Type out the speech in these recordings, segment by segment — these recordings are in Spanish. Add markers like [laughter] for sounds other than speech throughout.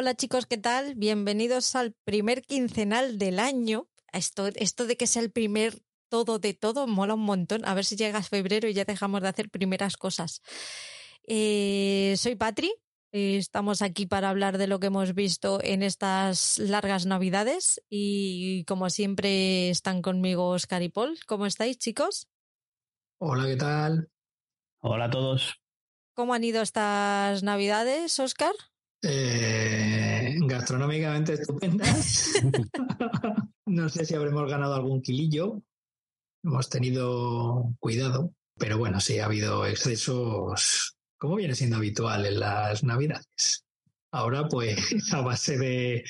Hola chicos, ¿qué tal? Bienvenidos al primer quincenal del año. Esto, esto de que sea el primer todo de todo mola un montón. A ver si llega febrero y ya dejamos de hacer primeras cosas. Eh, soy Patri. Estamos aquí para hablar de lo que hemos visto en estas largas navidades y como siempre están conmigo Oscar y Paul. ¿Cómo estáis chicos? Hola, ¿qué tal? Hola a todos. ¿Cómo han ido estas navidades, Oscar? Eh, gastronómicamente estupendas. [laughs] no sé si habremos ganado algún kilillo. Hemos tenido cuidado, pero bueno, sí ha habido excesos como viene siendo habitual en las Navidades. Ahora, pues, [laughs] a base de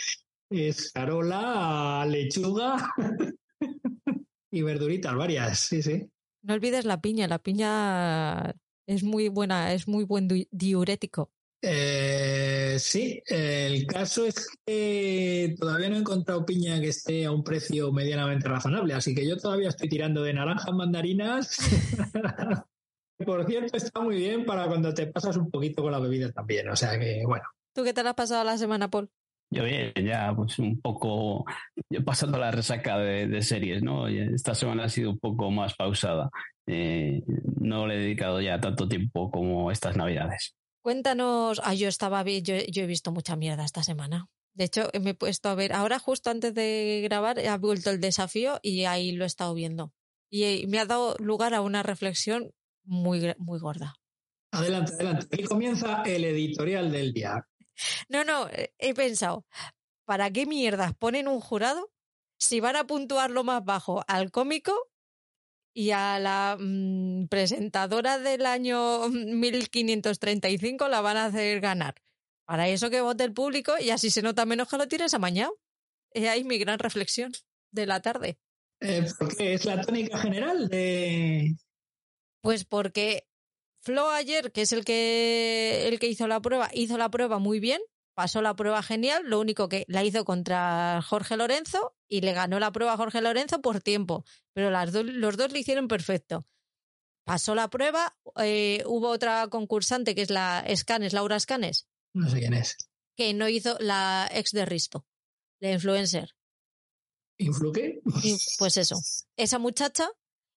escarola, lechuga [laughs] y verduritas varias, sí, sí. No olvides la piña, la piña es muy buena, es muy buen diurético. Eh, sí, el caso es que todavía no he encontrado piña que esté a un precio medianamente razonable, así que yo todavía estoy tirando de naranjas, mandarinas [laughs] Por cierto, está muy bien para cuando te pasas un poquito con la bebida también. O sea que, bueno. ¿Tú qué te has pasado la semana, Paul? Yo bien, ya pues un poco pasando la resaca de, series, ¿no? Esta semana ha sido un poco más pausada. Eh, no le he dedicado ya tanto tiempo como estas navidades. Cuéntanos, ah, yo estaba yo, yo he visto mucha mierda esta semana. De hecho, me he puesto a ver, ahora justo antes de grabar ha vuelto el desafío y ahí lo he estado viendo. Y me ha dado lugar a una reflexión muy, muy gorda. Adelante, adelante. Aquí comienza el editorial del día. No, no, eh, he pensado, ¿para qué mierdas ponen un jurado si van a puntuar lo más bajo al cómico y a la mm, presentadora del año 1535 la van a hacer ganar? Para eso que vote el público y así se nota menos que lo tienes amañado. Es ahí mi gran reflexión de la tarde. Eh, porque es la tónica general de, pues porque Flo ayer, que es el que, el que hizo la prueba, hizo la prueba muy bien, pasó la prueba genial, lo único que la hizo contra Jorge Lorenzo y le ganó la prueba a Jorge Lorenzo por tiempo, pero las los dos le hicieron perfecto. Pasó la prueba, eh, hubo otra concursante que es la Scanes, Laura Scanes. No sé quién es. Que no hizo la ex de Risto, la influencer. ¿Influ qué? Pues eso. Esa muchacha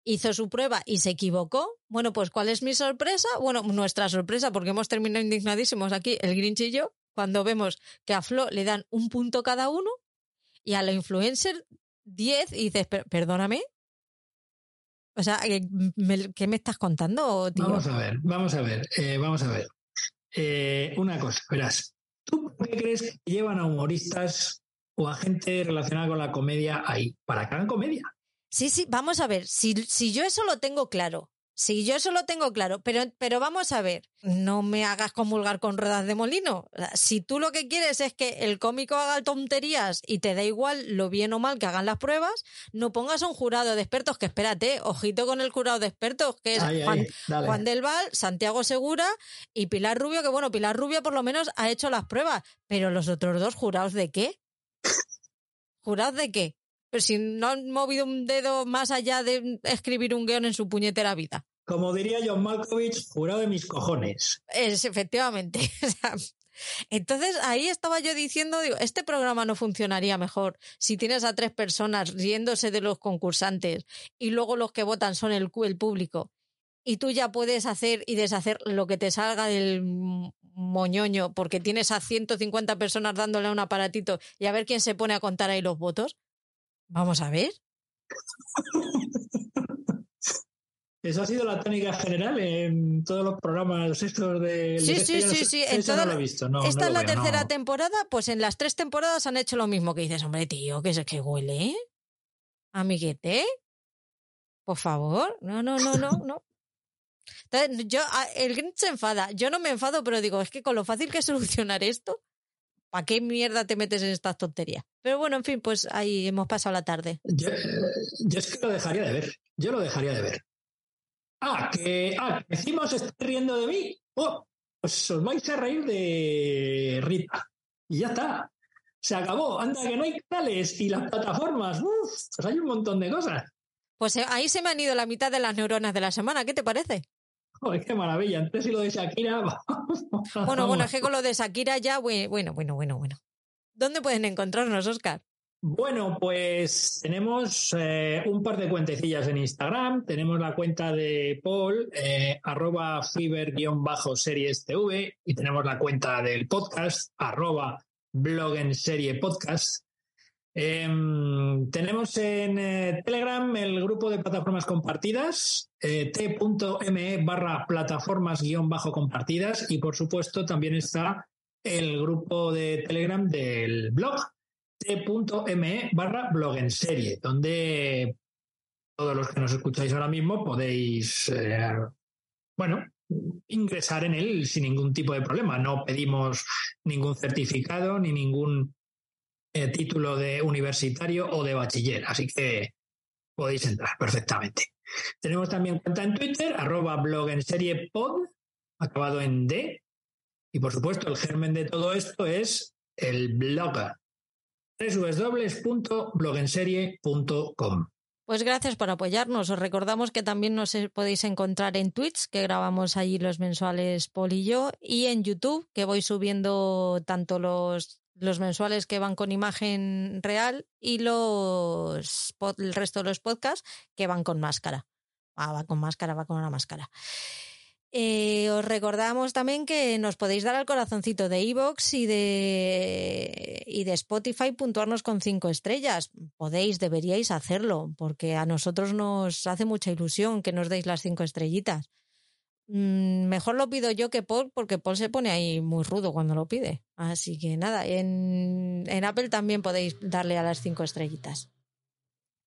hizo su prueba y se equivocó. Bueno, pues ¿cuál es mi sorpresa? Bueno, nuestra sorpresa, porque hemos terminado indignadísimos aquí, el Grinch y yo, cuando vemos que a Flo le dan un punto cada uno y a la influencer 10 y dices, perdóname. O sea, ¿qué me estás contando, tío? Vamos a ver, vamos a ver, eh, vamos a ver. Eh, una cosa, verás, ¿tú qué crees que llevan a humoristas o a gente relacionada con la comedia ahí? Para que hagan comedia. Sí, sí, vamos a ver, si, si yo eso lo tengo claro, si yo eso lo tengo claro, pero, pero vamos a ver, no me hagas comulgar con ruedas de molino. Si tú lo que quieres es que el cómico haga tonterías y te da igual lo bien o mal que hagan las pruebas, no pongas a un jurado de expertos que espérate, ojito con el jurado de expertos, que es Juan, Juan, del Val, Santiago Segura y Pilar Rubio, que bueno, Pilar Rubio por lo menos ha hecho las pruebas, pero los otros dos jurados de qué? ¿Jurados de qué? Pero si no han movido un dedo más allá de escribir un guion en su puñetera vida. Como diría John Malkovich, jurado de mis cojones. Es efectivamente. [laughs] Entonces ahí estaba yo diciendo, digo, este programa no funcionaría mejor si tienes a tres personas riéndose de los concursantes y luego los que votan son el, el público y tú ya puedes hacer y deshacer lo que te salga del moñoño porque tienes a 150 personas dándole a un aparatito y a ver quién se pone a contar ahí los votos. Vamos a ver. Eso ha sido la tónica general en todos los programas estos de... Sí, sí, sí, sí. En no lo he visto. esta es la tercera temporada, pues en las tres temporadas han hecho lo mismo que dices, hombre, tío, que es que huele. Amiguete. Por favor. No, no, no, no, no. Entonces, yo, el Grinch se enfada. Yo no me enfado, pero digo, es que con lo fácil que es solucionar esto, ¿para qué mierda te metes en estas tonterías? Pero bueno, en fin, pues ahí hemos pasado la tarde. Yo, es que lo dejaría de ver. Yo lo dejaría de ver. Ah, que, ah, encima os estáis riendo de mí. Oh, pues os vais a reír de Rita. Y ya está. Se acabó. Anda, que no hay canales y las plataformas. Uf, pues hay un montón de cosas. Pues eh, ahí se me han ido la mitad de las neuronas de la semana. ¿Qué te parece? [laughs] qué maravilla. Antes y lo de Shakira. [laughs] bueno, bueno, es que con lo de Shakira ya, bueno, bueno, bueno, bueno. ¿Dónde pueden encontrarnos, Oscar? Bueno, pues tenemos eh, un par de cuentecillas en Instagram. Tenemos la cuenta de Paul, eh, arroba fiber-series TV, y tenemos la cuenta del podcast, arroba blog en serie podcast. Em, tenemos en eh, Telegram el grupo de plataformas compartidas, t.me barra plataformas guion bajo compartidas, y por supuesto también está el grupo de Telegram del blog t.me barra blog en serie, donde todos los que nos escucháis ahora mismo podéis, eh, bueno, ingresar en él sin ningún tipo de problema. No pedimos ningún certificado ni ningún eh, título de universitario o de bachiller, así que podéis entrar perfectamente. Tenemos también cuenta en Twitter, arroba blog pod, acabado en D. Y por supuesto, el germen de todo esto es el blog www.blogenserie.com. Pues gracias por apoyarnos. Os recordamos que también nos podéis encontrar en Twitch, que grabamos allí los mensuales Paul y yo, y en YouTube, que voy subiendo tanto los, los mensuales que van con imagen real y los el resto de los podcasts que van con máscara. Ah, va con máscara, va con una máscara. Eh, os recordamos también que nos podéis dar al corazoncito de iVoox y de, y de Spotify puntuarnos con cinco estrellas. Podéis, deberíais hacerlo, porque a nosotros nos hace mucha ilusión que nos deis las cinco estrellitas. Mm, mejor lo pido yo que Paul, porque Paul se pone ahí muy rudo cuando lo pide. Así que nada, en, en Apple también podéis darle a las cinco estrellitas.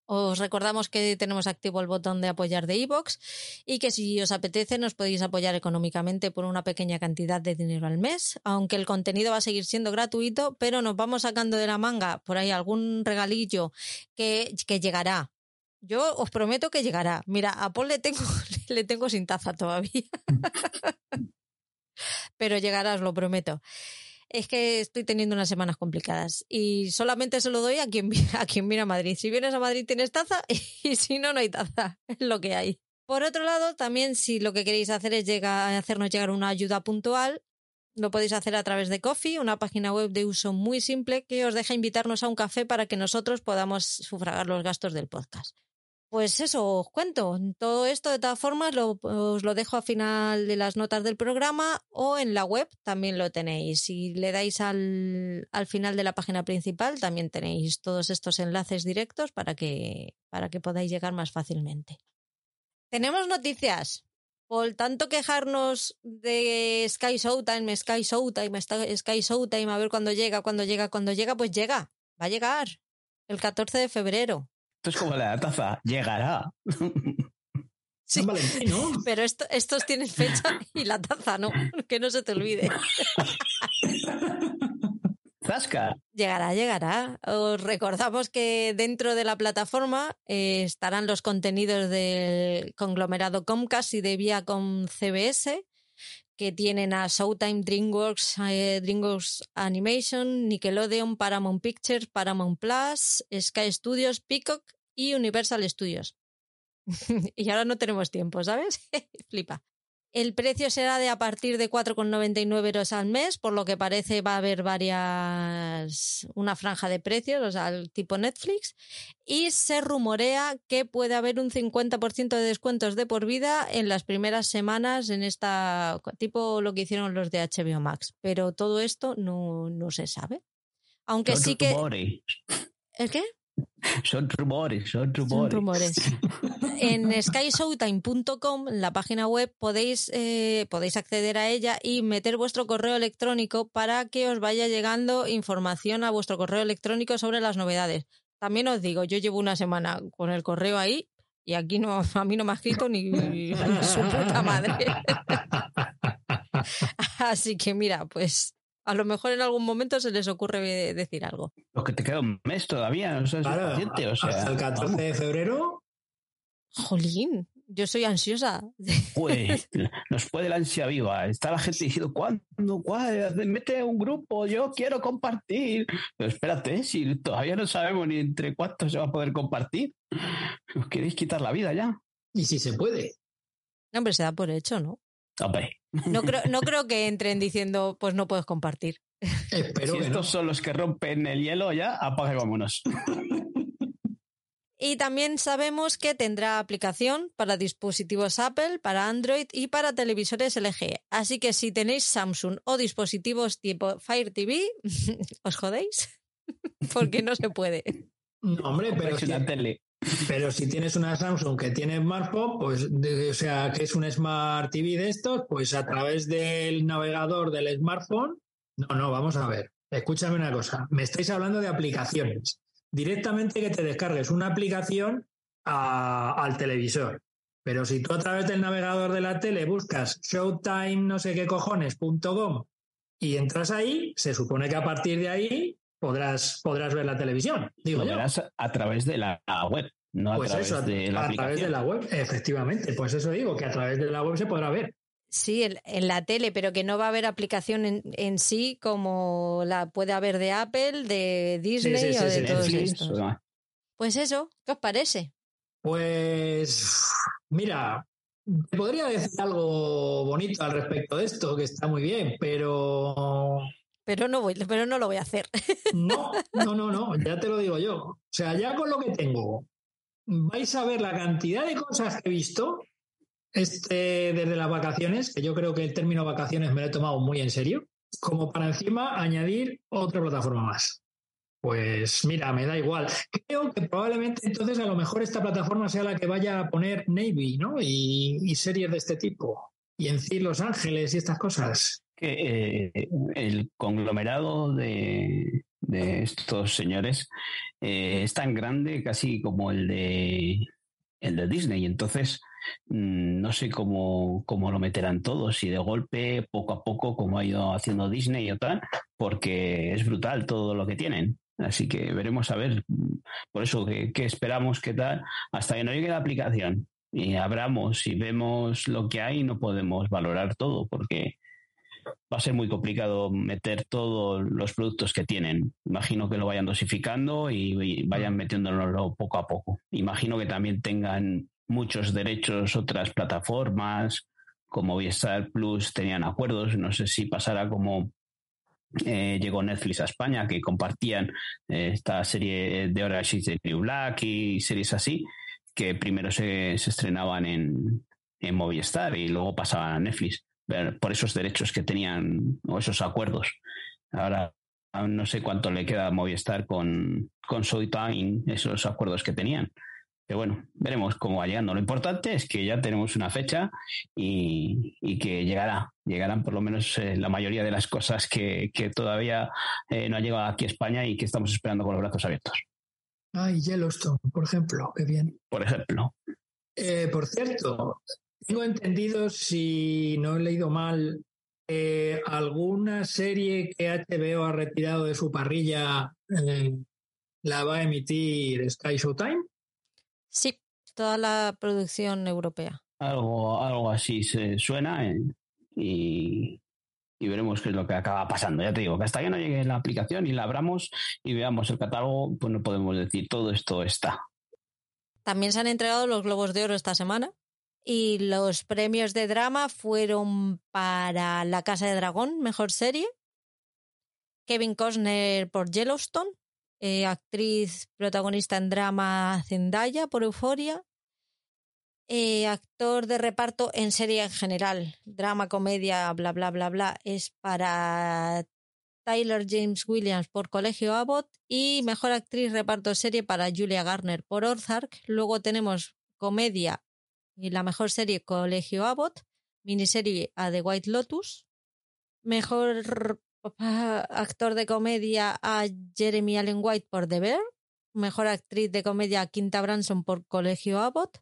Os recordamos que tenemos activo el botón de apoyar de iVoox y que si os apetece nos podéis apoyar económicamente por una pequeña cantidad de dinero al mes, aunque el contenido va a seguir siendo gratuito, pero nos vamos sacando de la manga por ahí algún regalillo que, que llegará. Yo os prometo que llegará. Mira, a Paul le tengo, [laughs] le tengo sin taza todavía. [laughs] pero llegará, os lo prometo es que estoy teniendo unas semanas complicadas y solamente se lo doy a quien, a quien viene a Madrid. Si vienes a Madrid tienes taza [laughs] y si no, no hay taza. Es lo que hay. Por otro lado, también si lo que queréis hacer es llegar, hacernos llegar una ayuda puntual, lo podéis hacer a través de Coffee, una página web de uso muy simple que os deja invitarnos a un café para que nosotros podamos sufragar los gastos del podcast. Pues eso, os cuento. Todo esto, de todas formas, lo, os lo dejo a final de las notas del programa o en la web también lo tenéis. Si le dais al, al final de la página principal, también tenéis todos estos enlaces directos para que, para que podáis llegar más fácilmente. Tenemos noticias. Por tanto quejarnos de Sky Showtime, Sky Showtime, Sky Showtime, a ver cuándo llega, cuándo llega, cuándo llega, pues llega. Va a llegar. El 14 de febrero. Esto es como la taza, llegará. [laughs] Sí, ¿no? [laughs] Pero estos tienen fecha y la taza no, [laughs] que no se te olvide. Zasca. Llegará, llegará. Os recordamos que dentro de la plataforma eh, estarán los contenidos del conglomerado Comcast y de Viacom CBS, que tienen a Showtime, DreamWorks, eh, DreamWorks Animation, Nickelodeon, Paramount Pictures, Paramount Plus, Sky Studios, Peacock y Universal Studios. [laughs] y ahora no tenemos tiempo, ¿sabes? [laughs] Flipa. El precio será de a partir de 4,99 euros al mes, por lo que parece va a haber varias. una franja de precios, o sea, el tipo Netflix. Y se rumorea que puede haber un 50% de descuentos de por vida en las primeras semanas en esta. tipo lo que hicieron los de HBO Max. Pero todo esto no, no se sabe. Aunque sí que. ¿El qué? Son rumores, son rumores. En skyshowtime.com, la página web, podéis, eh, podéis acceder a ella y meter vuestro correo electrónico para que os vaya llegando información a vuestro correo electrónico sobre las novedades. También os digo, yo llevo una semana con el correo ahí y aquí no, a mí no me ha escrito ni su puta madre. [laughs] Así que mira, pues a lo mejor en algún momento se les ocurre decir algo. Lo que te queda un mes todavía, no paciente, o sea, hasta el 14 de febrero. Jolín, yo soy ansiosa. Pues [laughs] nos puede la ansia viva. Está la gente diciendo, ¿cuándo? ¿Cuándo? Mete un grupo, yo quiero compartir. Pero espérate, si todavía no sabemos ni entre cuántos se va a poder compartir. ¿Os queréis quitar la vida ya? Y si se puede. hombre, se da por hecho, ¿no? No creo, no creo que entren diciendo, pues no puedes compartir. Espero si que estos no. son los que rompen el hielo, ya apaga y vámonos. Y también sabemos que tendrá aplicación para dispositivos Apple, para Android y para televisores LG. Así que si tenéis Samsung o dispositivos tipo Fire TV, [laughs] os jodéis, [laughs] porque no se puede. No, hombre, pero Es si, una tele. Pero si tienes una Samsung que tiene smartphone, pues, de- o sea, que es un Smart TV de estos, pues a través del navegador del smartphone. No, no, vamos a ver. Escúchame una cosa. Me estáis hablando de aplicaciones. Directamente que te descargues una aplicación a- al televisor. Pero si tú a través del navegador de la tele buscas Showtime no sé qué cojones.com y entras ahí, se supone que a partir de ahí podrás, podrás ver la televisión. Digo Lo yo. verás a través de la web, no a Pues través eso, a, de la a aplicación. través de la web, efectivamente. Pues eso digo, que a través de la web se podrá ver. Sí, en, en la tele, pero que no va a haber aplicación en, en sí como la puede haber de Apple, de Disney sí, o sí, de sí, todos Netflix, estos. Pues eso, ¿qué os parece? Pues mira, te podría decir algo bonito al respecto de esto, que está muy bien, pero Pero no voy, pero no lo voy a hacer. [laughs] no, no, no, no, ya te lo digo yo. O sea, ya con lo que tengo, vais a ver la cantidad de cosas que he visto este, desde las vacaciones, que yo creo que el término vacaciones me lo he tomado muy en serio, como para encima añadir otra plataforma más. Pues mira, me da igual. Creo que probablemente entonces a lo mejor esta plataforma sea la que vaya a poner Navy, ¿no? Y, series de este tipo. Y en sí Los Ángeles y estas cosas. Que eh, el conglomerado de, estos señores eh, es tan grande casi como el de el de Disney. Entonces, mm, no sé cómo, cómo lo meterán todos, si de golpe, poco a poco, como ha ido haciendo Disney o tal, porque es brutal todo lo que tienen. Así que veremos a ver, mm, por eso, qué, qué esperamos, qué tal, hasta que no llegue la aplicación y abramos y vemos lo que hay, no podemos valorar todo, porque va a ser muy complicado meter todos los productos que tienen. Imagino que lo vayan dosificando y, y vayan metiéndolo poco a poco. Imagino que también tengan muchos derechos otras plataformas, como Movistar Plus tenían acuerdos. No sé si pasará como eh, llegó Netflix a España, que compartían eh, esta serie de Orange is the New Black y series así, que primero se, se estrenaban en, en Movistar y luego pasaban a Netflix por esos derechos que tenían o esos acuerdos. Ahora no sé cuánto le queda a Movistar con, con Showtime, esos acuerdos que tenían. Pero bueno, veremos cómo va llegando. Lo importante es que ya tenemos una fecha y, y que llegará. Llegarán por lo menos eh, la mayoría de las cosas que, que todavía eh, no han llegado aquí a España y que estamos esperando con los brazos abiertos. Ay, Yellowstone, por ejemplo, qué bien. Por ejemplo. Eh, por cierto, tengo entendido, si no he leído mal, eh, alguna serie que HBO ha retirado de su parrilla eh, la va a emitir Sky Showtime. Sí, toda la producción europea. Algo, algo así se suena eh, y, y veremos qué es lo que acaba pasando. Ya te digo que hasta que no llegue la aplicación y la abramos y veamos el catálogo, pues no podemos decir todo esto está. También se han entregado los Globos de Oro esta semana y los premios de drama fueron para La Casa de Dragón, mejor serie, Kevin Costner por Yellowstone, eh, actriz protagonista en drama Zendaya por Euforia, eh, actor de reparto en serie en general, drama, comedia, bla, bla, bla, bla, es para Tyler James Williams por Colegio Abbott y mejor actriz reparto serie para Julia Garner por Ozark. Luego tenemos comedia y la mejor serie Colegio Abbott, miniserie a The White Lotus, mejor actor de comedia a Jeremy Allen White por The Bear, mejor actriz de comedia a Quinta Branson por Colegio Abbott,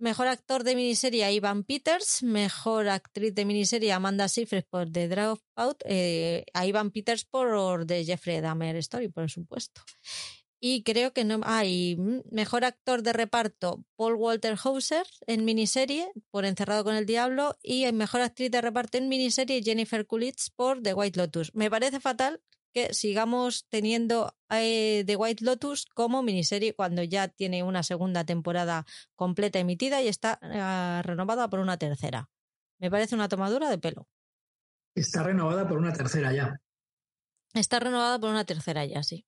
Mejor actor de miniserie a Ivan Peters, mejor actriz de miniserie Amanda Seyfried por The Dropout, eh, a Ivan Peters por The Jeffrey Dahmer Story, por supuesto. Y creo que no hay mejor actor de reparto Paul Walter Hauser en miniserie por Encerrado con el Diablo y mejor actriz de reparto en miniserie Jennifer Coolidge por The White Lotus. Me parece fatal que sigamos teniendo eh, The White Lotus como miniserie cuando ya tiene una segunda temporada completa emitida y está eh, renovada por una tercera. Me parece una tomadura de pelo. Está renovada por una tercera ya. Está renovada por una tercera ya, sí.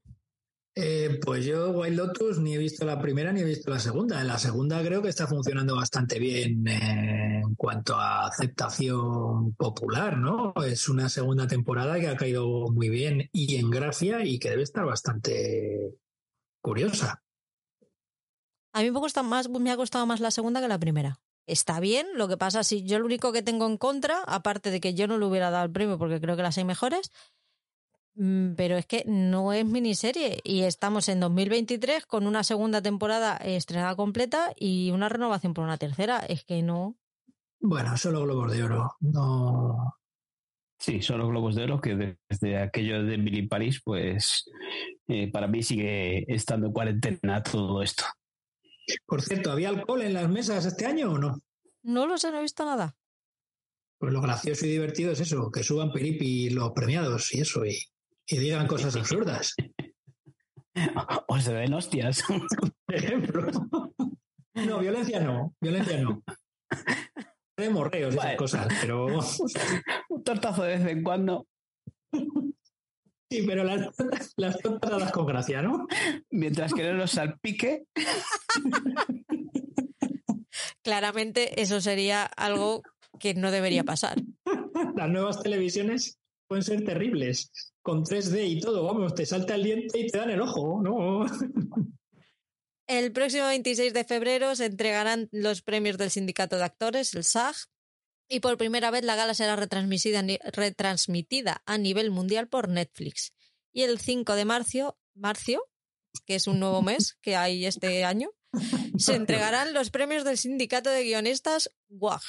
Eh, pues yo Wild Lotus ni he visto la primera ni he visto la segunda. La segunda creo que está funcionando bastante bien eh, en cuanto a aceptación popular, ¿no? Es una segunda temporada que ha caído muy bien y en gracia y que debe estar bastante curiosa. A mí me, gusta más, me ha costado más la segunda que la primera. Está bien, lo que pasa si yo lo único que tengo en contra, aparte de que yo no le hubiera dado el premio porque creo que las hay mejores, pero es que no es miniserie y estamos en 2023 con una segunda temporada estrenada completa y una renovación por una tercera. Es que no. Bueno, solo Globos de Oro. No. Sí, solo Globos de Oro, que desde aquello de Billy Paris, pues eh, para mí sigue estando en cuarentena todo esto. Por cierto, ¿había alcohol en las mesas este año o no? No lo sé, no he visto nada. Pues lo gracioso y divertido es eso, que suban Peripi los premiados y eso, y, y digan [laughs] cosas absurdas. o se den hostias. [laughs] Por ejemplo. No, violencia no, violencia no. De morreos y esas cosas, pero. [laughs] Un tortazo de vez en cuando. Sí, pero las, las tontas con gracia, ¿no? Mientras que no los salpique. Claramente eso sería algo que no debería pasar. Las nuevas televisiones pueden ser terribles. Con 3D y todo, vamos, te salta el diente y te dan el ojo, ¿no? El próximo 26 de febrero se entregarán los premios del Sindicato de Actores, el SAG, y por primera vez la gala será retransmitida, retransmitida a nivel mundial por Netflix. Y el 5 de marzo, marzo, que es un nuevo mes que hay este año, se entregarán los premios del sindicato de guionistas WAG.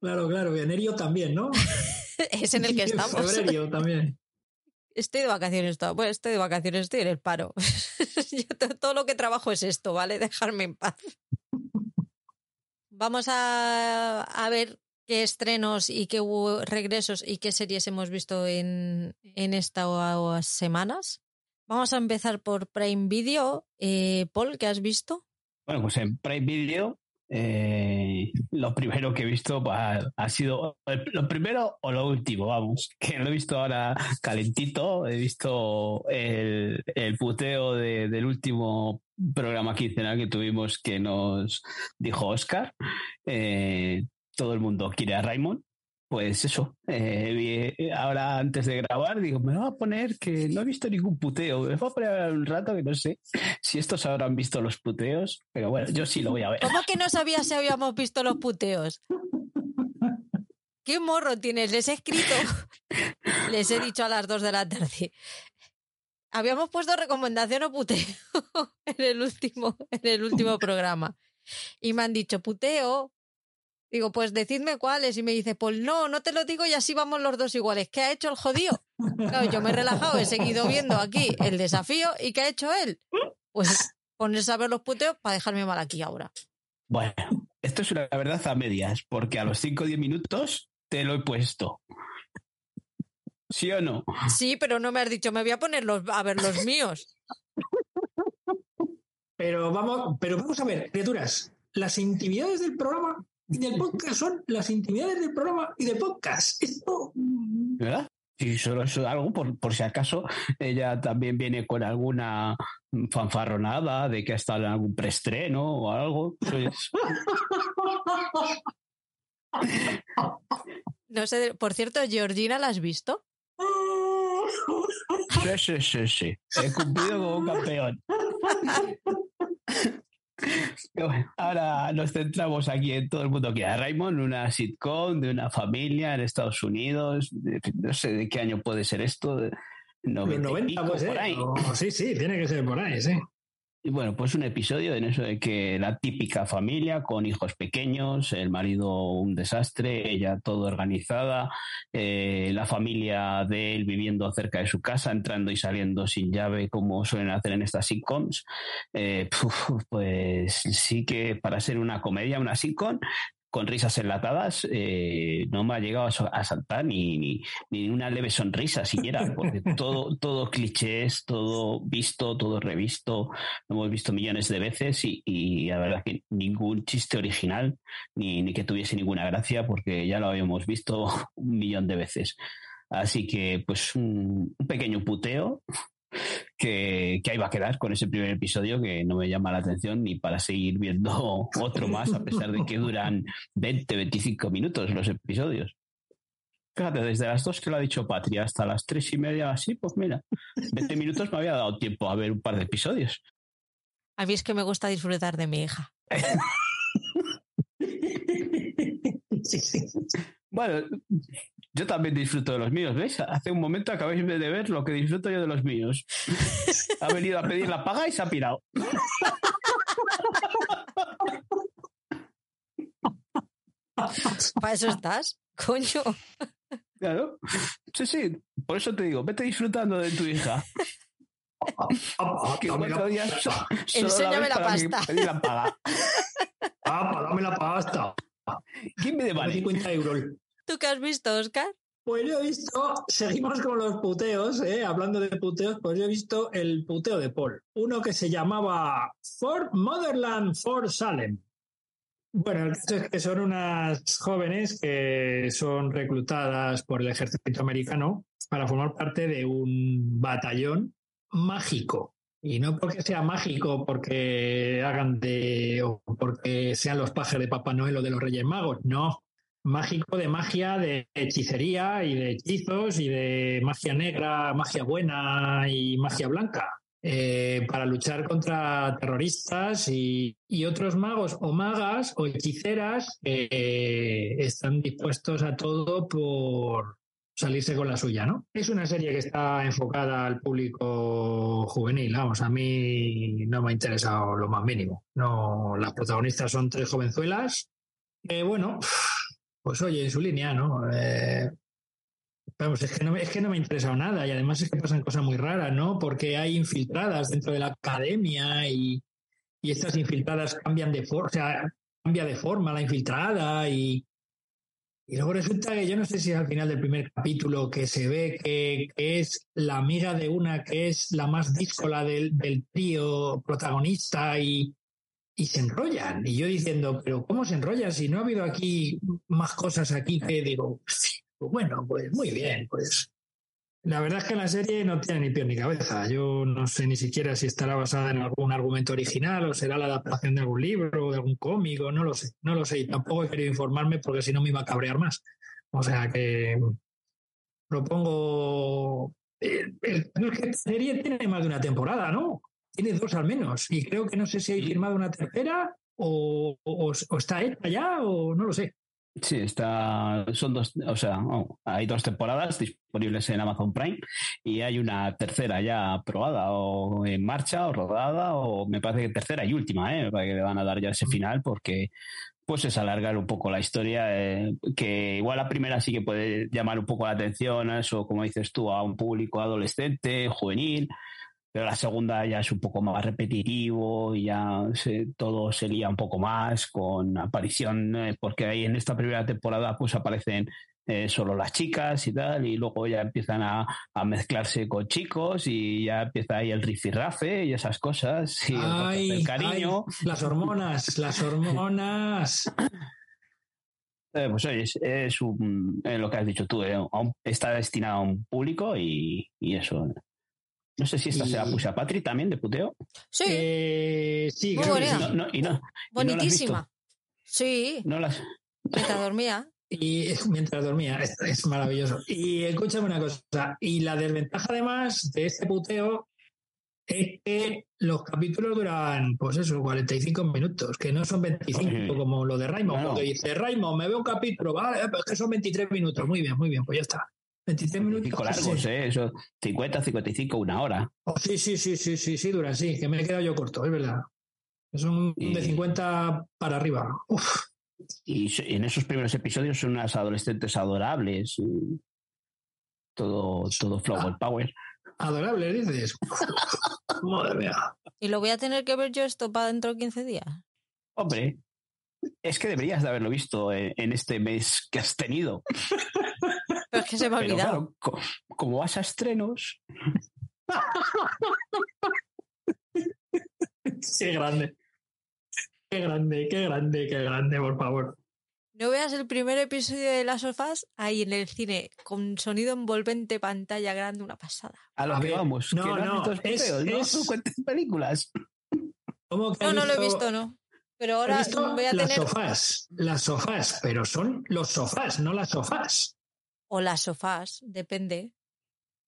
Claro, claro, en también, ¿no? [laughs] es en el que [laughs] estamos. Febrero también. Estoy de vacaciones, bueno, estoy de vacaciones, estoy en el paro. [laughs] todo lo que trabajo es esto, ¿vale? [laughs] Dejarme en paz. Vamos a, a ver qué estrenos y qué regresos y qué series hemos visto en, en estas semanas. Vamos a empezar por Prime Video. Eh, Paul, ¿qué has visto? Bueno, pues en Prime Video eh, lo primero que he visto ha, sido lo primero o lo último, vamos, [laughs] que lo he visto ahora calentito, he visto el, el puteo del último programa quincenal que tuvimos que nos dijo Oscar. Eh, todo el mundo quiere a Raymond. Pues eso, eh, ahora antes de grabar digo, me voy a poner que no he visto ningún puteo, me voy a poner un rato que no sé si estos habrán visto los puteos, pero bueno, yo sí lo voy a ver. ¿Cómo que no sabía si habíamos visto los puteos? ¿Qué morro tienes? Les he escrito, [laughs] les he dicho a las dos de la tarde. Habíamos puesto recomendación o puteo [laughs] en el último, en el último programa. Y me han dicho, puteo, Digo, pues decidme cuáles. Y me dice, pues no, no te lo digo y así vamos los dos iguales. ¿Qué ha hecho el jodido? Claro, yo me he relajado, he seguido viendo aquí el desafío. ¿Y qué ha hecho él? Pues ponerse a ver los puteos para dejarme mal aquí ahora. Bueno, esto es una verdad a medias, porque a los 5 o 10 minutos te lo he puesto. ¿Sí o no? Sí, pero no me has dicho, me voy a poner a ver los míos. Pero vamos, pero vamos a ver, criaturas, las intimidades del programa del podcast son las intimidades del programa y del podcast. Esto. ¿Verdad? Y solo es algo, por, por, si acaso, ella también viene con alguna fanfarronada de que ha estado en algún preestreno o algo. Pues... No sé, por cierto, Georgina, ¿la has visto? Sí, sí, sí, sí. He cumplido como un campeón. [laughs] ahora nos centramos aquí en todo el mundo que a Raymond, una sitcom de una familia en Estados Unidos. No sé de qué año puede ser esto. 90, 90 por ahí. sí, sí, tiene que ser por ahí, sí. Bueno, pues un episodio en eso de que la típica familia con hijos pequeños, el marido un desastre, ella todo organizada, eh, la familia de él viviendo cerca de su casa, entrando y saliendo sin llave como suelen hacer en estas sitcoms, eh, [laughs] pues sí que para ser una comedia, una sitcom, con risas enlatadas, eh, no me ha llegado a saltar ni, ni, una leve sonrisa siquiera, porque [laughs] todo, todo clichés, todo visto, todo revisto, lo hemos visto millones de veces y, y la verdad que ningún chiste original, ni, ni que tuviese ninguna gracia, porque ya lo habíamos visto [laughs] un millón de veces. Así que, pues, un pequeño puteo que, ahí va a quedar con ese primer episodio que no me llama la atención ni para seguir viendo [laughs] otro más, a pesar de que duran 20, 25 minutos los episodios. Fíjate, desde las dos que lo ha dicho Patria hasta las tres y media así, pues mira, 20 minutos me había dado tiempo a ver un par de episodios. A mí es que me gusta disfrutar de mi hija. [laughs] sí, sí. Bueno, yo también disfruto de los míos, ¿ves? Hace un momento acabáis de ver lo que disfruto yo de los míos. [laughs] ha venido a pedir la paga y se ha pirado. Para eso estás, coño. Claro. Sí, sí. Por eso te digo, vete disfrutando de tu hija. que Enséñame la, pasta. la paga. Ah, dame la pasta. ¿Quién me debe 50 euros. ¿Tú qué has visto, Oscar? Pues yo he visto, seguimos con los puteos, ¿eh? hablando de puteos, pues yo he visto el puteo de Paul. Uno que se llamaba Fort Motherland Fort Salem. Bueno, el caso es que son unas jóvenes que son reclutadas por el ejército americano para formar parte de un batallón mágico. Y no porque sea mágico, porque hagan de. o porque sean los pajes de Papá Noel o de los Reyes Magos. No, mágico de magia, de hechicería y de hechizos y de magia negra, magia buena y magia blanca. Eh, para luchar contra terroristas y, otros magos o magas o hechiceras que eh, están dispuestos a todo por salirse con la suya, ¿no? Es una serie que está enfocada al público juvenil, vamos, a mí no me ha interesado lo más mínimo. No, las protagonistas son tres jovenzuelas bueno, pues oye, en su línea, ¿no? Eh, vamos, es que no, es que no me ha interesado nada y además es que pasan cosas muy raras, ¿no? Porque hay infiltradas dentro de la academia y, estas infiltradas cambian de forma, o sea, cambia de forma la infiltrada y, y luego resulta que yo no sé si es al final del primer capítulo que se ve que, es la amiga de una que es la más díscola del, del trío protagonista y, y se enrollan. Y yo diciendo, pero ¿cómo se enrollan? Si no ha habido aquí más cosas aquí que digo, pues bueno, pues muy bien, pues. La verdad es que la serie no tiene ni pie ni cabeza. Yo no sé ni siquiera si estará basada en algún argumento original o será la adaptación de algún libro o de algún cómico, no lo sé, no lo sé. Y tampoco he querido informarme porque si no me iba a cabrear más. O sea que propongo. Eh, la serie tiene más de una temporada, ¿no? Tiene dos al menos. Y creo que no sé si hay firmado una tercera o, está hecha ya o no lo sé. Sí, está, son dos, o sea, hay dos temporadas disponibles en Amazon Prime y hay una tercera ya aprobada o en marcha o rodada o me parece que tercera y última, ¿eh? que le van a dar ya ese final porque pues es alargar un poco la historia, eh, que igual la primera sí que puede llamar un poco la atención, eso como dices tú, a un público adolescente, juvenil, pero la segunda ya es un poco más repetitivo y ya todo se lía un poco más con aparición, eh, porque ahí en esta primera temporada pues aparecen eh, solo las chicas y tal, y luego ya empiezan a, mezclarse con chicos y ya empieza ahí el rifirrafe y esas cosas, y el, cariño. las hormonas, las hormonas. [laughs] Eh, pues oye, es, lo que has dicho tú, está destinado a un público y, y eso. No sé si esta y... será Pusha Patri también de puteo. Sí. Eh, sí, Muy bonita. Bonitísima. sí. No las... Mientras dormía. Y mientras dormía, es, maravilloso. Y escúchame una cosa, y la desventaja además de este puteo es que los capítulos duran, pues eso, 45 minutos, que no son 25 como lo de Raymond, cuando dice Raymond, me veo un capítulo, vale, pues que son 23 minutos, muy bien, muy bien, pues ya está. 23 minutos. largos, ¿eh? Eso, 50, 55, una hora. Oh, sí, sí, sí, sí, sí, sí, dura, sí, que me he quedado yo corto, es verdad. Son de 50 para arriba. Y en esos primeros episodios son unas adolescentes adorables. todo, todo flower ah, power. Adorables, dices. [laughs] Madre mía. ¿Y lo voy a tener que ver yo esto para dentro de 15 días? Hombre, Es que deberías de haberlo visto en, este mes que has tenido. [laughs] Pero es que se me ha olvidado. como vas a estrenos. [laughs] qué grande. Qué grande, qué grande, qué grande, por favor. No veas el primer episodio de Las sofás ahí en el cine, con sonido envolvente, pantalla grande, una pasada. A lo que vamos, no, que no, es, es... películas. no, no lo he visto, no. Pero ahora voy a las sofás, las sofás, pero son los sofás, no las sofás. O las sofás, depende.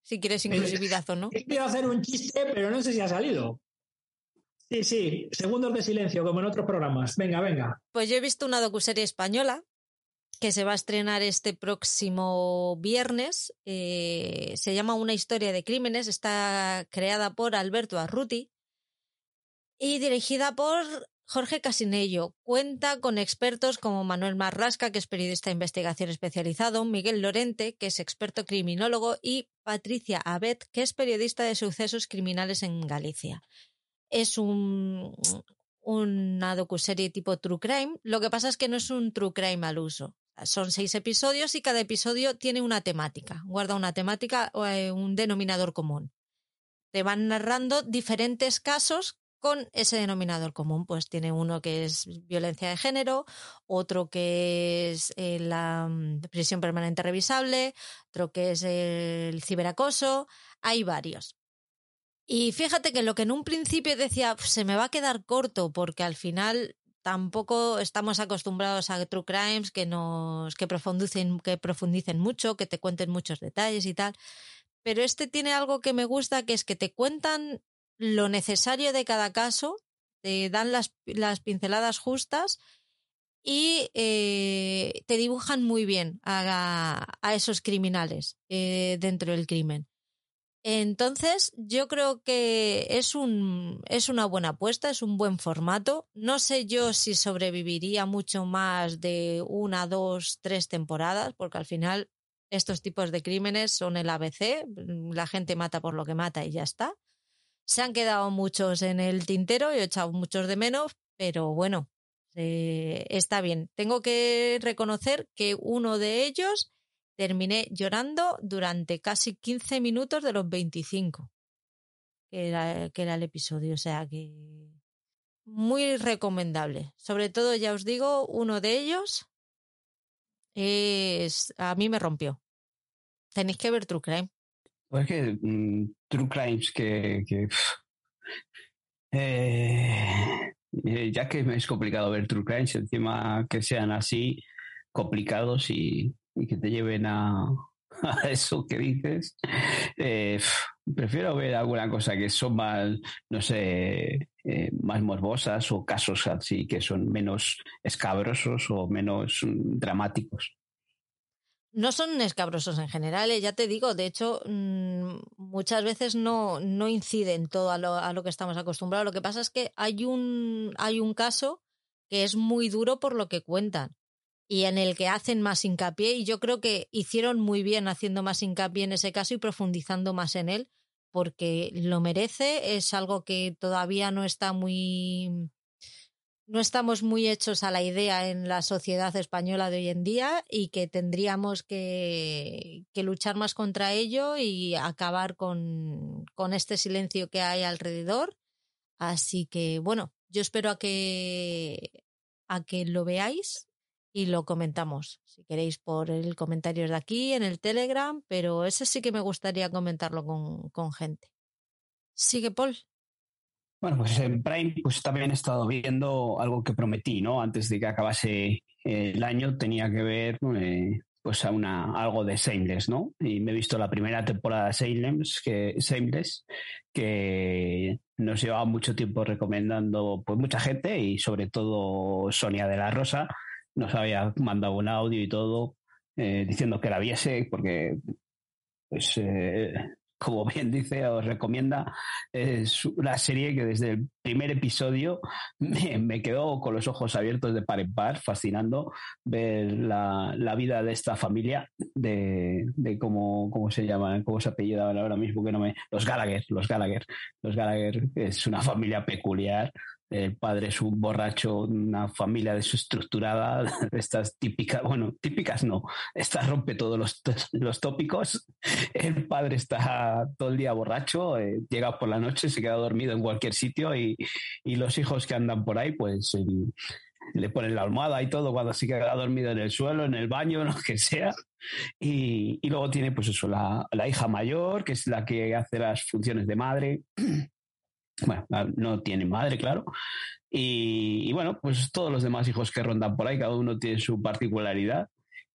Si quieres inclusividad o no. Quiero hacer un chiste, pero no sé si ha salido. Sí, sí, segundos de silencio, como en otros programas. Venga, venga. Pues yo he visto una docuserie española que se va a estrenar este próximo viernes. Eh, se llama Una historia de crímenes. Está creada por Alberto Arruti y dirigida por Jorge Casinello. Cuenta con expertos como Manuel Marrasca, que es periodista de investigación especializado, Miguel Lorente, que es experto criminólogo, y Patricia Abed, que es periodista de sucesos criminales en Galicia es un, una docuserie tipo True Crime. Lo que pasa es que no es un True Crime al uso. Son seis episodios y cada episodio tiene una temática, guarda una temática o eh, un denominador común. Te van narrando diferentes casos con ese denominador común. Pues tiene uno que es violencia de género, otro que es eh, la mm, prisión permanente revisable, otro que es el ciberacoso. Hay varios. Y fíjate que lo que en un principio decía se me va a quedar corto porque al final tampoco estamos acostumbrados a true crimes que nos que profundicen que profundicen mucho, que te cuenten muchos detalles y tal. Pero este tiene algo que me gusta que es que te cuentan lo necesario de cada caso, te dan las, las pinceladas justas y eh, te dibujan muy bien a, a esos criminales eh, dentro del crimen. Entonces, yo creo que es, un, es una buena apuesta, es un buen formato. No sé yo si sobreviviría mucho más de una, dos, tres temporadas, porque al final estos tipos de crímenes son el ABC, la gente mata por lo que mata y ya está. Se han quedado muchos en el tintero, y he echado muchos de menos, pero bueno, eh, está bien. Tengo que reconocer que uno de ellos terminé llorando durante casi 15 minutos de los 25 que era, que era el episodio. O sea que muy recomendable. Sobre todo, ya os digo, uno de ellos es a mí me rompió. Tenéis que ver True Crime. Pues que mm, True Crimes que, eh, ya que es complicado ver True Crimes, encima que sean así complicados y que te lleven [laughs] a, eso que dices, eh, prefiero ver alguna cosa que son más, no sé, eh, más morbosas o casos así que son menos escabrosos o menos mm, dramáticos. No son escabrosos en general, eh, ya te digo, de hecho, mm, muchas veces no, no inciden todo a lo, a lo que estamos acostumbrados. Lo que pasa es que hay un, hay un caso que es muy duro por lo que cuentan y en el que hacen más hincapié y yo creo que hicieron muy bien haciendo más hincapié en ese caso y profundizando más en él porque lo merece, es algo que todavía no está muy no estamos muy hechos a la idea en la sociedad española de hoy en día y que tendríamos que, que luchar más contra ello y acabar con, con este silencio que hay alrededor. Así que bueno, yo espero a que a que lo veáis y lo comentamos. Si queréis por el comentario de aquí, en el Telegram, pero ese sí que me gustaría comentarlo con, con gente. Sigue, Paul. Bueno, pues en Prime pues también he estado viendo algo que prometí, ¿no? Antes de que acabase el año tenía que ver eh, pues a una, algo de Shameless, ¿no? Y me he visto la primera temporada de Shameless, que, Shameless, que nos llevaba mucho tiempo recomendando pues mucha gente y sobre todo Sonia de la Rosa, nos había mandado un audio y todo eh, diciendo que la viese porque, pues, eh, como bien dice, os recomienda, es una serie que desde el primer episodio [laughs] me, quedó con los ojos abiertos de par en par, fascinando ver la, vida de esta familia, de, de cómo, cómo se llaman, cómo se apellidaban ahora mismo, que no me. Los Gallagher, los Gallagher. Los Gallagher es una familia peculiar el padre es un borracho, una familia desestructurada, [laughs] estas típicas, bueno, típicas no, esta rompe todos los, [laughs] los tópicos. El padre está todo el día borracho, eh, llega por la noche, se queda dormido en cualquier sitio y, los hijos que andan por ahí, pues le ponen la almohada y todo cuando se queda dormido en el suelo, en el baño, [laughs] lo que sea. Y, luego tiene, pues eso, la, la hija mayor, que es la que hace las funciones de madre [clears throat] bueno, no tiene madre, claro. Y, bueno, pues todos los demás hijos que rondan por ahí, cada uno tiene su particularidad.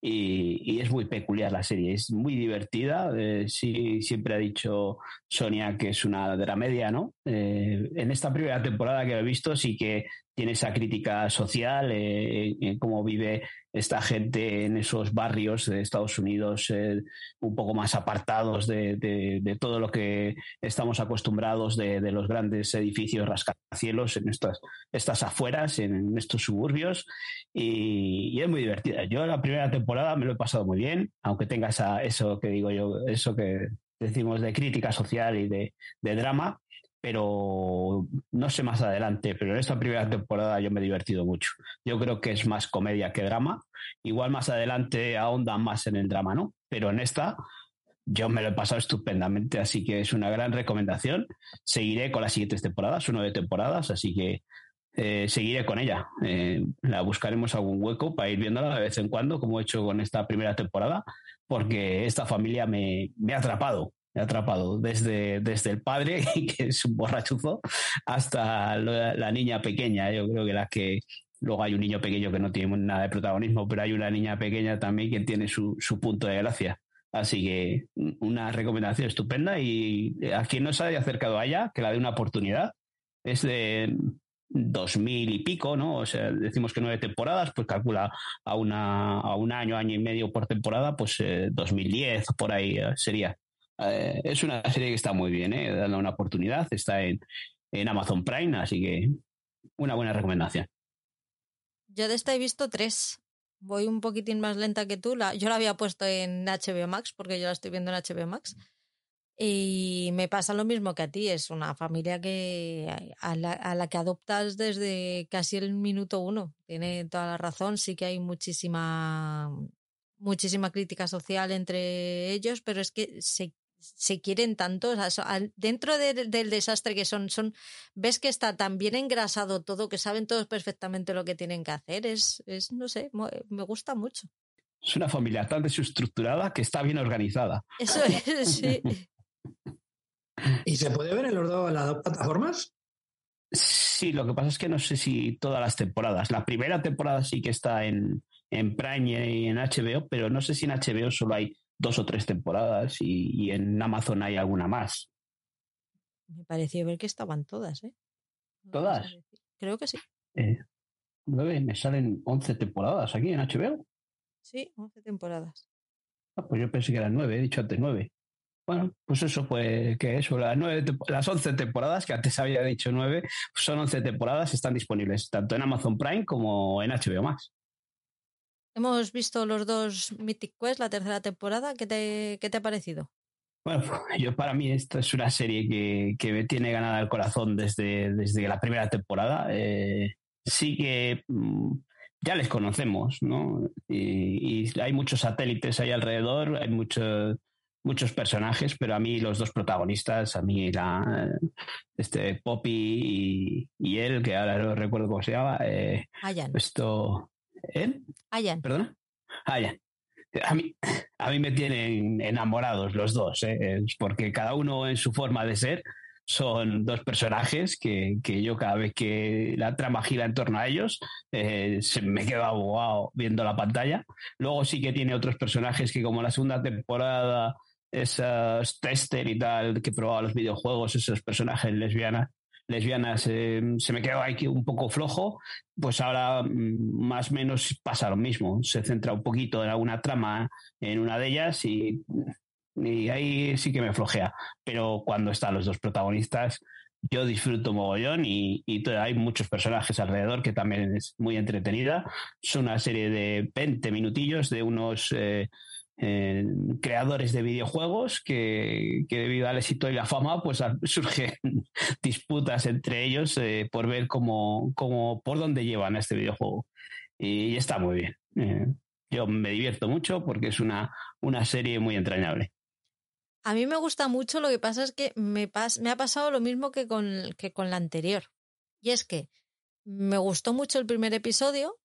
Y, es muy peculiar la serie, es muy divertida. Eh, sí, siempre ha dicho Sonia que es una dramedia, ¿no? Eh, en esta primera temporada que he visto, sí que tiene esa crítica social, eh, en cómo vive esta gente en esos barrios de Estados Unidos eh, un poco más apartados de, todo lo que estamos acostumbrados de, los grandes edificios rascacielos en estas, estas afueras, en, estos suburbios, y, es muy divertida. Yo la primera temporada me lo he pasado muy bien, aunque tenga eso que digo yo, eso que decimos de crítica social y de drama, pero no sé más adelante, pero en esta primera temporada yo me he divertido mucho. Yo creo que es más comedia que drama. Igual más adelante ahondan más en el drama, ¿no? Pero en esta yo me lo he pasado estupendamente, así que es una gran recomendación. Seguiré con las siguientes temporadas, son nueve temporadas, así que eh, seguiré con ella. Eh, la buscaremos algún hueco para ir viéndola de vez en cuando, como he hecho con esta primera temporada, porque esta familia me, me ha atrapado atrapado, desde, desde el padre, [laughs] que es un borrachuzo, hasta la, niña pequeña. Yo creo que la que luego hay un niño pequeño que no tiene nada de protagonismo, pero hay una niña pequeña también que tiene su, su punto de gracia. Así que una recomendación estupenda y a quien no se haya acercado a ella, que la dé una oportunidad. Es de dos mil y pico, ¿no? O sea, decimos que nueve temporadas, pues calcula a, una, a un año, año y medio por temporada, pues eh, 2010, por ahí eh, sería. Eh, es una serie que está muy bien, ¿eh? Una oportunidad. Está en, Amazon Prime, así que una buena recomendación. Yo de esta he visto tres. Voy un poquitín más lenta que tú. La, yo la había puesto en HBO Max porque yo la estoy viendo en HBO Max. Y me pasa lo mismo que a ti. Es una familia que a la, a la que adoptas desde casi el minuto uno. Tiene toda la razón. Sí que hay muchísima muchísima crítica social entre ellos, pero es que se se quieren tanto, dentro del desastre que son, son, ves que está tan bien engrasado todo, que saben todos perfectamente lo que tienen que hacer, es, es no sé, me gusta mucho. Es una familia tan desestructurada que está bien organizada. Eso es, [laughs] sí. ¿Y se puede ver en los dos, las dos plataformas? Sí, lo que pasa es que no sé si todas las temporadas. La primera temporada sí que está en, en Prime y en HBO, pero no sé si en HBO solo hay dos o tres temporadas y, en Amazon hay alguna más. Me pareció ver que estaban todas, ¿eh? ¿Todas? Creo que sí. Eh, nueve, me salen once temporadas aquí en HBO. Sí, once temporadas. Ah, pues yo pensé que eran nueve, he dicho antes nueve. Bueno, pues eso, pues que eso, las, nueve, las 11 temporadas, que antes había dicho nueve, son once temporadas, están disponibles tanto en Amazon Prime como en HBO Max. Hemos visto los dos Mythic Quest, la tercera temporada. ¿Qué te, qué te ha parecido? Bueno, [laughs] yo para mí esta es una serie que, que me tiene ganada el corazón desde, desde la primera temporada. Eh, sí que mm, ya les conocemos, ¿no? Y, hay muchos satélites ahí alrededor, hay muchos muchos personajes, pero a mí los dos protagonistas, a mí la este Poppy y, él, que ahora no recuerdo cómo se llama, eh, esto ¿Eh? Ayan. ¿Perdona? Ayan. A mí, a mí me tienen enamorados los dos, ¿eh? porque cada uno en su forma de ser son dos personajes que, que yo cada vez que la trama gira en torno a ellos eh, se me quedo abogado viendo la pantalla. Luego sí que tiene otros personajes que como la segunda temporada, esas tester y tal que probaba los videojuegos, esos personajes lesbianas, lesbianas eh, se me quedó aquí un poco flojo, pues ahora mm, más o menos pasa lo mismo. Se centra un poquito en alguna trama en una de ellas y, y ahí sí que me flojea. Pero cuando están los dos protagonistas, yo disfruto mogollón y, hay muchos personajes alrededor que también es muy entretenida. Es una serie de 20 minutillos de unos eh, eh, creadores de videojuegos que, debido al éxito y la fama pues [laughs] surgen disputas entre ellos eh, por ver cómo, cómo, por dónde llevan este videojuego. Y, está muy bien. yo me divierto mucho porque es una, una serie muy entrañable. A mí me gusta mucho, lo que pasa es que me, me ha pasado lo mismo que con, que con la anterior. Y es que me gustó mucho el primer episodio.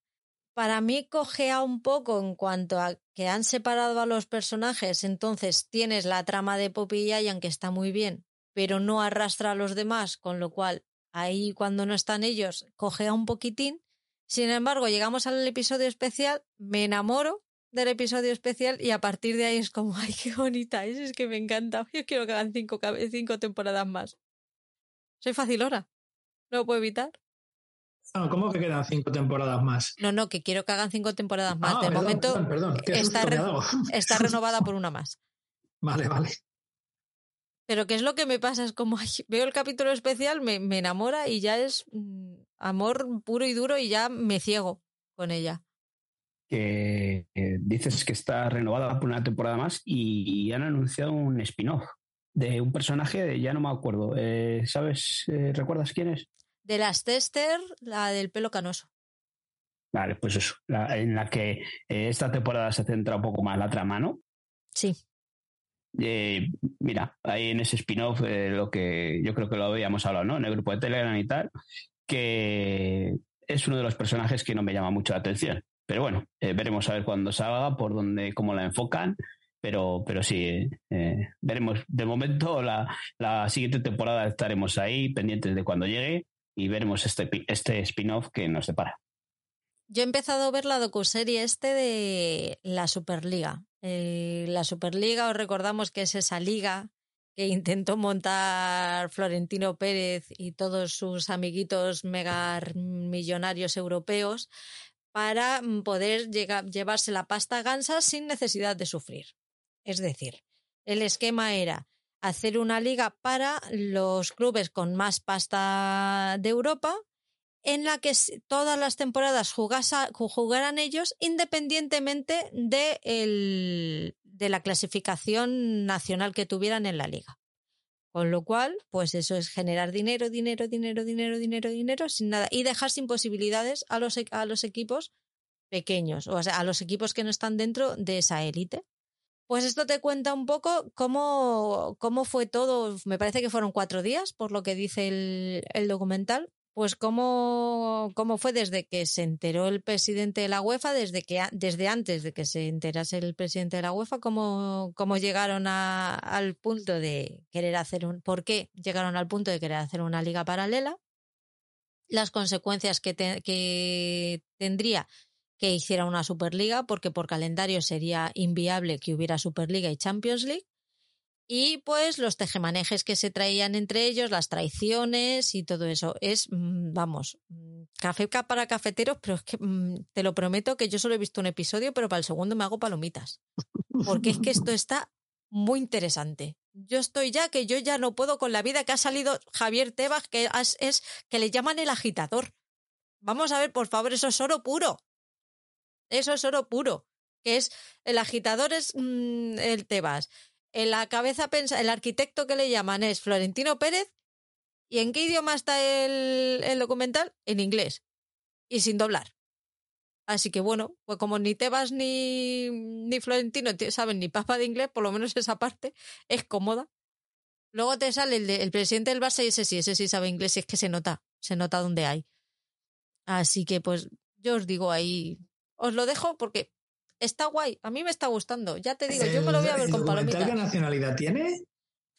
Para mí cogea un poco en cuanto a que han separado a los personajes, entonces tienes la trama de Poppy y Ian que está muy bien, pero no arrastra a los demás, con lo cual ahí cuando no están ellos cogea un poquitín. Sin embargo, llegamos al episodio especial, me enamoro del episodio especial y a partir de ahí es como, [laughs] ay, qué bonita es, es que me encanta. Yo quiero que hagan cinco, cinco temporadas más. Soy facilora. No lo puedo evitar. No, ¿cómo que quedan cinco temporadas más? No, no, que quiero que hagan cinco temporadas más. Ah, de momento está, está renovada por una más. [laughs] Vale, vale. Pero ¿qué es lo que me pasa? Es como, veo el capítulo especial, me, me enamora y ya es mm, amor puro y duro y ya me ciego con ella que dices que está renovada por una temporada más y, han anunciado un spin-off de un personaje, ya no me acuerdo. Eh, ¿Sabes? Eh, ¿Recuerdas quién es? De las Tester, la del pelo canoso. Vale, pues eso, en la que eh, esta temporada se centra un poco más la trama, ¿no? Sí. mira, ahí en ese spin-off, lo que yo creo que lo habíamos hablado, ¿no? En el grupo de Telegram y tal, que es uno de los personajes que no me llama mucho la atención. Pero bueno, eh, veremos a ver cuándo salga, por dónde, cómo la enfocan. Pero, pero sí, eh, veremos. De momento, la, la, siguiente temporada estaremos ahí, pendientes de cuando llegue, y veremos este, este spin-off que nos depara. Yo he empezado a ver la docuserie este de la Superliga. Eh, la Superliga, os recordamos que es esa liga que intentó montar Florentino Pérez y todos sus amiguitos mega millonarios europeos para poder llevarse la pasta gansa sin necesidad de sufrir. Es decir, el esquema era hacer una liga para los clubes con más pasta de Europa, en la que todas las temporadas jugaran ellos independientemente de, la clasificación nacional que tuvieran en la liga. Con lo cual, pues eso es generar dinero, dinero, dinero, dinero, dinero, dinero, sin nada. Y dejar sin posibilidades a los, e, a los equipos pequeños, o sea, a los equipos que no están dentro de esa élite. Pues esto te cuenta un poco cómo, cómo fue todo, me parece que fueron cuatro días, por lo que dice el, documental, pues cómo, cómo fue desde que se enteró el presidente de la UEFA, desde, que, desde antes de que se enterase el presidente de la UEFA, cómo, cómo llegaron a, al punto de querer hacer un... ¿Por qué llegaron al punto de querer hacer una liga paralela? Las consecuencias que, que tendría que hiciera una Superliga, porque por calendario sería inviable que hubiera Superliga y Champions League y pues los tejemanejes que se traían entre ellos, las traiciones y todo eso. Es, mm, vamos, mm, café para cafeteros, pero es que mm, te lo prometo que yo solo he visto un episodio, pero para el segundo me hago palomitas. Porque es que esto [laughs] está muy interesante. Yo estoy ya que yo ya no puedo con la vida que ha salido Javier Tebas, que es que le llaman el agitador. Vamos a ver, por favor, eso es oro puro. Eso es oro puro. Que es el agitador es el Tebas en la cabeza pensa, el arquitecto que le llaman es Florentino Pérez. ¿Y en qué idioma está el, documental? En inglés. Y sin doblar. Así que bueno, pues como ni Tebas ni, ni Florentino saben ni papa de inglés, por lo menos [laughs] esa parte es cómoda. Luego te sale el, el presidente del Barça y ese sí, ese sí sabe inglés y es que se nota, se nota dónde hay. Así que pues yo os digo ahí, os lo dejo porque está guay. A mí me está gustando. Ya te digo, yo me lo voy a ver con palomitas. ¿Qué nacionalidad tiene?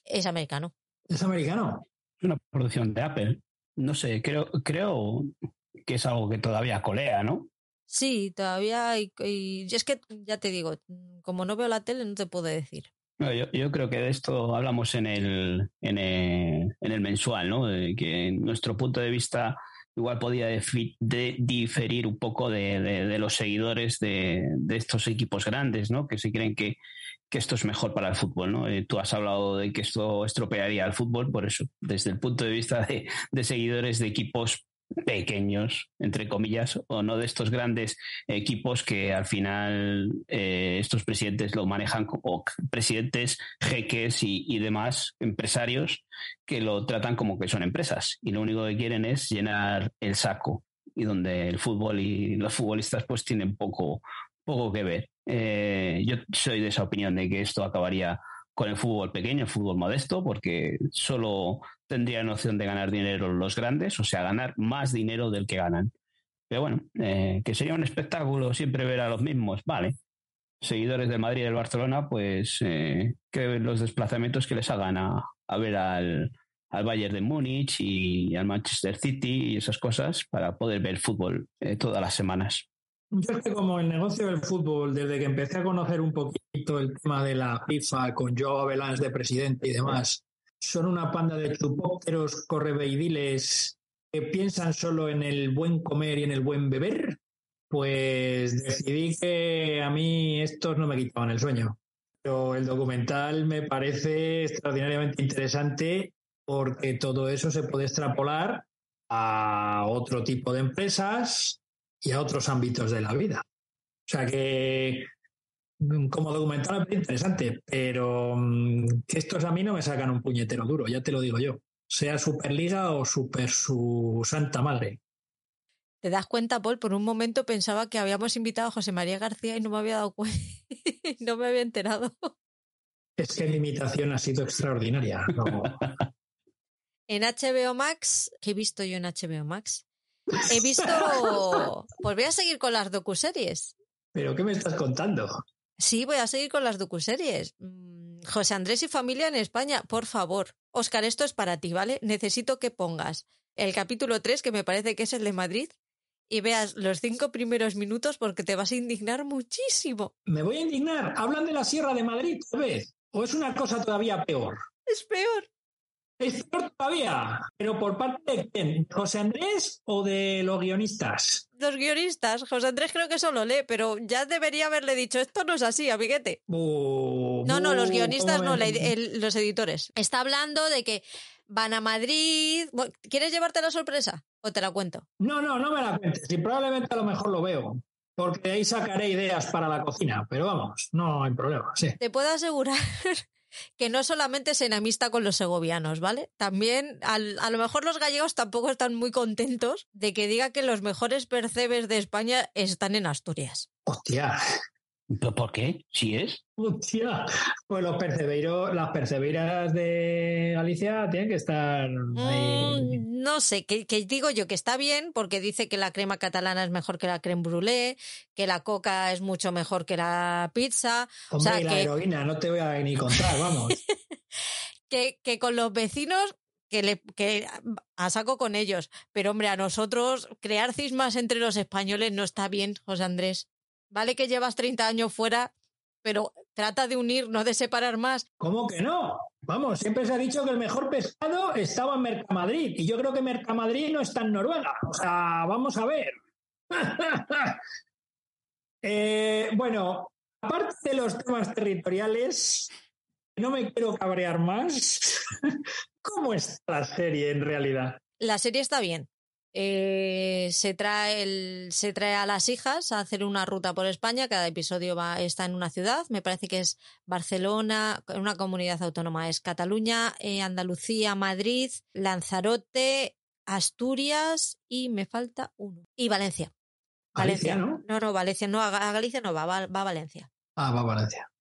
Es americano. ¿Es americano? Es una producción de Apple. No sé, creo, creo que es algo que todavía colea, ¿no? Sí, todavía. Y, y es que, ya te digo, como no veo la tele, no te puedo decir. yo, yo, creo que de esto hablamos en el, en el, en el mensual, ¿no? De que nuestro punto de vista igual podía diferir un poco de, los seguidores de, estos equipos grandes, ¿no? Que se creen que, que esto es mejor para el fútbol. ¿no? Eh, tú has hablado de que esto estropearía el fútbol, por eso, desde el punto de vista de, seguidores de equipos pequeños, entre comillas, o no de estos grandes equipos que al final eh, estos presidentes lo manejan, o presidentes, jeques y, y, demás empresarios que lo tratan como que son empresas y lo único que quieren es llenar el saco y donde el fútbol y los futbolistas pues tienen poco, poco que ver. Eh, yo soy de esa opinión de que esto acabaría con el fútbol pequeño, el fútbol modesto, porque solo tendrían opción de ganar dinero los grandes, o sea, ganar más dinero del que ganan. Pero bueno, eh, que sería un espectáculo siempre ver a los mismos, vale. Seguidores del Madrid y del Barcelona, pues eh, que los desplazamientos que les hagan a, ver al, al Bayern de Múnich y al Manchester City y esas cosas para poder ver fútbol eh, todas las semanas. Yo es que como el negocio del fútbol, desde que empecé a conocer un poquito el tema de la FIFA con Joe Avalanche de presidente y demás, son una panda de chupópteros correveidiles que piensan solo en el buen comer y en el buen beber, pues decidí que a mí estos no me quitaban el sueño. Pero el documental me parece extraordinariamente interesante porque todo eso se puede extrapolar a otro tipo de empresas y a otros ámbitos de la vida. O sea que mm, como documental es interesante, pero mm, que estos a mí no me sacan un puñetero duro, ya te lo digo yo. Sea Superliga o Super su Santa Madre. ¿Te das cuenta, Paul? Por un momento pensaba que habíamos invitado a José María García y no me había dado cuenta, [laughs] no me había enterado. Es que mi imitación ha sido extraordinaria. [laughs] En HBO Max, ¿qué he visto yo en HBO Max? He visto. Pues voy a seguir con las docuseries. ¿Pero qué me estás contando? Sí, voy a seguir con las docuseries. Mm, José Andrés y familia en España, por favor. Oscar, esto es para ti, ¿vale? Necesito que pongas el capítulo 3, que me parece que es el de Madrid, y veas los cinco primeros minutos porque te vas a indignar muchísimo. Me voy a indignar. ¿Hablan de la Sierra de Madrid, vez? ¿O es una cosa todavía peor? Es peor. Es peor todavía, pero por parte de quién, ¿José Andrés o de los guionistas? Los guionistas, José Andrés creo que solo lee, pero ya debería haberle dicho, esto no es así, amiguete. no, no, los guionistas no, los editores. Está hablando de que van a Madrid. ¿Quieres llevarte la sorpresa o te la cuento? No, no, no me la cuentes. Y probablemente a lo mejor lo veo. Porque ahí sacaré ideas para la cocina. Pero vamos, no hay problema. Sí. Te puedo asegurar que no solamente se enamista con los segovianos, ¿vale? También a lo mejor los gallegos tampoco están muy contentos de que diga que los mejores percebes de España están en Asturias. Hostia, ¿Por qué? ¿Sí es? Hostia, pues los percebeiros, las perceberas de Galicia tienen que estar mm, no sé, que, digo yo que está bien porque dice que la crema catalana es mejor que la creme brûlée, que la coca es mucho mejor que la pizza. Hombre, o sea, la heroína, no te voy a ni contar, vamos. [laughs] que, que con los vecinos que, le, que a saco con ellos. Pero hombre, a nosotros crear cismas entre los españoles no está bien, José Andrés. Vale que llevas 30 años fuera, pero trata de unir, no de separar más. ¿Cómo que no? Vamos, siempre se ha dicho que el mejor pescado estaba en Mercamadrid y yo creo que Mercamadrid no está en Noruega. O sea, vamos a ver. [laughs] Eh, bueno, aparte de los temas territoriales, no me quiero cabrear más. [laughs] ¿Cómo está la serie en realidad? La serie está bien. Eh, se, trae el, se trae a las hijas a hacer una ruta por España. Cada episodio va, está en una ciudad. Me parece que es Barcelona, una comunidad autónoma. Es Cataluña, eh, Andalucía, Madrid, Lanzarote, Asturias y me falta uno. Y Valencia. Valencia, ¿no? No, no, Valencia. No, a Galicia no va, va, a Valencia. Ah, va a Valencia.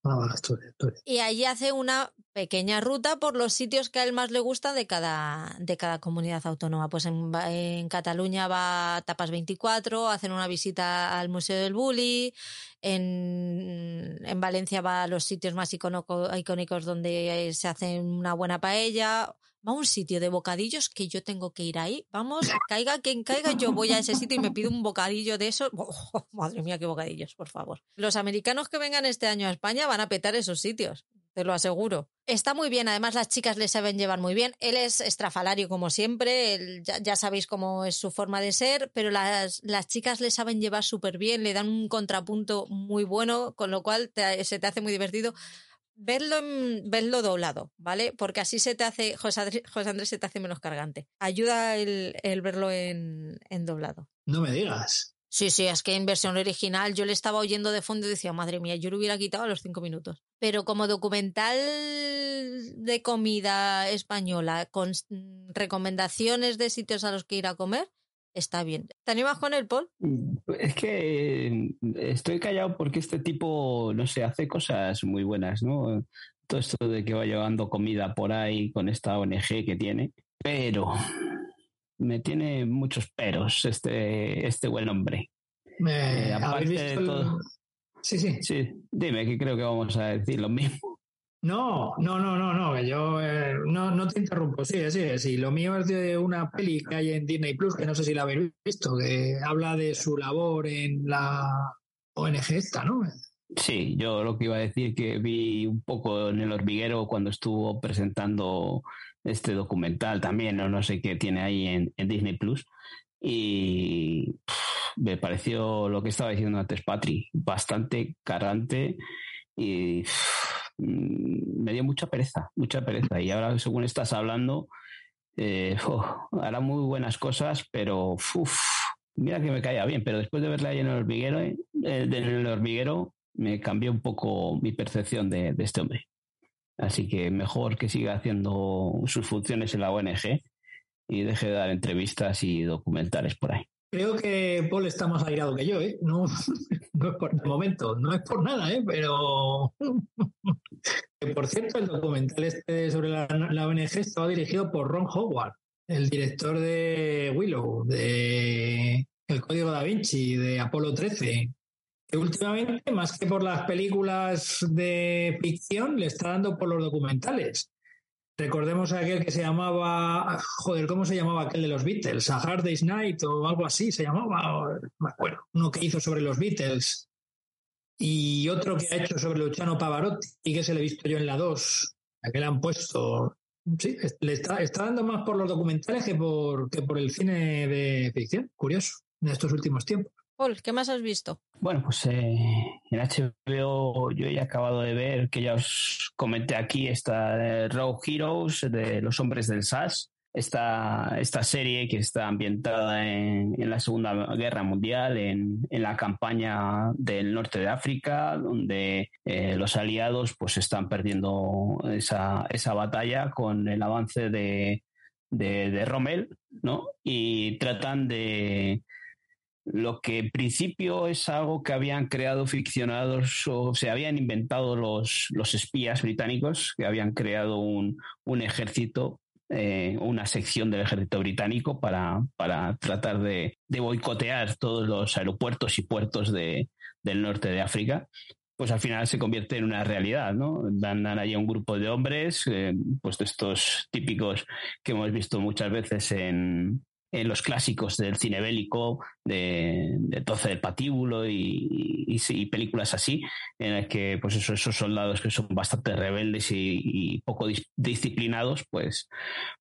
Y allí hace una pequeña ruta por los sitios que a él más le gusta de cada, de cada comunidad autónoma. Pues en, Cataluña va a Tapas 24, hacen una visita al Museo del Bulli, en, en Valencia va a los sitios más icónicos donde se hace una buena paella va a un sitio de bocadillos que yo tengo que ir ahí. Vamos, caiga quien caiga, yo voy a ese sitio y me pido un bocadillo de esos. [laughs] Madre mía, qué bocadillos, por favor. Los americanos que vengan este año a España van a petar esos sitios. Te lo aseguro. Está muy bien, además las chicas le saben llevar muy bien. Él es estrafalario como siempre, ya, sabéis cómo es su forma de ser, pero las, las chicas le saben llevar súper bien, le dan un contrapunto muy bueno, con lo cual se te hace muy divertido vedlo, vedlo doblado, ¿vale? Porque así se te hace, José, Andrés se te hace menos cargante. Ayuda el, verlo en, en doblado. No me digas. Sí, sí, es que en versión original yo le estaba oyendo de fondo y decía, madre mía, yo lo hubiera quitado a los cinco minutos. Pero como documental de comida española con recomendaciones de sitios a los que ir a comer, está bien. ¿Te animas con el Paul? Mm, es que estoy callado porque este tipo, no sé, hace cosas muy buenas, ¿no? Todo esto de que va llevando comida por ahí con esta ONG que tiene. Pero [laughs] me tiene muchos peros este, este buen hombre. Eh, aparte de todo. Sí, sí. Sí, dime, que creo que vamos a decir lo mismo. No, no, no, no, no, yo eh, no, no te interrumpo, sí, sí, sí. Lo mío es de una peli que hay en Disney Plus, que no sé si la habéis visto, que habla de su labor en la ONG esta, ¿no? Sí, yo lo que iba a decir que vi un poco en el hormiguero cuando estuvo presentando este documental también, o no sé qué tiene ahí en, Disney Plus. Y me pareció lo que estaba diciendo antes Patri, bastante cargante y mm, me dio mucha pereza, mucha pereza. Y ahora, según estás hablando, eh, hará muy buenas cosas, pero mira que me caía bien. Pero después de verla ahí en el hormiguero, eh, en el hormiguero me cambió un poco mi percepción de, este hombre. Así que mejor que siga haciendo sus funciones en la ONG y deje de dar entrevistas y documentales por ahí. Creo que Paul está más airado que yo, ¿eh? [laughs] No, es por el momento, no es por nada, ¿eh? Pero. [laughs] por cierto, el documental este sobre la, la, ONG estaba dirigido por Ron Howard, el director de Willow, de El Código da Vinci, de Apolo 13, últimamente, más que por las películas de ficción, le está dando por los documentales. Recordemos a aquel que se llamaba, joder, ¿cómo se llamaba aquel de los Beatles? A Hard Day's Night o algo así se llamaba, me acuerdo. Uno que hizo sobre los Beatles y otro que ha hecho sobre Luciano Pavarotti y que se le he visto yo en la 2. Aquel han puesto. Sí, le está, está dando más por los documentales que por, que por el cine de ficción. Curioso, en estos últimos tiempos. Paul, ¿qué más has visto? Bueno, pues eh, en HBO yo he acabado de ver, que ya os comenté aquí, esta de Rogue Heroes de los hombres del SAS. Esta, esta serie que está ambientada en, la Segunda Guerra Mundial, en, la campaña del norte de África, donde eh, los aliados pues están perdiendo esa, esa batalla con el avance de, de, de Rommel, ¿no? Y tratan de, lo que en principio es algo que habían creado ficcionados o se habían inventado los, los espías británicos, que habían creado un, un ejército, eh, una sección del ejército británico para, para tratar de, de, boicotear todos los aeropuertos y puertos de, del norte de África. Pues al final se convierte en una realidad, ¿no? Dan, allí un grupo de hombres, eh, pues de estos típicos que hemos visto muchas veces en, en los clásicos del cine bélico, de, de Toce del Patíbulo y, películas así, en las que pues esos soldados que son bastante rebeldes y, poco disciplinados, pues,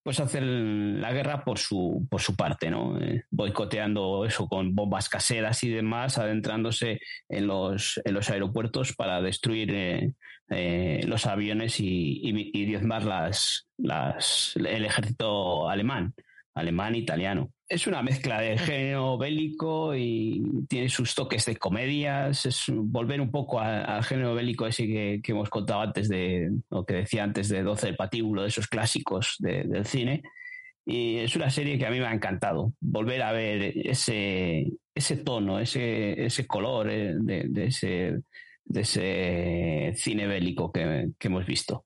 pues hacen la guerra por su, por su parte, ¿no? Eh, boicoteando eso con bombas caseras y demás, adentrándose en los, en los aeropuertos para destruir eh, eh, los aviones y, y diezmar las, las, el ejército alemán alemán, italiano. Es una mezcla de género bélico y tiene sus toques de comedias. Es volver un poco al género bélico ese que, hemos contado antes de, o que decía antes de 12 del patíbulo, de esos clásicos del cine. Y es una serie que a mí me ha encantado. Volver a ver ese, tono, ese, ese color eh, de, de ese cine bélico que hemos visto.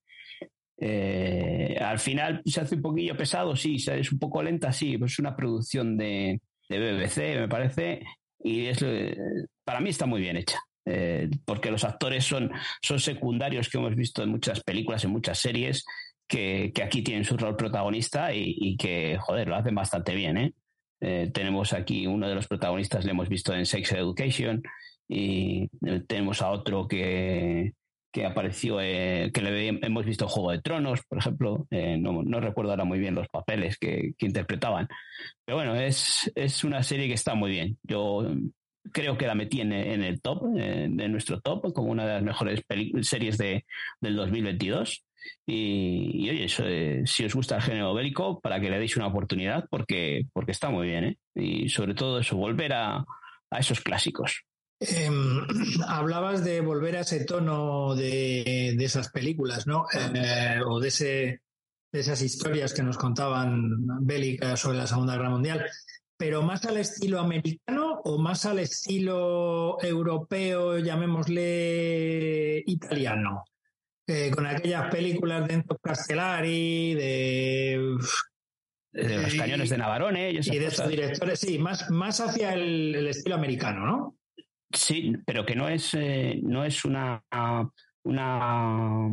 Eh, al final se hace un poquillo pesado, sí, es un poco lenta, sí, es una producción de, BBC, me parece, y es, eh, para mí está muy bien hecha. Eh, porque los actores son, son secundarios que hemos visto en muchas películas, en muchas series, que, aquí tienen su rol protagonista y, que, joder, lo hacen bastante bien. tenemos aquí uno de los protagonistas, le hemos visto en Sex Education, y tenemos a otro que, que apareció, eh, que le hemos visto en Juego de Tronos, por ejemplo. Eh, no, no, recuerdo ahora muy bien los papeles que, que interpretaban. Pero bueno, es, es, una serie que está muy bien. Yo creo que la metí en, el top, en, nuestro top, como una de las mejores series de, del 2022. Y, oye, eh, si os gusta el género bélico, para que le deis una oportunidad, porque, porque está muy bien, ¿eh? Y sobre todo eso, volver a, a esos clásicos. Em, [clears throat] hablabas de volver a ese tono de, de esas películas, ¿no? Eh, o de, ese, de esas historias que nos contaban bélicas sobre la Segunda Guerra Mundial. Pero más al estilo americano o más al estilo europeo, llamémosle italiano. Eh, con aquellas películas de Enzo Castellari, de de los cañones de Navarone y, de esos directores, sí, más, más hacia el, estilo americano, ¿no? Sí, pero que no es, eh, no es una, una,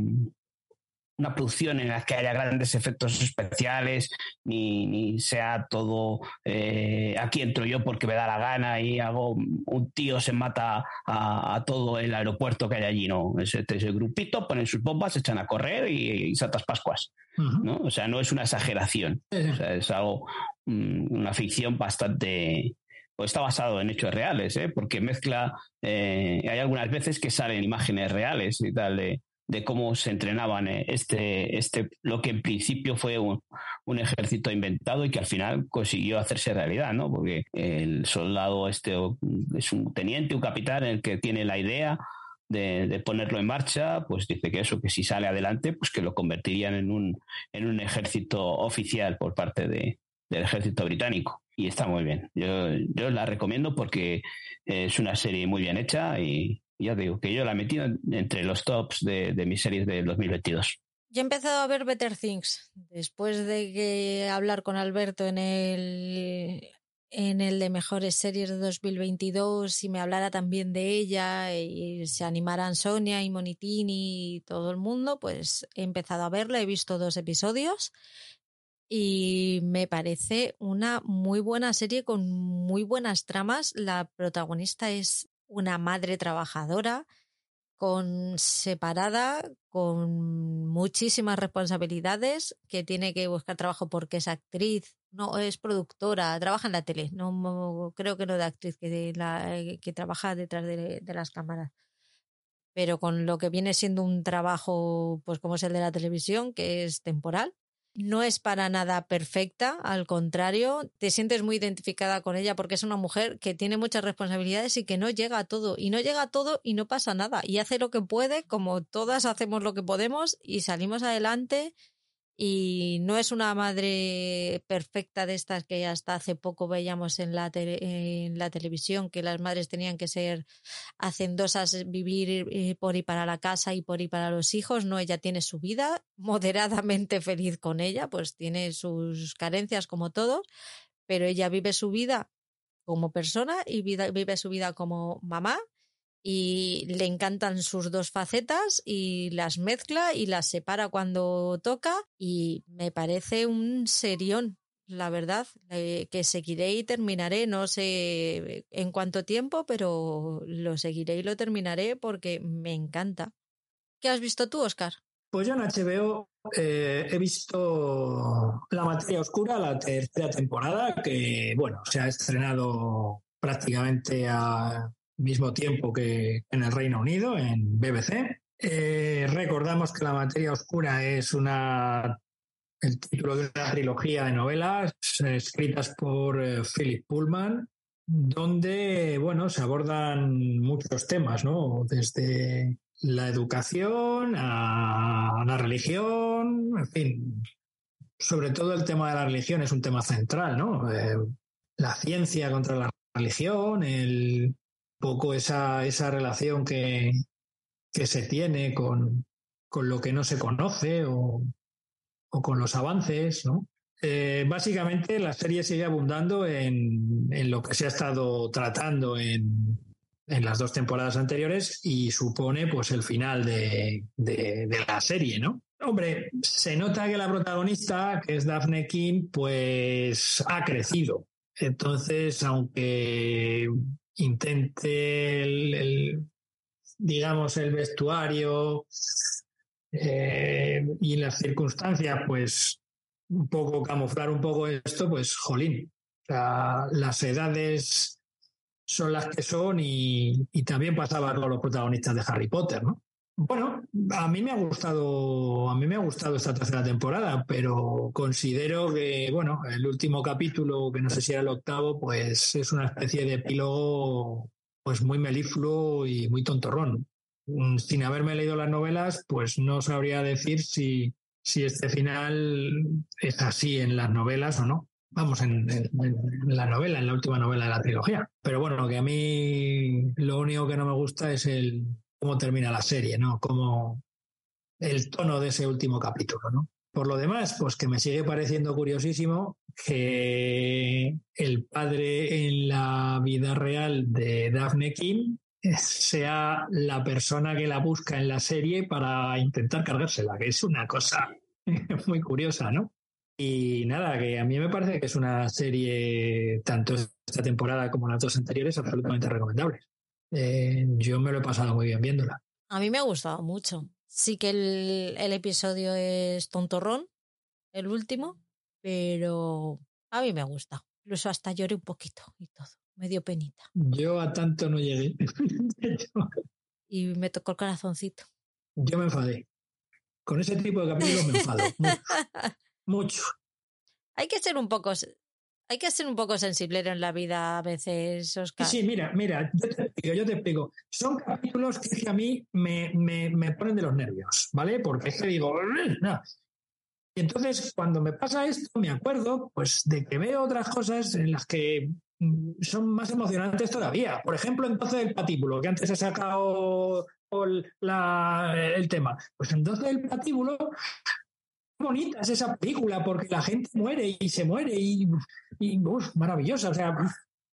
una producción en la que haya grandes efectos especiales, ni, ni sea todo eh, aquí entro yo porque me da la gana y hago un tío se mata a, todo el aeropuerto que hay allí, no. Ese, ese grupito ponen sus bombas, se echan a correr y, y saltas pascuas. ¿no? O sea, no es una exageración. O sea, es algo, mm, una ficción bastante, pues está basado en hechos reales, ¿eh? porque mezcla, eh, hay algunas veces que salen imágenes reales y tal de, de cómo se entrenaban eh, este, este, lo que en principio fue un, un, ejército inventado y que al final consiguió hacerse realidad, ¿no? Porque el soldado este es un teniente, un capitán, el que tiene la idea de, ponerlo en marcha, pues dice que eso, que si sale adelante, pues que lo convertirían en un, en un ejército oficial por parte de, del ejército británico. Y está muy bien. Yo, yo la recomiendo porque es una serie muy bien hecha y ya digo que yo la he metido entre los tops de, de mis series del 2022. Yo he empezado a ver Better Things después de que hablar con Alberto en el en el de mejores series de 2022 y me hablara también de ella y se animaran Sonia y Monitini y todo el mundo, pues he empezado a verla, he visto dos episodios y me parece una muy buena serie con muy buenas tramas. La protagonista es una madre trabajadora con separada, con muchísimas responsabilidades, que tiene que buscar trabajo porque es actriz, no es productora, trabaja en la tele, no creo que no de actriz, que, la, que trabaja detrás de, de, las cámaras. Pero con lo que viene siendo un trabajo, pues como es el de la televisión, que es temporal, no es para nada perfecta, al contrario, te sientes muy identificada con ella porque es una mujer que tiene muchas responsabilidades y que no llega a todo. Y no llega a todo y no pasa nada. Y hace lo que puede, como todas hacemos lo que podemos y salimos adelante y no es una madre perfecta de estas que hasta hace poco veíamos en la, en la televisión, que las madres tenían que ser hacendosas, vivir eh, por y para la casa y por y para los hijos. No, ella tiene su vida [laughs] moderadamente feliz con ella, pues tiene sus carencias como todos, pero ella vive su vida como persona y vive su vida como mamá y le encantan sus dos facetas y las mezcla y las separa cuando toca y me parece un serión, la verdad, eh, que seguiré y terminaré, no sé en cuánto tiempo, pero lo seguiré y lo terminaré porque me encanta. ¿Qué has visto tú, Oscar? Pues yo en HBO eh, he visto La materia oscura, la tercera temporada, que bueno, se ha estrenado prácticamente a mismo tiempo que en el Reino Unido, en BBC. Eh, recordamos que La materia oscura es una el título de una trilogía de novelas escritas por eh, Philip Pullman, donde bueno, se abordan muchos temas, ¿no? Desde la educación a la religión, en fin. Sobre todo el tema de la religión es un tema central, ¿no? Eh, la ciencia contra la religión, el, poco esa, esa relación que, que se tiene con, con, lo que no se conoce o, o con los avances, ¿no? Eh, básicamente la serie sigue abundando en, en, lo que se ha estado tratando en, en, las dos temporadas anteriores y supone pues el final de, de, la serie, ¿no? Hombre, se nota que la protagonista, que es Daphne King, pues ha crecido. Entonces, aunque intente el, digamos, el vestuario eh, y las circunstancias, pues un poco camuflar un poco esto, pues jolín. las edades son las que son y, y también pasaba con los protagonistas de Harry Potter, ¿no? Bueno, a mí me ha gustado, a mí me ha gustado esta tercera temporada, pero considero que, bueno, el último capítulo, que no sé si era el octavo, pues es una especie de epílogo, pues muy melifluo y muy tontorrón. Mm, sin haberme leído las novelas, pues no sabría decir si, si este final es así en las novelas o no. Vamos, en, la novela, en la última novela de la trilogía. Pero bueno, que a mí lo único que no me gusta es el, cómo termina la serie, ¿no? Como el tono de ese último capítulo, ¿no? Por lo demás, pues que me sigue pareciendo curiosísimo que el padre en la vida real de Daphne King sea la persona que la busca en la serie para intentar cargársela, que es una cosa [laughs] muy curiosa, ¿no? Y nada, que a mí me parece que es una serie, tanto esta temporada como las dos anteriores, absolutamente recomendable. Eh, yo me lo he pasado muy bien viéndola. A mí me ha gustado mucho. Sí que el, el episodio es tontorrón, el último, pero a mí me ha gustado. Incluso hasta lloré un poquito y todo. Me dio penita. Yo a tanto no llegué. [laughs] y me tocó el corazoncito. Yo me enfadé. Con ese tipo de capítulos me enfado. [laughs] mucho. mucho. Hay que ser un poco hay que ser un poco sensiblero en la vida a veces, Oscar. Sí, mira, mira, yo te explico, yo te explico. Son capítulos que a mí me, me, me ponen de los nervios, ¿vale? Porque es que digo, no. Y entonces, cuando me pasa esto, me acuerdo, pues, de que veo otras cosas en las que mm, son más emocionantes todavía. Por ejemplo, entonces el patíbulo, que antes he sacado la, el tema. Pues entonces el patíbulo bonita es esa película porque la gente muere y se muere y, y maravillosa. O sea,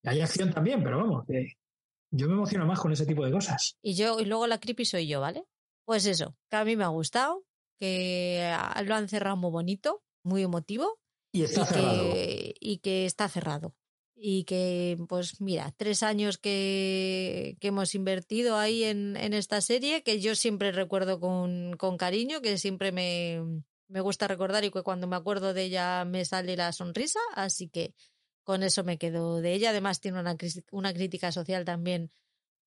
hay acción también, pero vamos, yo me emociono más con ese tipo de cosas. Y yo, y luego la creepy soy yo, ¿vale? Pues eso, que a mí me ha gustado, que lo han cerrado muy bonito, muy emotivo. Y está cerrado. Que, y que está cerrado. Y que, pues mira, tres años que, que hemos invertido ahí en, en, esta serie, que yo siempre recuerdo con, con cariño, que siempre me, me gusta recordar y que cuando me acuerdo de ella me sale la sonrisa, así que con eso me quedo de ella. Además tiene una, una crítica social también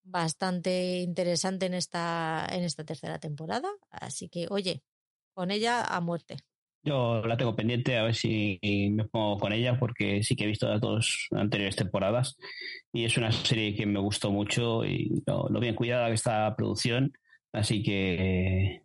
bastante interesante en esta, en esta tercera temporada, así que oye, con ella a muerte. Yo la tengo pendiente a ver si me pongo con ella porque sí que he visto las dos anteriores temporadas y es una serie que me gustó mucho y lo, lo bien cuidada que está la producción, así que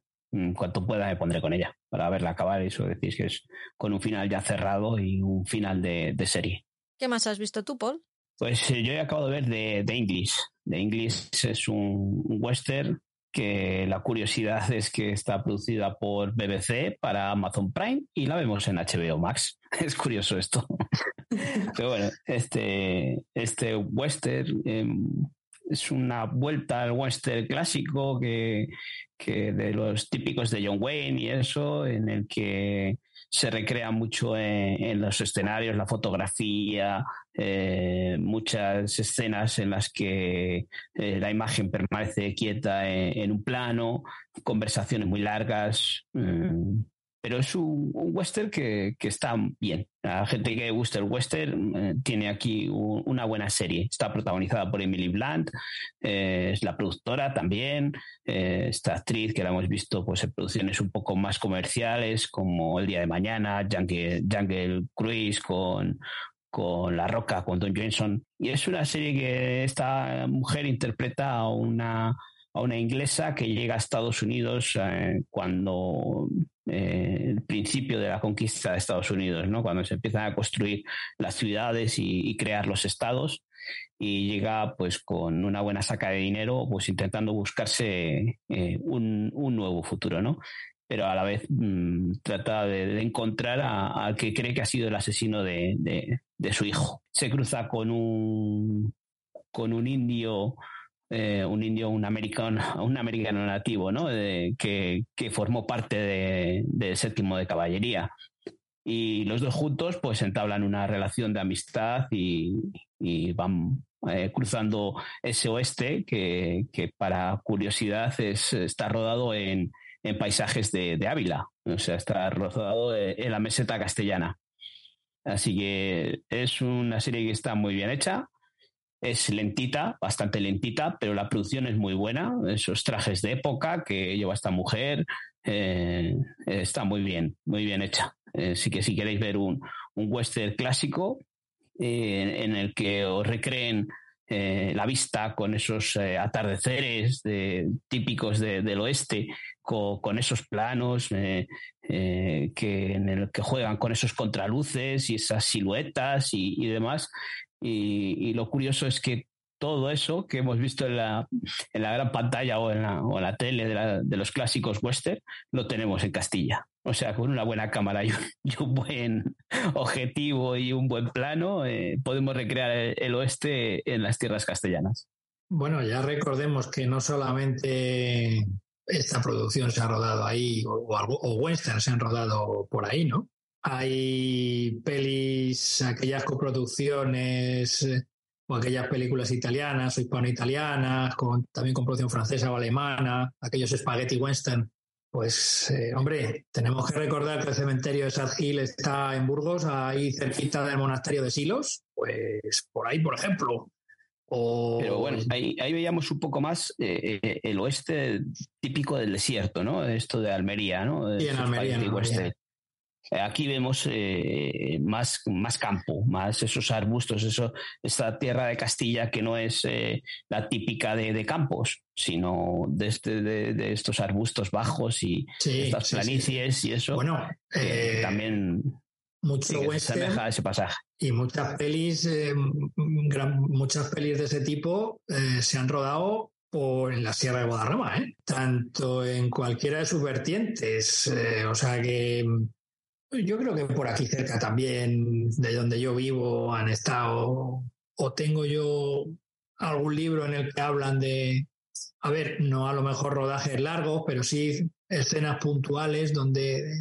cuanto pueda me pondré con ella para verla acabar. Eso decís que es con un final ya cerrado y un final de, de serie. ¿Qué más has visto tú, Paul? Pues eh, yo he acabado de ver de, de English. The English es un, un western que la curiosidad es que está producida por BBC para Amazon Prime y la vemos en HBO Max. [laughs] Es curioso esto. [laughs] Pero bueno, este, este western eh, es una vuelta al western clásico que, que de los típicos de John Wayne y eso, en el que se recrea mucho en, los escenarios, la fotografía, eh, muchas escenas en las que eh, la imagen permanece quieta en, un plano, conversaciones muy largas. Mm, pero es un, western que, está bien. La gente que gusta el western eh, tiene aquí una buena serie. Está protagonizada por Emily Blunt, eh, es la productora también. Eh, esta actriz que la hemos visto pues, en producciones un poco más comerciales, como El Día de Mañana, Jungle, Jungle Cruise con, con La Roca, con Don Johnson. Y es una serie que esta mujer interpreta a una a una inglesa que llega a Estados Unidos eh, cuando eh, el principio de la conquista de Estados Unidos, ¿no? cuando se empiezan a construir las ciudades y, crear los estados y llega pues con una buena saca de dinero pues intentando buscarse eh, un, un, nuevo futuro, ¿no? Pero a la vez mmm, trata de, de encontrar al que cree que ha sido el asesino de, de, de su hijo. Se cruza con un con un indio eh, un indio, un americano, [laughs] un americano nativo, ¿no? De, que, que, formó parte del de séptimo de caballería. Y los dos juntos, pues entablan una relación de amistad y, van eh, cruzando ese oeste que, que, para curiosidad es, está rodado en, en paisajes de, de, Ávila, o sea, está rodado en la meseta castellana. Así que es una serie que está muy bien hecha, es lentita, bastante lentita, pero la producción es muy buena. Esos trajes de época que lleva esta mujer eh, está muy bien, muy bien hecha. Así que si queréis ver un, un western clásico en el que os recreen eh, la vista con esos eh, atardeceres típicos del oeste, con, esos planos eh, que, en el que juegan con esos contraluces y esas siluetas y, demás. Y, lo curioso es que todo eso que hemos visto en la, en la gran pantalla o en la, o la tele de, de, los clásicos western, lo tenemos en Castilla. O sea, con una buena cámara y un, [laughs] buen objetivo y un buen plano, eh, podemos recrear el, oeste en las tierras castellanas. Bueno, ya recordemos que no solamente esta producción se ha rodado ahí, o, o, western se han rodado por ahí, ¿no? Hay pelis, aquellas coproducciones o aquellas películas italianas o hispano-italianas, con, también con producción francesa o alemana, aquellos spaghetti western. Pues, eh, hombre, tenemos que recordar que el cementerio de Sad Hill está en Burgos, ahí cerquita del monasterio de Silos, pues por ahí, por ejemplo. Pero bueno, ahí, veíamos un poco más eh, eh, el oeste típico del desierto, ¿no? Esto de Almería, ¿no? Y en Almería. Eh, aquí vemos eh, más, más campo, más esos arbustos, eso, esta tierra de Castilla que no es eh, la típica de, campos, sino de, este, de, estos arbustos bajos y estas planicies y eso. Bueno, también mucho western ese pasaje. Y muchas pelis, muchas pelis de ese tipo se han rodado por en la Sierra de Guadarrama, tanto en cualquiera de sus vertientes. o sea que yo creo que por aquí cerca también, de donde yo vivo, han estado, o tengo yo algún libro en el que hablan de, a ver, no a lo mejor rodajes largos, pero sí escenas puntuales donde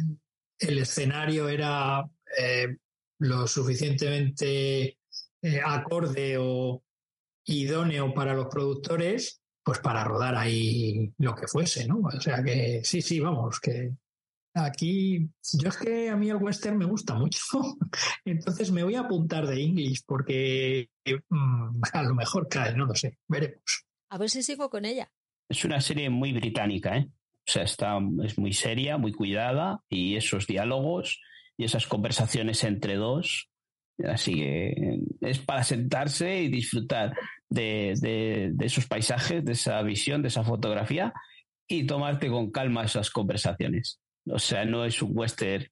el escenario era eh, lo suficientemente eh, acorde o idóneo para los productores, pues para rodar ahí lo que fuese, ¿no? O sea que sí, sí, vamos, que Aquí, yo es que a mí el western me gusta mucho, [laughs] entonces me voy a apuntar de English porque mm, a lo mejor cae, no lo sé, veremos. A ver si sigo con ella. Es una serie muy británica, ¿eh? O sea, está, es muy seria, muy cuidada y esos diálogos y esas conversaciones entre dos, así que es para sentarse y disfrutar de esos paisajes, de esa visión, de esa fotografía y tomarte con calma esas conversaciones. O sea, no es un western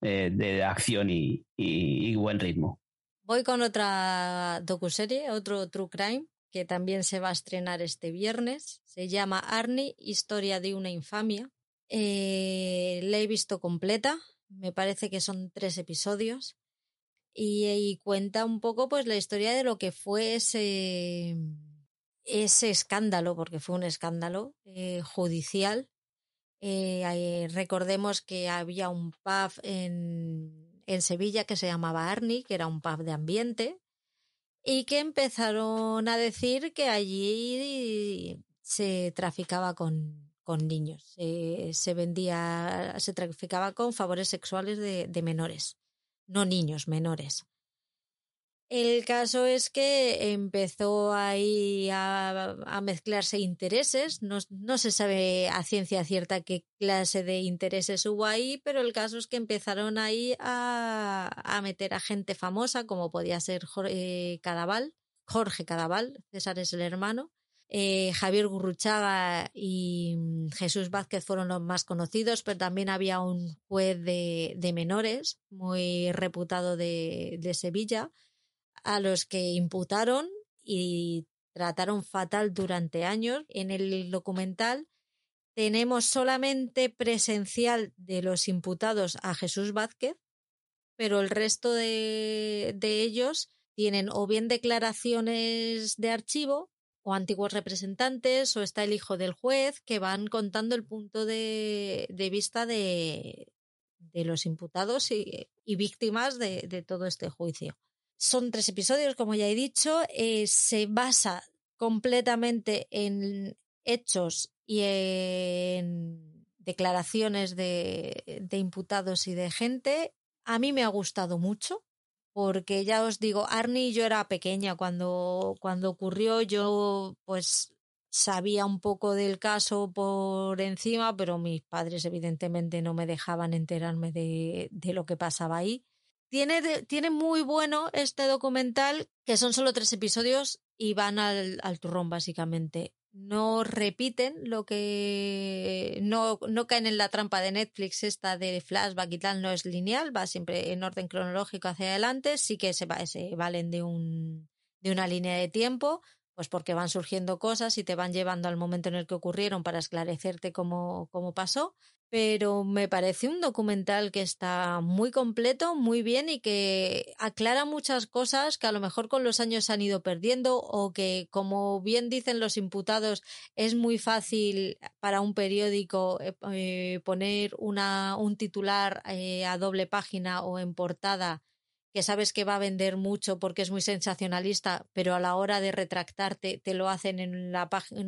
eh, de acción y, buen ritmo. Voy con otra docuserie, otro True Crime, que también se va a estrenar este viernes. Se llama Arnie, Historia de una infamia. Eh, la he visto completa, me parece que son tres episodios. Y, cuenta un poco pues la historia de lo que fue ese, ese escándalo, porque fue un escándalo eh, judicial eh, recordemos que había un pub en, en Sevilla que se llamaba Arni, que era un pub de ambiente, y que empezaron a decir que allí se traficaba con, con niños, se vendía, se traficaba con favores sexuales de, de menores, no niños, menores. El caso es que empezó ahí a, mezclarse intereses. No, se sabe a ciencia cierta qué clase de intereses hubo ahí, pero el caso es que empezaron ahí a, meter a gente famosa, como podía ser Jorge Cadaval, Jorge Cadaval, César es el hermano. Eh, Javier Gurruchaga y mm, Jesús Vázquez fueron los más conocidos, pero también había un juez de, menores muy reputado de Sevilla a los que imputaron y trataron fatal durante años. En el documental tenemos solamente presencial de los imputados a Jesús Vázquez, pero el resto de, ellos tienen o bien declaraciones de archivo o antiguos representantes o está el hijo del juez que van contando el punto de, vista de, los imputados y, víctimas de todo este juicio. Son tres episodios, como ya he dicho. Eh, se basa completamente en hechos y en declaraciones de, imputados y de gente. A mí me ha gustado mucho. porque ya os digo, Arnie yo era pequeña cuando, cuando ocurrió, yo pues sabía un poco del caso por encima, pero mis padres evidentemente no me dejaban enterarme de, de lo que pasaba ahí. Tiene, tiene muy bueno este documental, que son solo tres episodios y van al, al turrón, básicamente. No repiten lo que. No, no caen en la trampa de Netflix, esta de flashback y tal, no es lineal, va siempre en orden cronológico hacia adelante. Sí que se, se valen de, un, de una línea de tiempo, pues porque van surgiendo cosas y te van llevando al momento en el que ocurrieron para esclarecerte cómo, cómo pasó pero me parece un documental que está muy completo, muy bien y que aclara muchas cosas que a lo mejor con los años se han ido perdiendo o que, como bien dicen los imputados, es muy fácil para un periódico eh, eh, poner una, un titular eh, a doble página o en portada que sabes que va a vender mucho porque es muy sensacionalista, pero a la hora de retractarte te lo hacen en,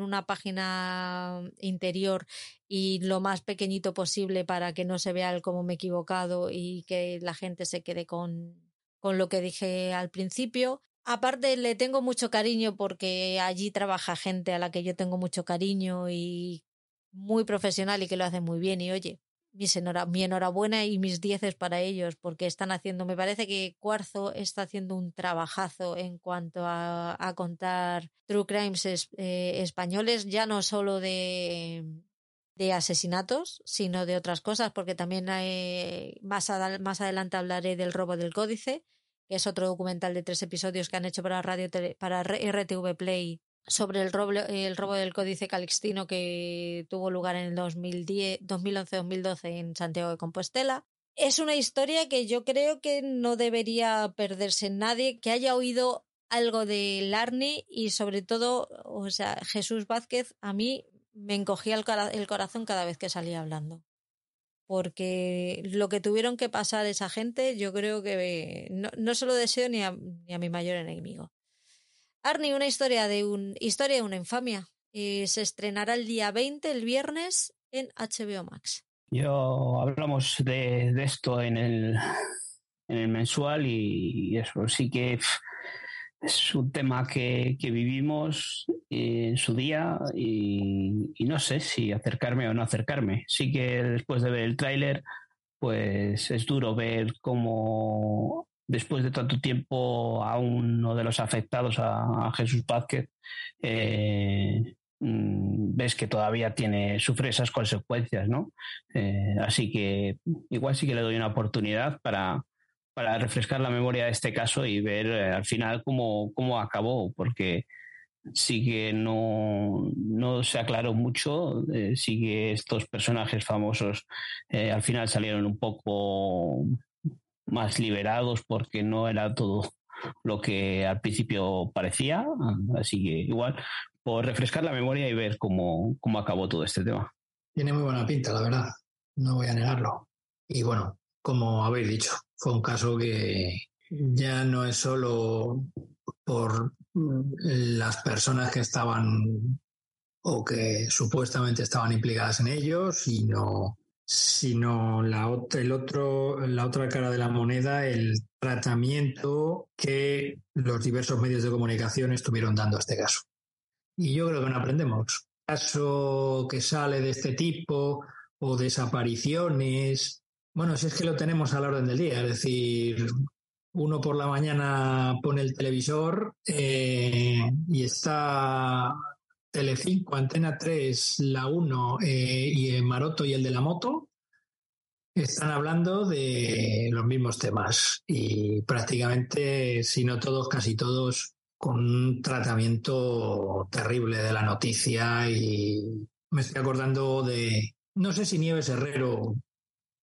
una página interior y lo más pequeñito posible para que no se vea el cómo me he equivocado y que la gente se quede con, con lo que dije al principio. Aparte, le tengo mucho cariño porque allí trabaja gente a la que yo tengo mucho cariño y muy profesional y que lo hace muy bien. Y oye, mi enhorabuena y mis dieces para ellos, porque están haciendo, me parece que Cuarzo está haciendo un trabajazo en cuanto a, contar true crimes eh, españoles, ya no solo de, de asesinatos, sino de otras cosas, porque también hay, más, más adelante hablaré del robo del códice, que es otro documental de tres episodios que han hecho para radio para RTV Play sobre el robo, el robo del Códice Calixtino que tuvo lugar en el 2011-2012 en Santiago de Compostela. Es una historia que yo creo que no debería perderse nadie, que haya oído algo de Larny y sobre todo, o sea, Jesús Vázquez a mí me encogía el, el corazón cada vez que salía hablando. Porque lo que tuvieron que pasar esa gente, yo creo que no, no se lo deseo ni a, ni a mi mayor enemigo. Arnie, una historia de un historia de una infamia. Y se estrenará el día 20, el viernes, en HBO Max. Yo hablamos de, esto en el, en el mensual y, eso sí que es un tema que, vivimos en su día y, y, no sé si acercarme o no acercarme. Sí que después de ver el tráiler, pues es duro ver cómo después de tanto tiempo a uno de los afectados, a, Jesús Vázquez, eh, mm, ves que todavía tiene, sufre esas consecuencias, ¿no? Eh, así que igual sí que le doy una oportunidad para, para refrescar la memoria de este caso y ver eh, al final cómo, cómo acabó, porque sí que no, no se aclaró mucho, sí que estos personajes famosos al final salieron un poco más liberados porque no era todo lo que al principio parecía. Así que igual, por refrescar la memoria y ver cómo, cómo acabó todo este tema. Tiene muy buena pinta, la verdad. No voy a negarlo. Y bueno, como habéis dicho, fue un caso que ya no es solo por las personas que estaban o que supuestamente estaban implicadas en ello, sino sino la, el otro, la otra cara de la moneda, el tratamiento que los diversos medios de comunicación estuvieron dando a este caso. Y yo creo que no aprendemos. Caso que sale de este tipo o desapariciones, bueno, si es que lo tenemos a la orden del día, es decir, uno por la mañana pone el televisor eh, y está Telecinco, Antena 3, La 1 eh, y el Maroto y el de la moto están hablando de los mismos temas. Y prácticamente, si no todos, casi todos, con un tratamiento terrible de la noticia. Y me estoy acordando de, no sé si Nieves Herrero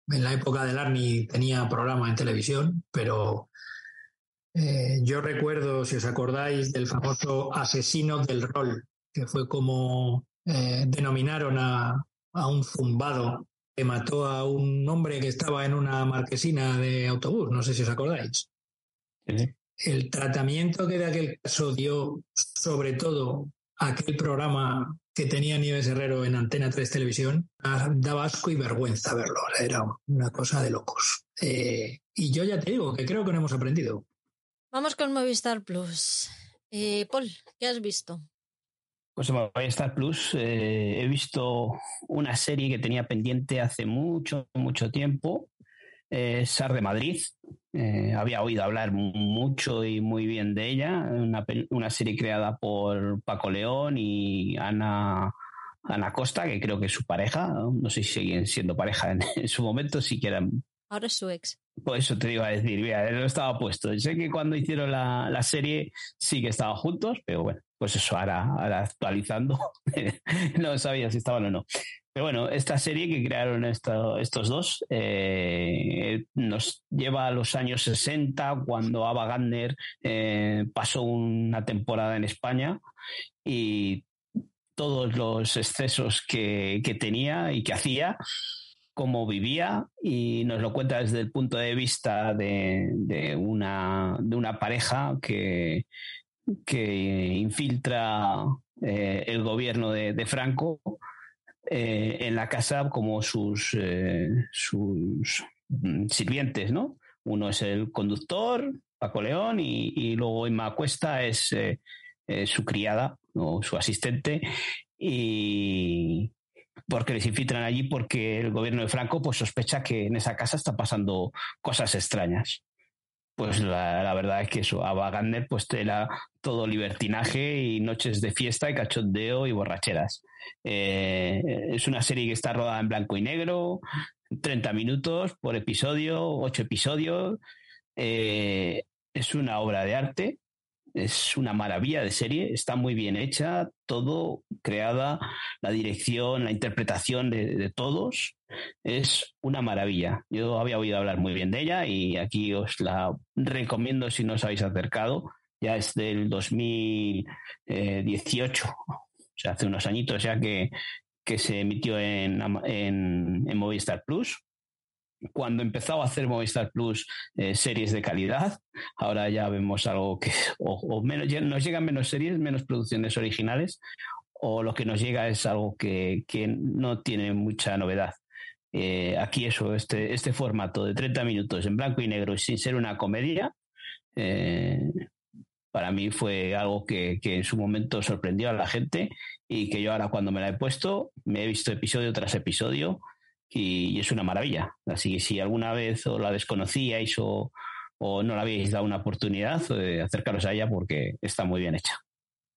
en la época del Arni tenía programa en televisión, pero eh, yo recuerdo, si os acordáis, del famoso asesino del rol, que fue como eh, denominaron a, un zumbado que mató a un hombre que estaba en una marquesina de autobús, no sé si os acordáis. El tratamiento que de aquel caso dio, sobre todo aquel programa que tenía Nieves Herrero en Antena 3 Televisión, daba asco y vergüenza verlo. Era una cosa de locos. Eh, y yo ya te digo que creo que no hemos aprendido. Vamos con Movistar Plus. Eh, Paul, ¿qué has visto? Pues en Movistar Plus eh, he visto una serie que tenía pendiente hace mucho, mucho tiempo. Eh, Sar de Madrid. Eh, había oído hablar mucho y muy bien de ella. Una, una serie creada por Paco León y Ana, Ana Costa, que creo que es su pareja. No sé si siguen siendo pareja en, [laughs] su momento, si que eran Ahora es su ex. Por eso te iba a decir, mira, no estaba puesto. Sé que cuando hicieron la, la serie sí que estaban juntos, pero bueno, pues eso, ahora, ahora actualizando, [laughs] no sabía si estaban o no. Pero bueno, esta serie que crearon esto- estos dos eh, nos lleva a los años 60, cuando Ava Gardner eh, pasó una temporada en España y todos los excesos que, que tenía y que hacía, cómo vivía y nos lo cuenta desde el punto de vista de, una, pareja que, que infiltra eh, el gobierno de, Franco eh, en la casa como sus, eh, sus sirvientes, ¿no? Uno es el conductor, Paco León, y, y luego Emma Cuesta es su criada o su asistente. Y, porque les infiltran allí porque el gobierno de Franco pues sospecha que en esa casa está pasando cosas extrañas. Pues la, verdad es que eso, Ava Gardner pues era todo libertinaje y noches de fiesta y cachondeo y borracheras. Eh, es una serie que está rodada en blanco y negro, 30 minutos por episodio, 8 episodios. Eh, es una obra de arte, es una maravilla de serie, está muy bien hecha, todo creada, la dirección, la interpretación de, todos, es una maravilla. Yo había oído hablar muy bien de ella y aquí os la recomiendo si no os habéis acercado. Ya es del 2018, o sea, hace unos añitos ya que, que se emitió en, en, en Movistar Plus. Cuando empezaba a hacer Movistar Plus eh, series de calidad, ahora ya vemos algo que o, o menos, nos llegan menos series, menos producciones originales, o lo que nos llega es algo que, que no tiene mucha novedad. Eh, aquí eso, este, este formato de 30 minutos en blanco y negro y sin ser una comedia, eh, para mí fue algo que, que en su momento sorprendió a la gente y que yo ahora cuando me la he puesto me he visto episodio tras episodio y, y es una maravilla. Así que si alguna vez o la desconocíais o, o no le habéis dado una oportunidad, eh, acercaros a ella porque está muy bien hecha.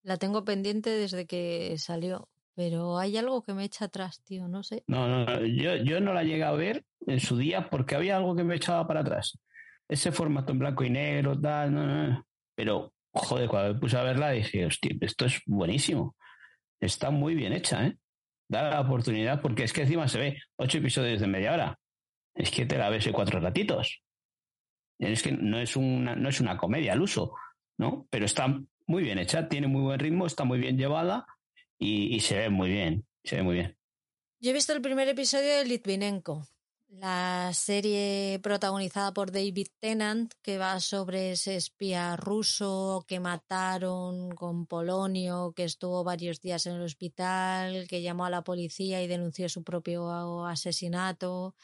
La tengo pendiente desde que salió, pero hay algo que me echa atrás, tío, no sé. No, no, no, yo, yo no la llegué a ver en su día porque había algo que me echaba para atrás. Ese formato en blanco y negro, tal, no, no, no. Pero, joder, cuando me puse a verla dije, hostia, esto es buenísimo. Está muy bien hecha, ¿eh? Da la oportunidad porque es que encima se ve ocho episodios de media hora. Es que te la ves en cuatro ratitos. Es que no es una, no es una comedia al uso, ¿no? Pero está muy bien hecha, tiene muy buen ritmo, está muy bien llevada y, y se ve muy bien, se ve muy bien. Yo he visto el primer episodio de Litvinenko, la serie protagonizada por David Tennant, que va sobre ese espía ruso que mataron con polonio, que estuvo varios días en el hospital, que llamó a la policía y denunció su propio asesinato.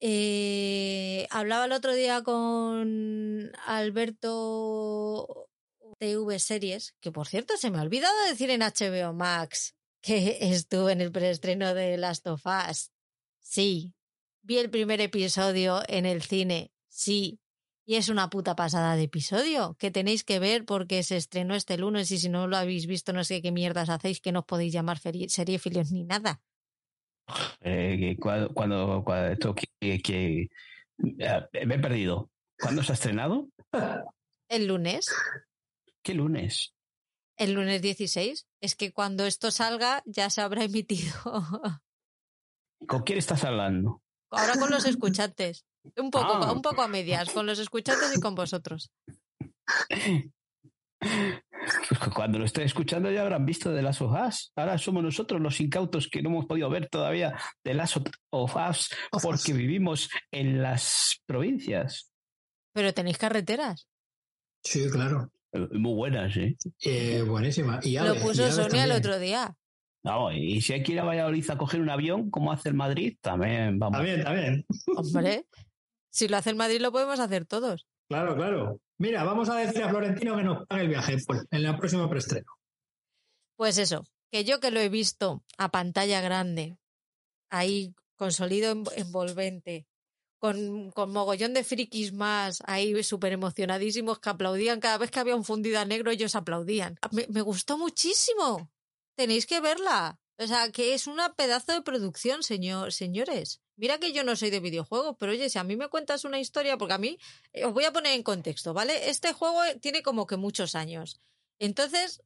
Eh, hablaba el otro día con Alberto TV Series, que por cierto se me ha olvidado decir en HBO Max que [laughs] estuve en el preestreno de Last of Us. Sí, vi el primer episodio en el cine, sí, y es una puta pasada de episodio que tenéis que ver porque se estrenó este lunes y si no lo habéis visto no sé qué mierdas hacéis que no os podéis llamar seriefilios ni nada. Eh, cuando, cuando, cuando esto que, que, eh, me he perdido. ¿Cuándo se ha estrenado? El lunes. ¿Qué lunes? El lunes 16. Es que cuando esto salga ya se habrá emitido. [laughs] ¿Con quién estás hablando? Ahora con los escuchantes. Un poco, ah. un poco a medias, con los escuchantes y con vosotros. Pues cuando lo esté escuchando ya habrán visto de las Us. Ahora somos nosotros los incautos que no hemos podido ver todavía de las of Us porque vivimos en las provincias. Pero tenéis carreteras. Sí, claro. Muy buenas, ¿eh? eh buenísima. Y Lo puso y Sonia también. el otro día. No, y si hay que ir a Valladolid a coger un avión, como hace el Madrid, también vamos. También, también. Hombre, Si lo hace el Madrid, lo podemos hacer todos. Claro, claro. Mira, vamos a decir a Florentino que nos pague el viaje pues, en el próximo preestreno. Pues eso, que yo que lo he visto a pantalla grande, ahí con sonido envolvente, con, con mogollón de frikis más, ahí súper emocionadísimos que aplaudían cada vez que había un fundido a negro, ellos aplaudían. Me, me gustó muchísimo. Tenéis que verla. O sea, que es una pedazo de producción, señor, señores. Mira que yo no soy de videojuegos, pero oye, si a mí me cuentas una historia, porque a mí, eh, os voy a poner en contexto, ¿vale? Este juego tiene como que muchos años. Entonces,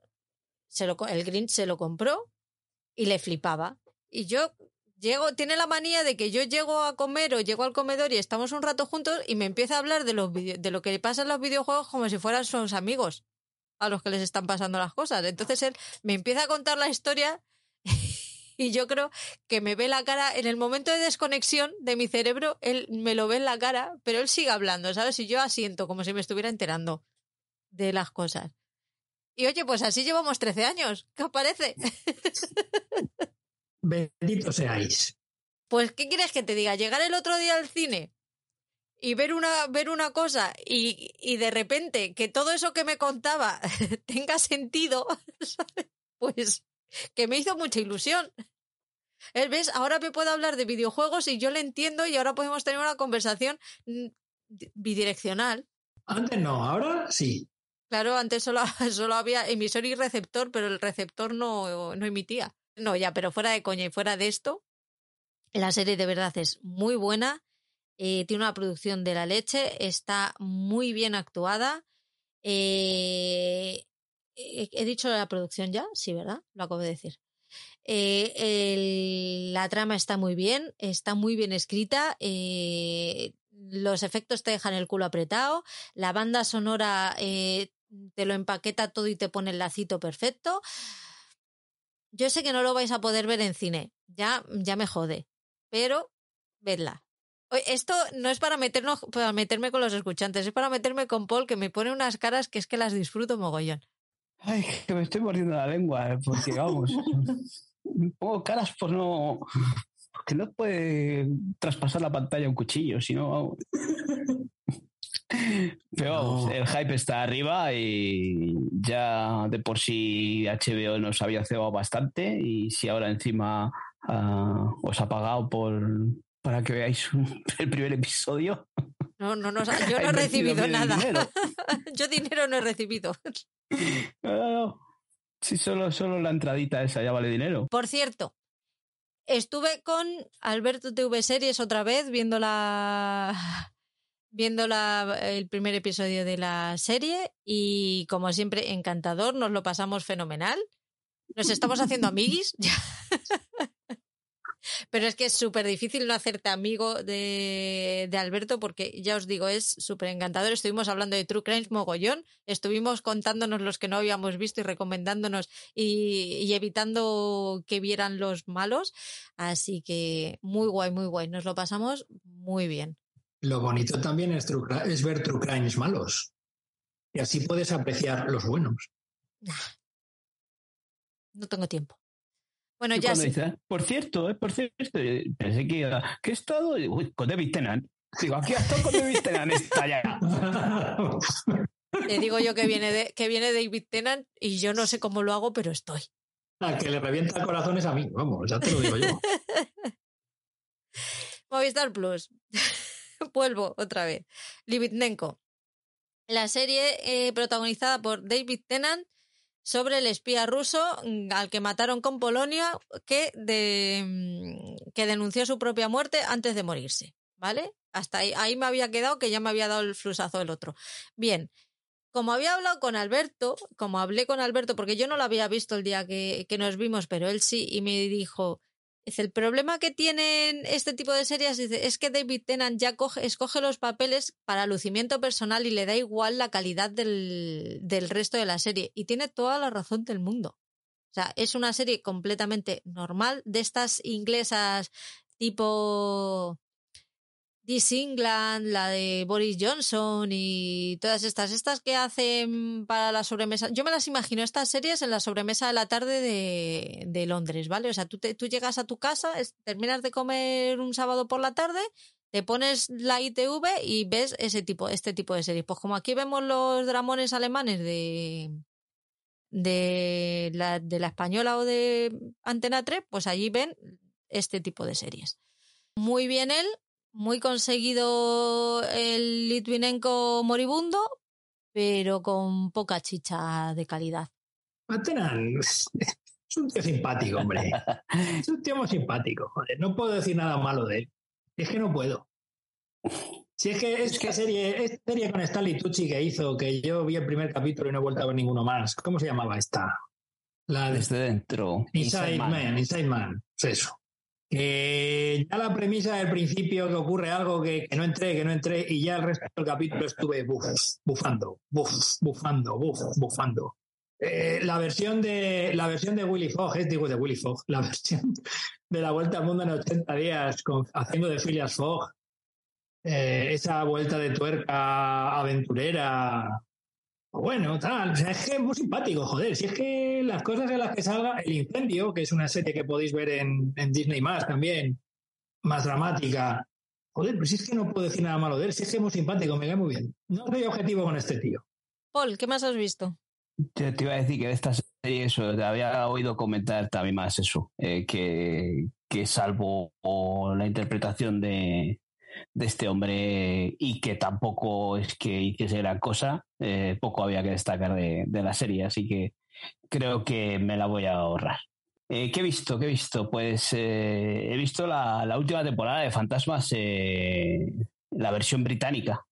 se lo, el Grinch se lo compró y le flipaba. Y yo llego, tiene la manía de que yo llego a comer o llego al comedor y estamos un rato juntos y me empieza a hablar de, los de lo que le pasa en los videojuegos como si fueran sus amigos a los que les están pasando las cosas. Entonces él me empieza a contar la historia [laughs] y yo creo que me ve la cara en el momento de desconexión de mi cerebro, él me lo ve en la cara, pero él sigue hablando, ¿sabes? Y yo asiento como si me estuviera enterando de las cosas. Y oye, pues así llevamos 13 años. ¿Qué os parece? [laughs] Bendito seáis. Pues, ¿qué quieres que te diga? Llegar el otro día al cine y ver una, ver una cosa y, y de repente que todo eso que me contaba [laughs] tenga sentido, [laughs] pues que me hizo mucha ilusión. ¿Ves? Ahora me puedo hablar de videojuegos y yo le entiendo y ahora podemos tener una conversación mm, bidireccional. Antes no, ahora sí. Claro, antes solo, [laughs] solo había emisor y receptor, pero el receptor no, no emitía. No, ya, pero fuera de coña y fuera de esto, la serie de verdad es muy buena. Eh, tiene una producción de la leche, está muy bien actuada. Eh, he dicho la producción ya, sí, ¿verdad? Lo acabo de decir. Eh, la trama está muy bien, está muy bien escrita, los efectos te dejan el culo apretado, la banda sonora te lo empaqueta todo y te pone el lacito perfecto. Yo sé que no lo vais a poder ver en cine, ya, ya me jode, pero vedla. Esto no es para meternos, para meterme con los escuchantes, es para meterme con Paul, que me pone unas caras que es que las disfruto mogollón. Ay, que me estoy mordiendo la lengua, eh, porque vamos, [laughs] pongo caras por no, que no puede traspasar la pantalla un cuchillo, sino Pero vamos, el hype está arriba y ya de por sí HBO nos había cebado bastante y si ahora encima uh, os ha pagado por para que veáis [laughs] el primer episodio. No, no, no [laughs] yo no he recibido nada. [laughs] yo dinero no he recibido. No, Si solo, solo la entradita esa ya vale dinero. Por cierto, estuve con Alberto TV Series otra vez viendo la viendo la, el primer episodio de la serie y como siempre encantador, nos lo pasamos fenomenal. Nos estamos haciendo amiguis. Pero es que es súper difícil no hacerte amigo de, de, Alberto porque ya os digo, es súper encantador. Estuvimos hablando de True Crimes mogollón, estuvimos contándonos los que no habíamos visto y recomendándonos y, y evitando que vieran los malos. Así que muy guay, muy guay. Nos lo pasamos muy bien. Lo bonito también es, es ver True Crimes malos. Y así puedes apreciar los buenos. No tengo tiempo. Bueno, ya sí. por cierto, eh, por cierto, pensé que, que he estado con David Tennant. Digo, aquí ha estado con David Tennant, está ya. Te digo yo que viene, de, que viene David Tennant y yo no sé cómo lo hago, pero estoy. Ah, que le revienta el corazón es a mí, vamos, ya te lo digo yo. [laughs] Movistar Plus. [laughs] vuelvo otra vez. Livitnenko. La serie eh, protagonizada por David Tennant sobre el espía ruso mm, al que mataron con Polonia que, de, mm, que denunció su propia muerte antes de morirse. ¿Vale? Hasta ahí, ahí me había quedado que ya me había dado el flusazo el otro. Bien, como había hablado con Alberto, como hablé con Alberto, porque yo no lo había visto el día que, que nos vimos, pero él sí, y me dijo, el problema que tienen este tipo de series es que David Tennant ya escoge los papeles para lucimiento personal y le da igual la calidad del, del resto de la serie. Y tiene toda la razón del mundo. O sea, es una serie completamente normal de estas inglesas tipo This England, la de Boris Johnson y todas estas, estas que hacen para la sobremesa. Yo me las imagino estas series en la sobremesa de la tarde de, de Londres, ¿vale? O sea, tú, tú llegas a tu casa, terminas de comer un sábado por la tarde, te pones la ITV y ves ese tipo, este tipo de series. Pues como aquí vemos los dramones alemanes de, de, la, de la española o de Antena 3, pues allí ven este tipo de series. Muy bien él, muy conseguido el Litvinenko moribundo, pero con poca chicha de calidad. es un tío simpático, hombre. Es un tío muy simpático, joder. No puedo decir nada malo de él. Es que no puedo. Si es que es que serie, es serie con Stanley Tucci que hizo, que yo vi el primer capítulo y no he vuelto a ver ninguno más. ¿Cómo se llamaba esta? La Desde dentro. Inside, Man. Inside Man. Es eso. Que ya la premisa del principio que ocurre algo que, no entré, que no entré, y ya el resto del capítulo estuve bufando, bufando, bufando. Eh, la versión de la versión de Willy Fogg, es digo de Willy Fogg, la [laughs] versión de la vuelta al mundo en 80 días haciendo de Phileas Fogg eh, esa vuelta de tuerca aventurera. Bueno, tal. O sea, es que es muy simpático, joder. Si es que las cosas en las que salga, El Incendio, que es una serie que podéis ver en, Disney más también, más dramática. Joder, pero si es que no puedo decir nada malo de él, si es que es muy simpático, me cae muy bien. No soy objetivo con este tío. Paul, ¿qué más has visto? Te, te iba a decir que de esta serie eso, te había oído comentar también más eso, eh, que, que salvo la interpretación de, de este hombre y que tampoco es que hiciese gran cosa, eh, poco había que destacar de, la serie, así que creo que me la voy a ahorrar. Eh, ¿Qué he visto? ¿Qué he visto? Pues eh, he visto la, la, última temporada de Fantasmas, la versión británica.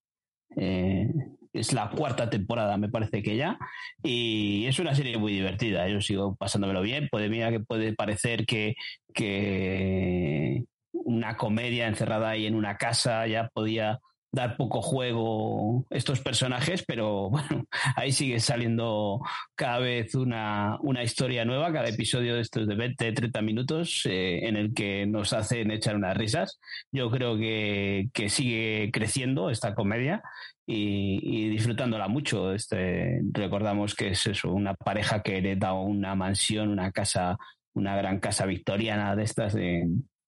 es la cuarta temporada, me parece que ya. Y es una serie muy divertida. Yo sigo pasándomelo bien. Puede, mira que puede parecer que, que, una comedia encerrada ahí en una casa, ya podía dar poco juego estos personajes, pero [laughs] bueno, ahí sigue saliendo cada vez una, una historia nueva, cada episodio de estos de 20, 30 minutos eh, en el que nos hacen echar unas risas. Yo creo que, que sigue creciendo esta comedia y, disfrutándola mucho. Este, recordamos que es eso, una pareja que hereda una mansión, una casa, una gran casa victoriana de estas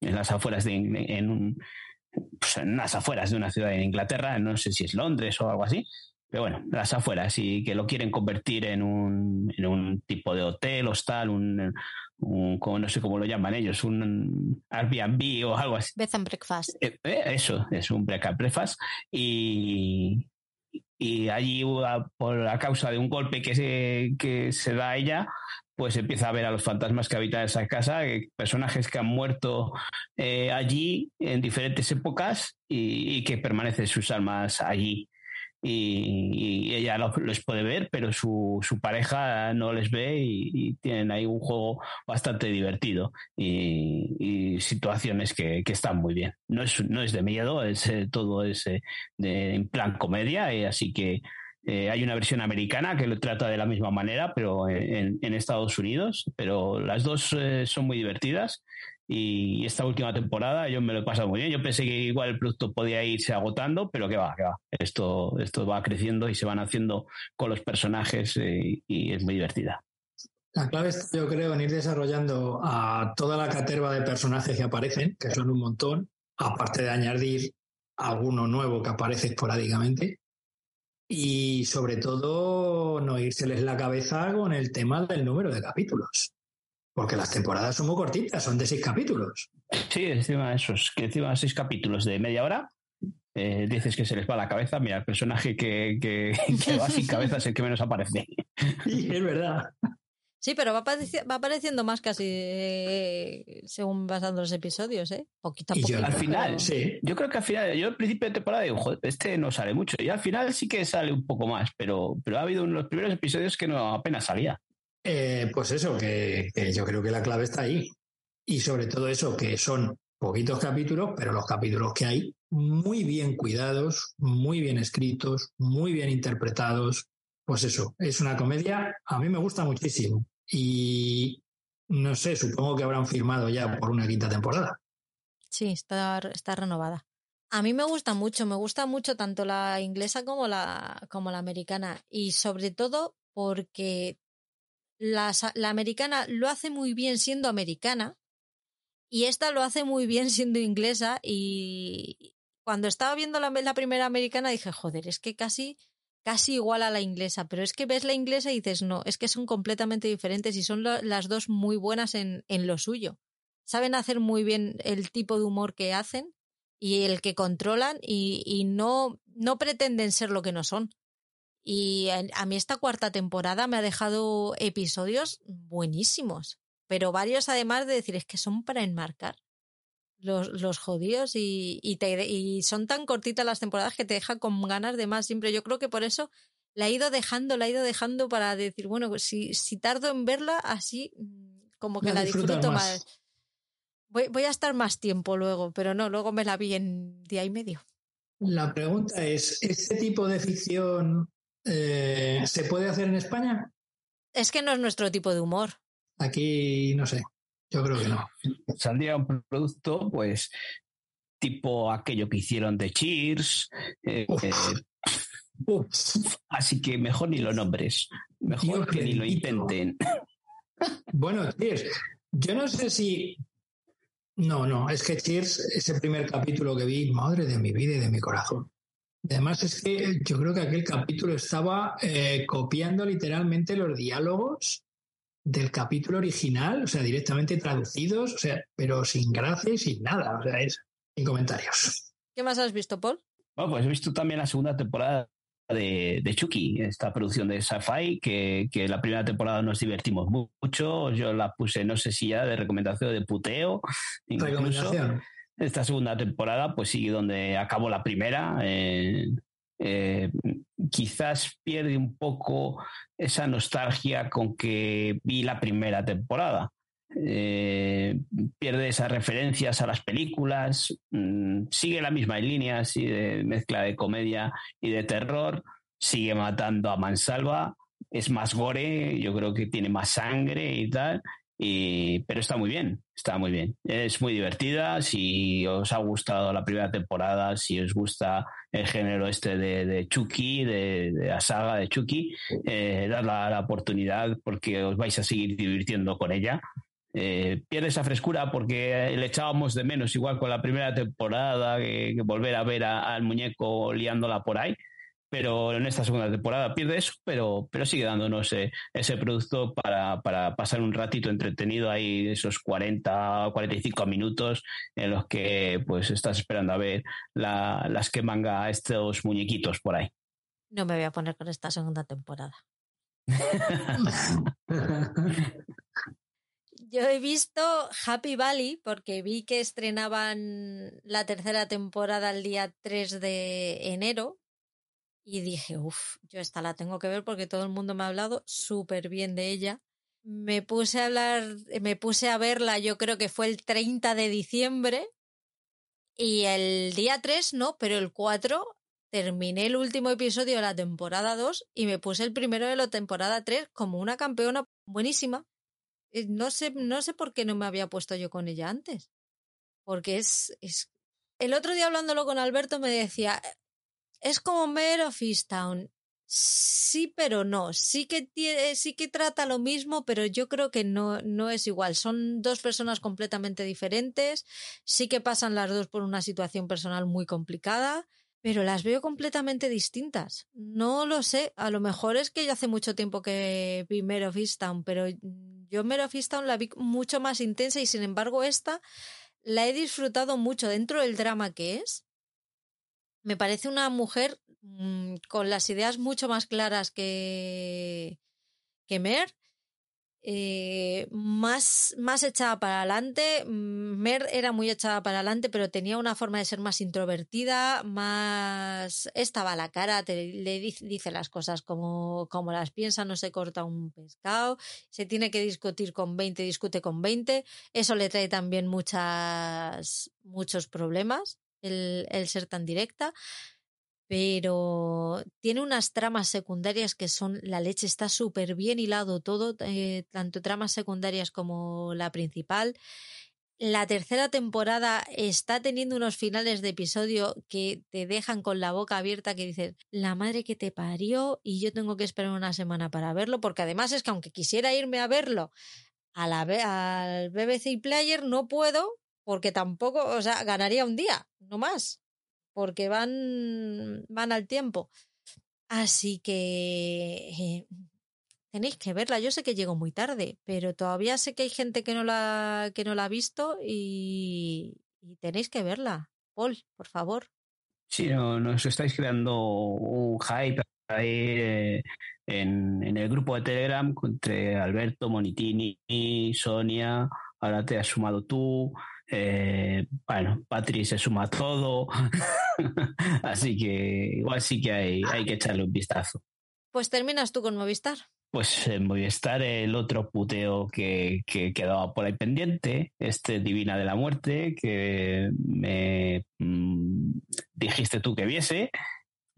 en las afueras de en, pues en las afueras de una ciudad en Inglaterra, no sé si es Londres o algo así, pero bueno, las afueras y que lo quieren convertir en un, en un tipo de hotel, hostal, un, un como, no sé cómo lo llaman ellos, un Airbnb o algo así. Bed and breakfast. Eh, eh, eso, es un break and breakfast y, y allí por la causa de un golpe que se, que se da a ella, pues empieza a ver a los fantasmas que habitan esa casa, eh, personajes que han muerto eh, allí en diferentes épocas y, que permanecen sus almas allí. Y, ella los, puede ver, pero su, su pareja no les ve y, tienen ahí un juego bastante divertido y, situaciones que, que, están muy bien. No es, no es de miedo, es eh, todo es de, en plan comedia, así que eh, hay una versión americana que lo trata de la misma manera, pero en, Estados Unidos. Pero las dos eh, son muy divertidas. Y esta última temporada yo me lo he pasado muy bien. Yo pensé que igual el producto podía irse agotando, pero que va, que va. Esto, esto va creciendo y se van haciendo con los personajes eh, y es muy divertida. La clave es, yo creo, en ir desarrollando a toda la caterva de personajes que aparecen, que son un montón, aparte de añadir alguno nuevo que aparece esporádicamente, y sobre todo no irseles la cabeza con el tema del número de capítulos. Porque las temporadas son muy cortitas, son de seis capítulos. Sí, encima de esos, que encima seis capítulos de media hora, eh, dices que se les va la cabeza. Mira, el personaje que, que, que va sin [laughs] cabeza es el que menos aparece. Sí, es verdad. Sí, pero va, apareciendo más casi eh, según pasando los episodios, ¿eh? Poquito a poquito. al final, sí. Yo creo que al final, yo al principio de temporada digo, joder, este no sale mucho. Y al final sí que sale un poco más, pero, pero ha habido unos primeros episodios que no apenas salía. Eh, pues eso, que, yo creo que la clave está ahí. Y sobre todo eso, que son poquitos capítulos, pero los capítulos que hay muy bien cuidados, muy bien escritos, muy bien interpretados. Pues eso, es una comedia, a mí me gusta muchísimo. Y no sé, supongo que habrán firmado ya por una quinta temporada. Sí, está, está renovada. A mí me gusta mucho, me gusta mucho tanto la inglesa como la, como la americana. Y sobre todo porque la, la americana lo hace muy bien siendo americana y esta lo hace muy bien siendo inglesa y, cuando estaba viendo la, la primera americana dije, joder, es que casi casi igual a la inglesa, pero es que ves la inglesa y dices, no, es que son completamente diferentes y son las dos muy buenas en, en, lo suyo. Saben hacer muy bien el tipo de humor que hacen y el que controlan y, y no, no pretenden ser lo que no son. Y a, mí esta cuarta temporada me ha dejado episodios buenísimos, pero varios además de decir, es que son para enmarcar los, los jodidos y, y, te, y son tan cortitas las temporadas que te deja con ganas de más siempre. Yo creo que por eso la he ido dejando, la he ido dejando para decir, bueno, pues si, si tardo en verla, así mm, como que la disfruto más. Voy, voy, a estar más tiempo luego, pero no, luego me la vi en día y medio. La pregunta es, ¿este tipo de ficción eh, se puede hacer en España? Es que no es nuestro tipo de humor. Aquí, no sé. Yo creo que no. Saldría un producto, pues, tipo aquello que hicieron de Cheers. Eh, eh, [laughs] así que mejor ni lo nombres. Mejor que ni lo intenten. Bueno, Cheers, yo no sé si. No, no, es que Cheers, ese primer capítulo que vi, madre de mi vida y de mi corazón. Además, es que yo creo que aquel capítulo estaba eh, copiando literalmente los diálogos del capítulo original, o sea, directamente traducidos, o sea, pero sin gracia y sin nada, o sea, es sin comentarios. ¿Qué más has visto, Paul? Bueno, pues he visto también la segunda temporada de, de Chucky, esta producción de Sci-Fi, que, que, la primera temporada nos divertimos mucho. Yo la puse, no sé si ya de recomendación de puteo. Recomendación. Esta segunda temporada, pues sigue donde acabó la primera. Eh, eh, quizás pierde un poco esa nostalgia con que vi la primera temporada. Eh, pierde esas referencias a las películas, mm, sigue la misma línea así de mezcla de comedia y de terror, sigue matando a Mansalva, es más gore, yo creo que tiene más sangre y tal, pero está muy bien, está muy bien. Es muy divertida. Si os ha gustado la primera temporada, si os gusta el género este de, de Chucky, de, la saga de Chucky, eh, la, oportunidad porque os vais a seguir divirtiendo con ella. Eh, pierde esa frescura porque le echábamos de menos, igual con la primera temporada, que, volver a ver al muñeco liándola por ahí pero en esta segunda temporada pierde eso, pero, pero sigue dándonos ese, ese producto para, para, pasar un ratito entretenido ahí, esos 40 o 45 minutos en los que pues estás esperando a ver la, las que manga estos muñequitos por ahí. No me voy a poner con esta segunda temporada. [laughs] Yo he visto Happy Valley porque vi que estrenaban la tercera temporada el día 3 de enero y dije, uff, yo esta la tengo que ver porque todo el mundo me ha hablado súper bien de ella. Me puse a hablar, me puse a verla, yo creo que fue el 30 de diciembre. Y el día 3 no, pero el 4 terminé el último episodio de la temporada 2 y me puse el primero de la temporada 3 como una campeona buenísima. Eh, no sé, no sé por qué no me había puesto yo con ella antes. Porque es, es... El otro día hablándolo con Alberto me decía, es como Mare of Easttown. Sí, pero no. Sí que, sí que trata lo mismo, pero yo creo que no, no es igual. Son dos personas completamente diferentes. Sí que pasan las dos por una situación personal muy complicada, pero las veo completamente distintas. No lo sé. A lo mejor es que ya hace mucho tiempo que vi Mare of pero yo Mare of Easttown la vi mucho más intensa y sin embargo esta la he disfrutado mucho dentro del drama que es me parece una mujer mmm, con las ideas mucho más claras que, que Mer. Eh, más, más echada para adelante. Mer era muy echada para adelante, pero tenía una forma de ser más introvertida, más. Estaba a la cara, te, le dice, dice, las cosas como, como las piensa, no se corta un pescado, se tiene que discutir con 20, discute con 20. Eso le trae también muchas, muchos problemas el, ser tan directa, pero tiene unas tramas secundarias que son la leche, está súper bien hilado todo, eh, tanto tramas secundarias como la principal. La tercera temporada está teniendo unos finales de episodio que te dejan con la boca abierta que dices, la madre que te parió y yo tengo que esperar una semana para verlo, porque además es que aunque quisiera irme a verlo al BBC Player, no puedo porque tampoco, o sea, ganaría un día, no más. porque van, van al tiempo. Así que eh, tenéis que verla. Yo sé que llego muy tarde, pero todavía sé que hay gente que no la, que no la ha visto y, tenéis que verla. Paul, por favor. Sí, no, nos estáis creando un hype ahí eh, en, en, el grupo de Telegram entre Alberto, Monitini, Sonia, ahora te has sumado tú, eh, bueno, Patri se suma a todo, [laughs] así que igual sí que hay, hay que echarle un vistazo. Pues terminas tú con Movistar. Pues en Movistar el otro puteo que, que quedaba por ahí pendiente, este Divina de la Muerte, que me mmm, dijiste tú que viese,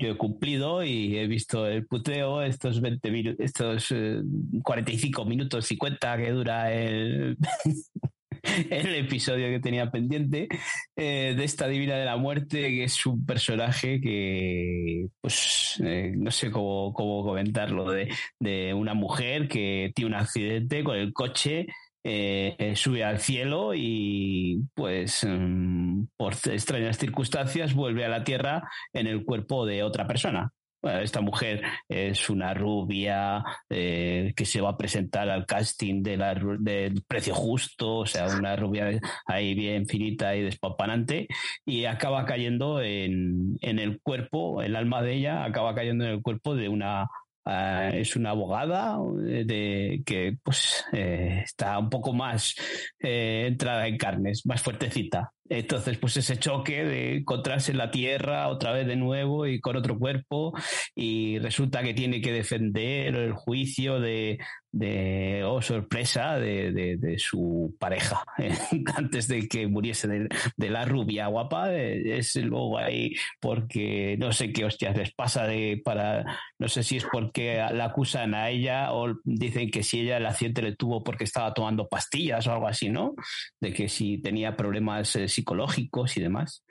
yo he cumplido y he visto el puteo, estos 20 minutos, estos eh, 45 minutos 50 que dura el, [laughs] [laughs] el episodio que tenía pendiente eh, de esta Divina de la Muerte, que es un personaje que, pues, eh, no sé cómo, cómo comentarlo, de, de, una mujer que tiene un accidente con el coche. Eh, sube al cielo y pues mm, por extrañas circunstancias vuelve a la tierra en el cuerpo de otra persona. Esta mujer es una rubia eh, que se va a presentar al casting de la, del precio justo, o sea, una rubia ahí bien finita y despampanante, y acaba cayendo en, en el cuerpo, el alma de ella acaba cayendo en el cuerpo de una Uh, es una abogada de, que pues eh, está un poco más eh, entrada en carnes, más fuertecita. Entonces, pues ese choque de encontrarse en la tierra otra vez de nuevo y con otro cuerpo y resulta que tiene que defender el juicio de, de oh sorpresa, de, de, su pareja [laughs] antes de que muriese de, de, la rubia guapa. Es luego ahí porque no sé qué hostias les pasa de para, no sé si es porque la acusan a ella o dicen que si ella el accidente le tuvo porque estaba tomando pastillas o algo así, ¿no? De que si tenía problemas eh, psicológicos y demás.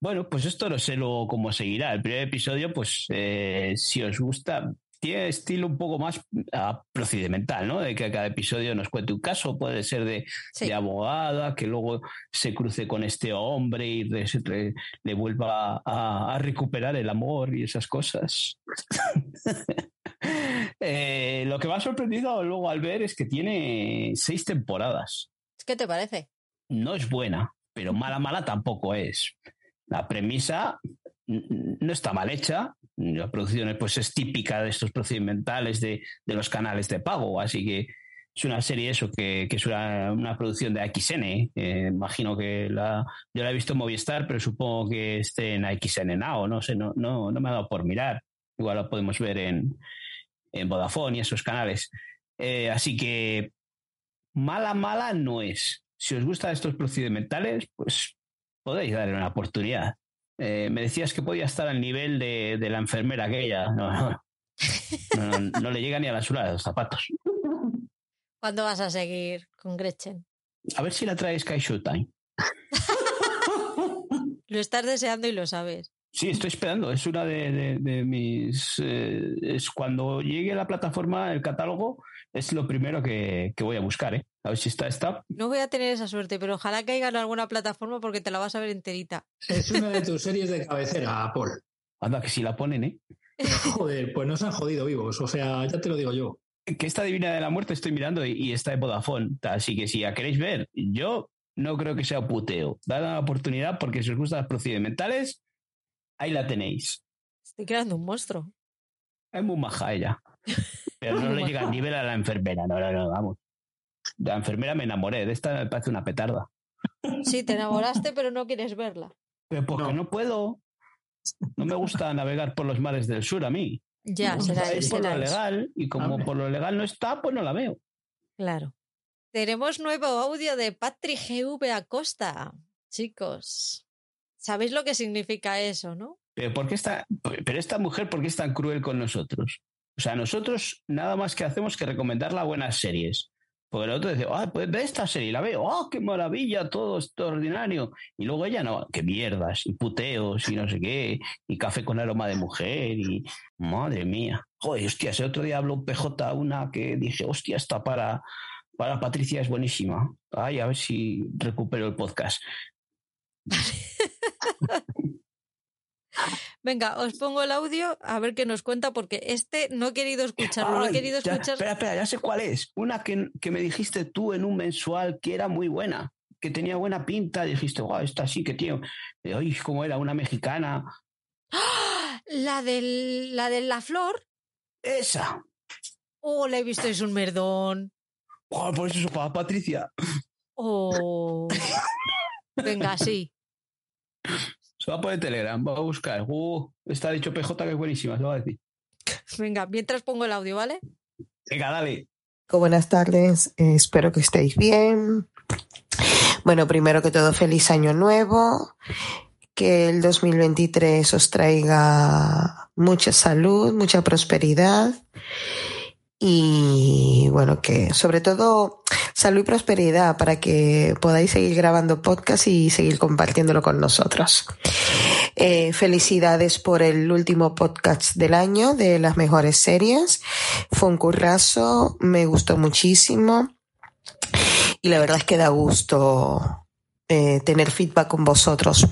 Bueno, pues esto no sé luego cómo seguirá. El primer episodio, pues eh, si os gusta, tiene estilo un poco más uh, procedimental, ¿no? De que cada episodio nos cuente un caso, puede ser de, sí. de abogada, que luego se cruce con este hombre y le, le, le vuelva a, a, recuperar el amor y esas cosas. [laughs] eh, lo que me ha sorprendido luego al ver es que tiene seis temporadas. ¿Qué te parece? No es buena, pero mala, mala tampoco es. La premisa no está mal hecha. La producción pues, es típica de estos procedimentales de, de los canales de pago, así que es una serie eso que, que es una, producción de XN. Eh, imagino que la, yo la he visto en Movistar, pero supongo que esté en XN Now, no sé, no, no, no me ha dado por mirar. Igual la podemos ver en, en Vodafone y esos canales. Eh, así que mala, mala no es. Si os gustan estos procedimentales, pues podéis darle una oportunidad. Eh, me decías que podía estar al nivel de, de la enfermera aquella. No, no. No, no, no, le llega ni a la suela de los zapatos. ¿Cuándo vas a seguir con Gretchen? A ver si la traes Sky Showtime. [laughs] lo estás deseando y lo sabes. Sí, estoy esperando. Es una de, de, de mis. Eh, es cuando llegue a la plataforma, el catálogo, es lo primero que, que, voy a buscar, ¿eh? A ver si está esta. No voy a tener esa suerte, pero ojalá caiga en alguna plataforma porque te la vas a ver enterita. Es una de tus series de cabecera, Paul. Anda, que si la ponen, ¿eh? [laughs] Joder, pues nos han jodido vivos. O sea, ya te lo digo yo. Que esta Divina de la Muerte estoy mirando y, y está de Vodafone. Así que si la queréis ver, yo no creo que sea puteo. Dad una oportunidad porque si os gustan los procedimentales, ahí la tenéis. Estoy creando un monstruo. Es muy maja ella. Pero no le llega al nivel a la enfermera, no, no, no, vamos. De la enfermera me enamoré, de esta me parece una petarda. Sí, te enamoraste, pero no quieres verla. Pero porque no, no puedo. No me gusta navegar por los mares del sur a mí. Ya, será es por lo legal, y como por lo legal no está, pues no la veo. Claro. Tenemos nuevo audio de Patrick GV Acosta. Chicos, ¿sabéis lo que significa eso, no? Pero, ¿por qué está, pero esta mujer, ¿por qué es tan cruel con nosotros? O sea, nosotros nada más que hacemos que recomendarla buenas series. Porque el otro dice, ah, pues ve esta serie, la veo, oh, qué maravilla, todo extraordinario. Y luego ella no, qué mierdas, y puteos, y no sé qué, y café con aroma de mujer, y madre mía. Joder, hostia, ese otro día habló un PJ, una que dije, hostia, está para, para Patricia es buenísima. Ay, a ver si recupero el podcast. [laughs] Venga, os pongo el audio a ver qué nos cuenta, porque este no he querido escucharlo, no he querido ya, escuchar. espera, espera, ya sé cuál es. Una que, que me dijiste tú en un mensual que era muy buena, que tenía buena pinta. Dijiste, wow, esta sí que tiene. Ay, ¿cómo era? Una mexicana. ¡Ah! [gasps] La de la de la flor. Esa. Oh, la he visto, es un merdón. Wow, por eso para Patricia. Oh. [laughs] Venga, sí. Se va a poner Telegram, va a buscar. Uh, está dicho PJ que es buenísima, se va a decir. [laughs] Venga, mientras pongo el audio, ¿vale? Venga, dale. Buenas tardes, eh, espero que estéis bien. Bueno, primero que todo, feliz año nuevo. Que el 2023 os traiga mucha salud, mucha prosperidad. Y bueno, que sobre todo salud y prosperidad para que podáis seguir grabando podcast y seguir compartiéndolo con nosotros. Eh, felicidades por el último podcast del año de las mejores series. Fue un currazo, me gustó muchísimo. Y la verdad es que da gusto eh, tener feedback con vosotros.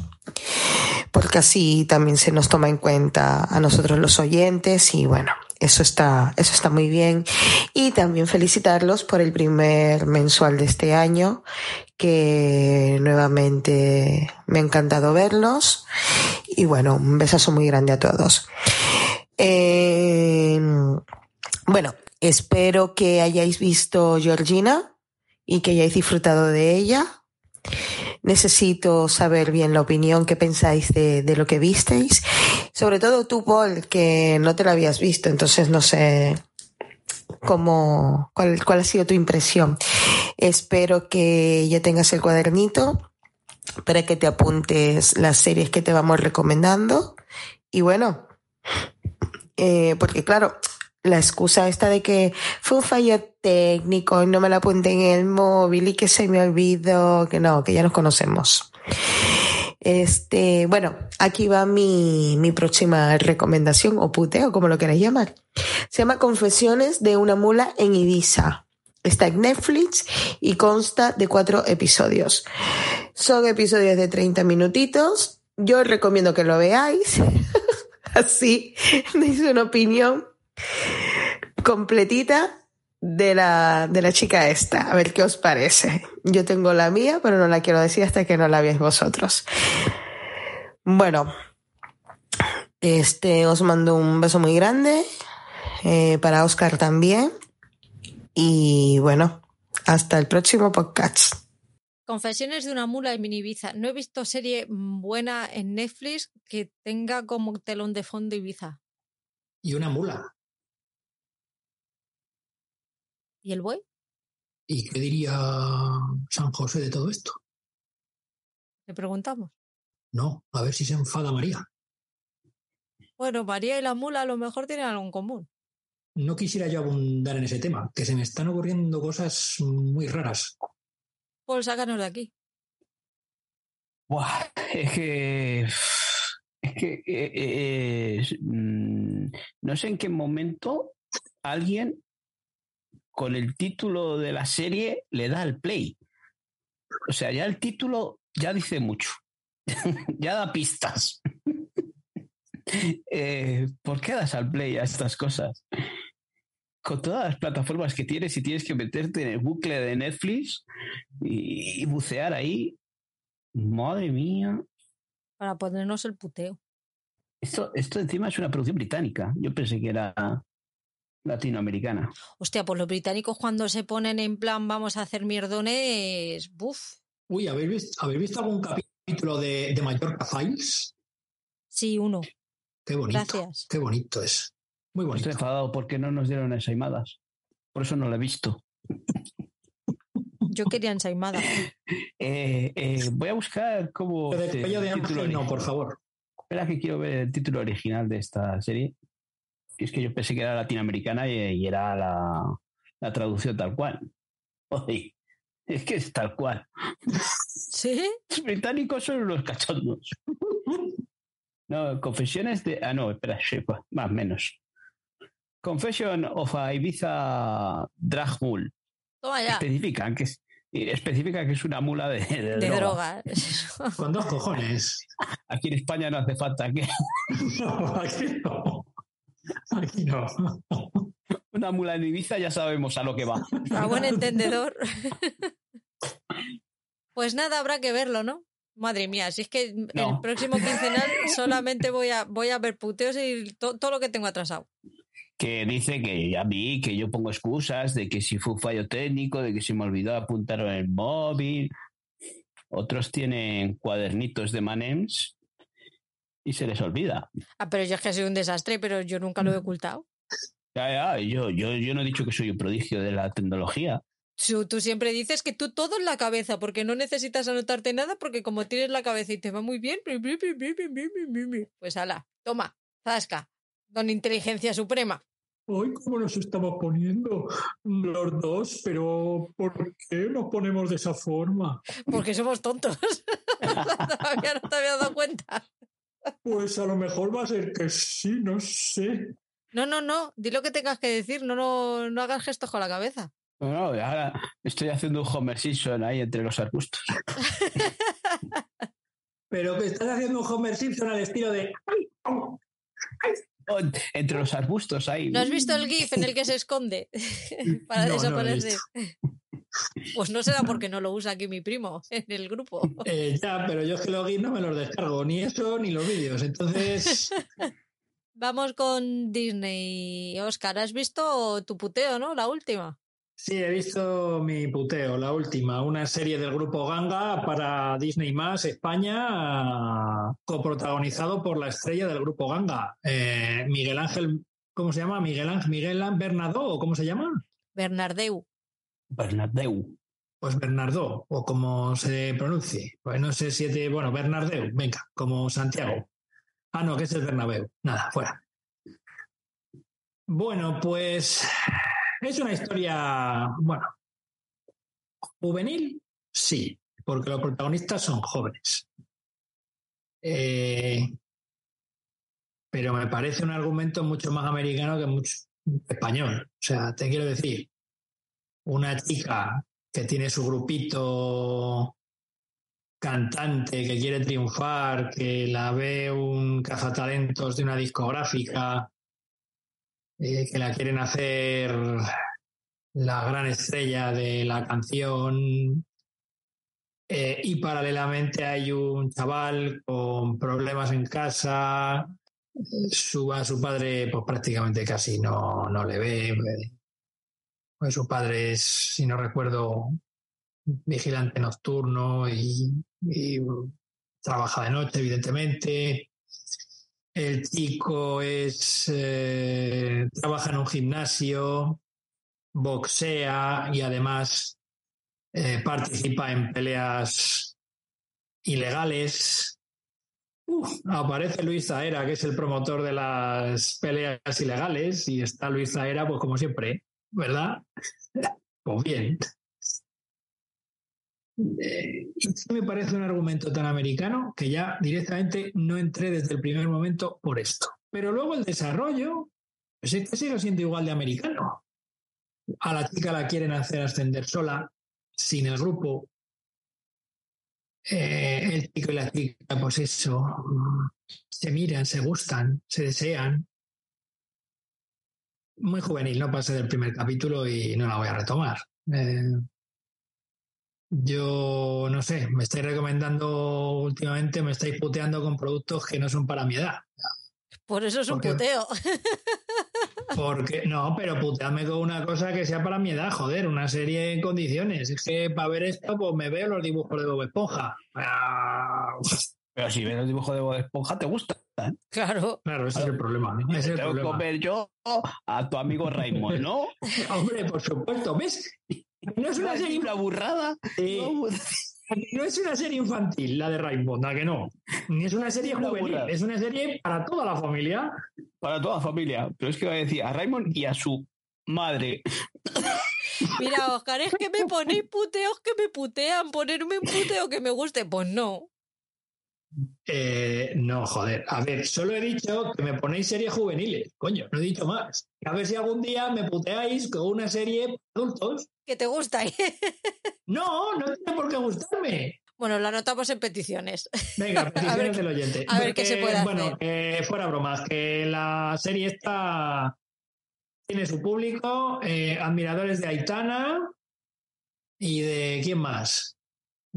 Porque así también se nos toma en cuenta a nosotros los oyentes y bueno, eso está, eso está muy bien. Y también felicitarlos por el primer mensual de este año, que nuevamente me ha encantado verlos. Y bueno, un besazo muy grande a todos. Eh, bueno, espero que hayáis visto Georgina y que hayáis disfrutado de ella. Necesito saber bien la opinión que pensáis de, lo que visteis. Sobre todo tú, Paul, que no te la habías visto, entonces no sé cómo, cuál, cuál ha sido tu impresión. Espero que ya tengas el cuadernito para que te apuntes las series que te vamos recomendando. Y bueno, eh, porque claro, la excusa esta de que fue un fallo técnico y no me la apunté en el móvil y que se me olvidó, que no, que ya nos conocemos. Este, bueno, aquí va mi, mi próxima recomendación o puteo, como lo queráis llamar. Se llama Confesiones de una mula en Ibiza. Está en Netflix y consta de cuatro episodios. Son episodios de 30 minutitos. Yo recomiendo que lo veáis. [laughs] Así [laughs] deis una opinión completita de la, de la chica esta. A ver qué os parece. Yo tengo la mía, pero no la quiero decir hasta que no la veáis vosotros. Bueno, este, os mando un beso muy grande. Eh, para Oscar también. Y bueno, hasta el próximo podcast. Confesiones de una mula en Ibiza. No he visto serie buena en Netflix que tenga como telón de fondo Ibiza. Y una mula. ¿Y el buey? ¿Y qué diría San José de todo esto? Le preguntamos. No, a ver si se enfada María. Bueno, María y la mula a lo mejor tienen algo en común. No quisiera yo abundar en ese tema, que se me están ocurriendo cosas muy raras. Pues sácanos de aquí. Buah, es que. Es que. Eh, eh, es, mm, no sé en qué momento alguien con el título de la serie le da el play. O sea, ya el título ya dice mucho. [laughs] ya da pistas. [laughs] eh, ¿Por qué das al play a estas cosas? Con todas las plataformas que tienes y tienes que meterte en el bucle de Netflix y, y bucear ahí. Madre mía. Para ponernos el puteo. Esto, esto encima es una producción británica. Yo pensé que era latinoamericana. Hostia, pues los británicos cuando se ponen en plan vamos a hacer mierdones, buf. Uy, ¿habéis visto, ¿habéis visto algún capítulo de, de Mallorca Files? Sí, uno. Qué bonito. Gracias. Qué bonito es. Muy bonito. Estoy enfadado porque no nos dieron ensaimadas. Por eso no la he visto. Yo quería ensaimada. [laughs] Eh, eh, voy a buscar cómo. Pero de se- cuello de el título ángel, no, original. por favor. Espera que quiero ver el título original de esta serie. Es que yo pensé que era latinoamericana y, y era la, la traducción tal cual. [laughs] Oye, es que es tal cual. ¿Sí? Los británicos son unos cachondos. [laughs] No, confesiones de. Ah, no, espera, pues, más o menos. Confession of a Ibiza Drag Mule. Toma ya. Especifican que, es- especifica que es una mula de, de, de droga. drogas. Con dos cojones. [laughs] Aquí en España no hace falta que No, aquí no. [laughs] Aquí no. una mula en Ibiza ya sabemos a lo que va. A buen entendedor. [laughs] Pues nada, habrá que verlo, ¿no? Madre mía, si es que el No. próximo quincenal [laughs] solamente voy a, voy a ver puteos y to- todo lo que tengo atrasado. Que dice que ya vi que yo pongo excusas de que si fue un fallo técnico, de que se me olvidó apuntar en el móvil. Otros tienen cuadernitos de Manems y se les olvida. Ah, pero yo es que soy un desastre, pero yo nunca lo he ocultado. Ya, ya, yo, yo, yo no he dicho que soy un prodigio de la tecnología. Tú, tú siempre dices que tú todo en la cabeza, porque no necesitas anotarte nada, porque como tienes la cabeza y te va muy bien, pues ala, toma, zasca, don inteligencia suprema. Hoy, ¿cómo nos estamos poniendo los dos? Pero, ¿por qué nos ponemos de esa forma? Porque somos tontos. [laughs] Todavía no te había dado cuenta. Pues a lo mejor va a ser que sí, no sé. No, no, no, di lo que tengas que decir, no, no, no hagas gestos con la cabeza. Bueno, ahora estoy haciendo un Homer Simpson ahí entre los arbustos. [laughs] Pero que estás haciendo un Homer Simpson al estilo de... Entre los arbustos ahí. ¿No has visto el GIF en el que se esconde [laughs] para No, no desaparecer? pues no será porque no lo usa aquí mi primo en el grupo. Eh, ya, pero yo es que los GIFs no me los descargo, ni eso ni los vídeos. Entonces, [laughs] Vamos con Disney. Oscar, ¿has visto tu puteo, no? La última. Sí, he visto mi puteo, la última, una serie del grupo Ganga para Disney Más España, coprotagonizado por la estrella del grupo Ganga, eh, Miguel Ángel, ¿cómo se llama? Miguel Ángel, Miguel Ángel Bernardo, ¿o cómo se llama? Bernardeu. Bernardeu. Pues Bernardo, o como se pronuncie. Pues no sé si es de, bueno, Bernardeu, venga, como Santiago. Ah, no, que es el Bernabéu. Nada, fuera. Bueno, pues es una historia, bueno, juvenil, sí, porque los protagonistas son jóvenes. Eh, pero me parece un argumento mucho más americano que mucho español. O sea, te quiero decir, una chica que tiene su grupito cantante que quiere triunfar, que la ve un cazatalentos de una discográfica, eh, que la quieren hacer la gran estrella de la canción. eh, y paralelamente hay un chaval con problemas en casa, su, su padre pues prácticamente casi no, no le ve, pues su padre es, si no recuerdo, vigilante nocturno y trabaja de noche, evidentemente. El chico es eh, trabaja en un gimnasio, boxea y además eh, participa en peleas ilegales. Aparece Luis Zaera, que es el promotor de las peleas ilegales, y está Luis Zaera, pues como siempre, ¿verdad? Pues bien. Eh, me parece un argumento tan americano que ya directamente no entré desde el primer momento por esto. Pero luego el desarrollo, pues es que sigue siendo igual de americano. A la chica la quieren hacer ascender sola, sin el grupo. Eh, el chico y la chica, pues eso, se miran, se gustan, se desean. Muy juvenil, no pasé del primer capítulo y no la voy a retomar. Eh, yo no sé, me estáis recomendando últimamente, me estáis puteando con productos que no son para mi edad. Por eso es un puteo. Porque no, pero puteadme con una cosa que sea para mi edad, joder, una serie en condiciones. Es que para ver esto, pues me veo los dibujos de Bob Esponja. Ah, Pero si ves el dibujo de Bob Esponja, te gusta. ¿eh? Claro. Claro, ese es el problema. ¿no? Ese es el Tengo que comer yo a tu amigo Raymond, ¿no? [laughs] Hombre, por supuesto, ¿ves? No es una serie, burrada. Sí. No, es una serie infantil, la de Rainbow, ¿a que no? Ni es una serie juvenil, es una serie para toda la familia. Para toda la familia. Pero es que va a decir a Raymond y a su madre. [laughs] Mira, Oscar, es que me ponéis puteos que me putean. Ponerme un puteo que me guste. Pues no. Eh, no, joder. A ver, solo he dicho que me ponéis series juveniles. Coño, no he dicho más. A ver si algún día me puteáis con una serie para adultos. Que te gusta. [laughs] No, no tiene por qué gustarme. bueno, lo anotamos en peticiones. Venga, [laughs] ver peticiones del oyente. a ver qué se puede Bueno, hacer. fuera bromas, que la serie esta tiene su público, eh, admiradores de Aitana y de ¿quién más?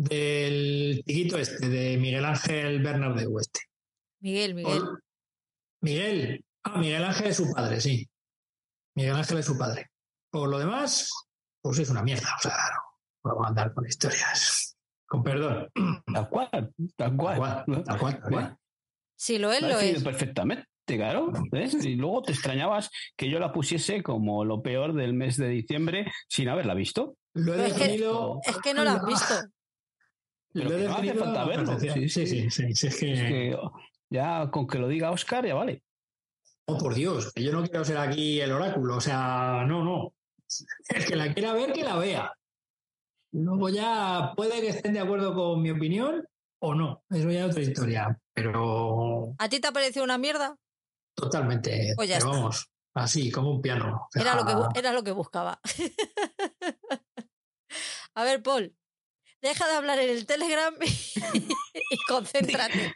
Del chiquito este, de Miguel Ángel Bernabé Este. Miguel, Miguel. Miguel. Ah, Miguel Ángel es su padre, sí. Miguel Ángel es su padre. Por lo demás, pues es una mierda. O sea, no vamos a andar con historias. Con perdón. Tal cual, tal Tal cual. tal cual, tal cual. Si lo es, Lo es. perfectamente, claro. ¿ves? Y luego te extrañabas que yo la pusiese como lo peor del mes de diciembre sin haberla visto. Lo he Pero es que- definido. Es que no lo has [laughs] visto. Pero que no hace falta verlo. Sí, Sí, sí. sí, sí. sí, es que- Es que ya con que lo diga Oscar ya vale. Oh, por Dios, que yo no quiero ser aquí el oráculo. O sea, no, no. El que la quiera ver, que la vea. Luego ya puede que estén de acuerdo con mi opinión o no. Eso ya es otra historia. Pero ¿A ti te ha parecido una mierda? totalmente. Pues ya pero está. vamos, así, como un piano. O sea, Era lo que, bu- era lo que buscaba. [laughs] A ver, Paul, deja de hablar en el Telegram [laughs] y concéntrate.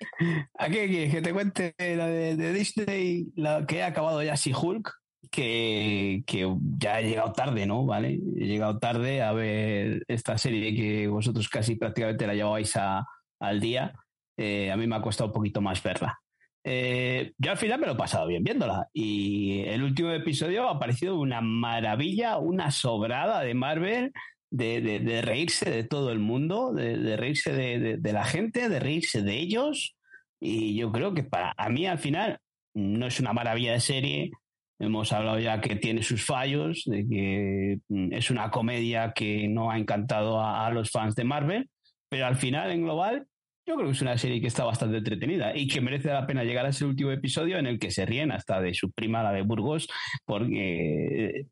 ¿A qué quieres que te cuente la de, Disney, la que he acabado ya sin Hulk? Que, que ya he llegado tarde, ¿no? ¿Vale? He llegado tarde a ver esta serie que vosotros casi prácticamente la llevabais a- al día. Eh, a mí me ha costado un poquito más verla. Eh, yo al final me lo he pasado bien viéndola. Y el último episodio ha parecido una maravilla, una sobrada de Marvel, de, reírse de todo el mundo, de, reírse de, la gente, de reírse de ellos. Y yo creo que para a mí al final no es una maravilla de serie. Hemos hablado ya que tiene sus fallos, de que mm, es una comedia que no ha encantado a, a los fans de Marvel, pero al final, en global, yo creo que es una serie que está bastante entretenida y que merece la pena llegar a ese último episodio en el que se ríen hasta de su prima, la de Burgos, porque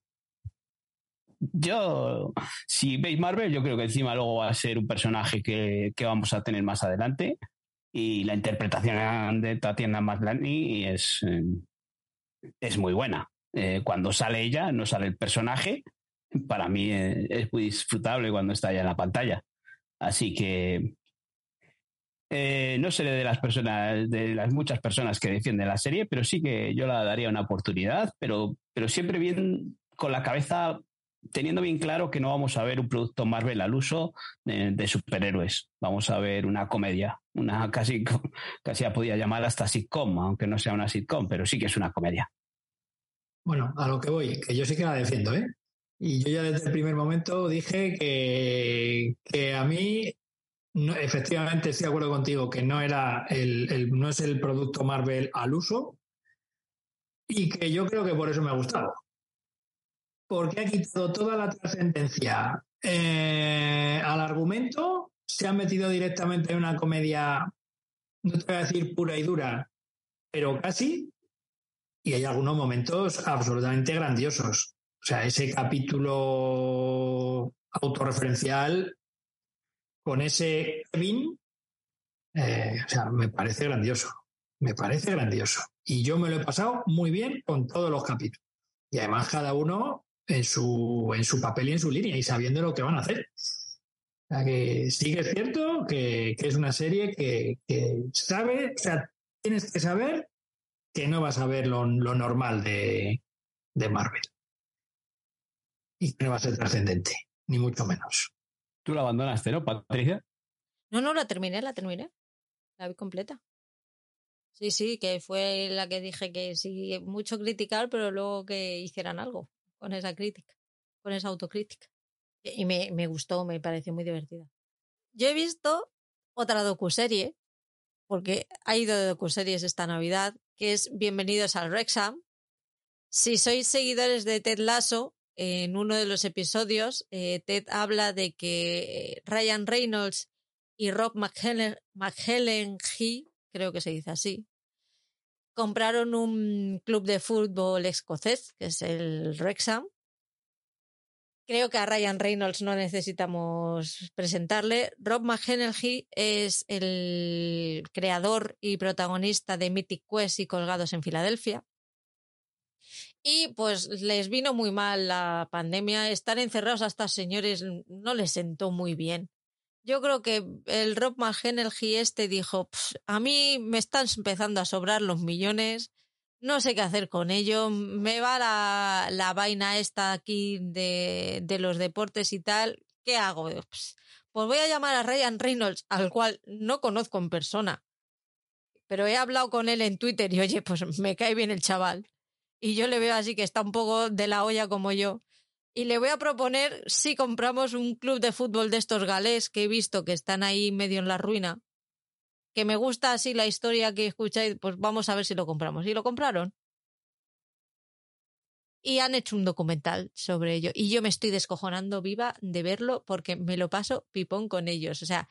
yo, si veis Marvel, yo creo que encima luego va a ser un personaje que, que vamos a tener más adelante y la interpretación de Tatiana Maslany es, eh, es muy buena. Eh, cuando sale ella, no sale el personaje, para mí eh, es muy disfrutable cuando está ella en la pantalla. Así que no seré de las personas, de las muchas personas que defienden la serie, pero sí que yo la daría una oportunidad, pero, pero siempre bien con la cabeza teniendo bien claro que no vamos a ver un producto Marvel al uso de, de superhéroes. Vamos a ver una comedia, una [laughs] casi, casi la podía llamar hasta sitcom, aunque no sea una sitcom, pero sí que es una comedia. Bueno, a lo que voy, que yo sí que la defiendo, ¿eh? Y yo ya desde el primer momento dije que, que a mí, efectivamente estoy de acuerdo contigo, que no, era el- no es el producto Marvel al uso y que yo creo que por eso me ha gustado. Porque ha quitado toda la trascendencia eh, al argumento, se ha metido directamente en una comedia, no te voy a decir pura y dura, pero casi, y hay algunos momentos absolutamente grandiosos. O sea, ese capítulo autorreferencial con ese Kevin, eh, o sea, me parece grandioso. Me parece grandioso. Y yo me lo he pasado muy bien con todos los capítulos. Y además cada uno en su, en su papel y en su línea y sabiendo lo que van a hacer. O sea, que sí que es cierto que, que es una serie que, que sabe, o sea, tienes que saber que no vas a ver lo, lo normal de, de Marvel. Y que no va a ser trascendente, ni mucho menos. Tú la abandonaste, ¿no, Patricia? No, no, la terminé, la terminé. La vi completa. Sí, sí, que fue la que dije que sí, mucho criticar, pero luego que hicieran algo con esa crítica, con esa autocrítica. Y me, me gustó, me pareció muy divertida. Yo he visto otra docuserie, porque ha ido de docuseries esta Navidad, que es Bienvenidos al Wrexham. Si sois seguidores de Ted Lasso, en uno de los episodios, eh, Ted habla de que eh, Ryan Reynolds y Rob McHellen, McHellengy, creo que se dice así, compraron un club de fútbol escocés, que es el Wrexham, Creo que a Ryan Reynolds no necesitamos presentarle. Rob McHenry es el creador y protagonista de Mythic Quest y Colgados en Filadelfia. Y pues les vino muy mal la pandemia. Estar encerrados a estas señores no les sentó muy bien. Yo creo que el Rob McHenry este dijo, a mí me están empezando a sobrar los millones no sé qué hacer con ello. Me va la, la vaina esta aquí de, de, los deportes y tal. ¿Qué hago? Pues voy a llamar a Ryan Reynolds, al cual no conozco en persona. Pero he hablado con él en Twitter y oye, pues me cae bien el chaval. Y yo le veo así que está un poco de la olla como yo. Y le voy a proponer si compramos un club de fútbol de estos galés que he visto que están ahí medio en la ruina que me gusta así la historia que escucháis, pues vamos a ver si lo compramos. Y lo compraron. Y han hecho un documental sobre ello. Y yo me estoy descojonando viva de verlo porque me lo paso pipón con ellos. O sea,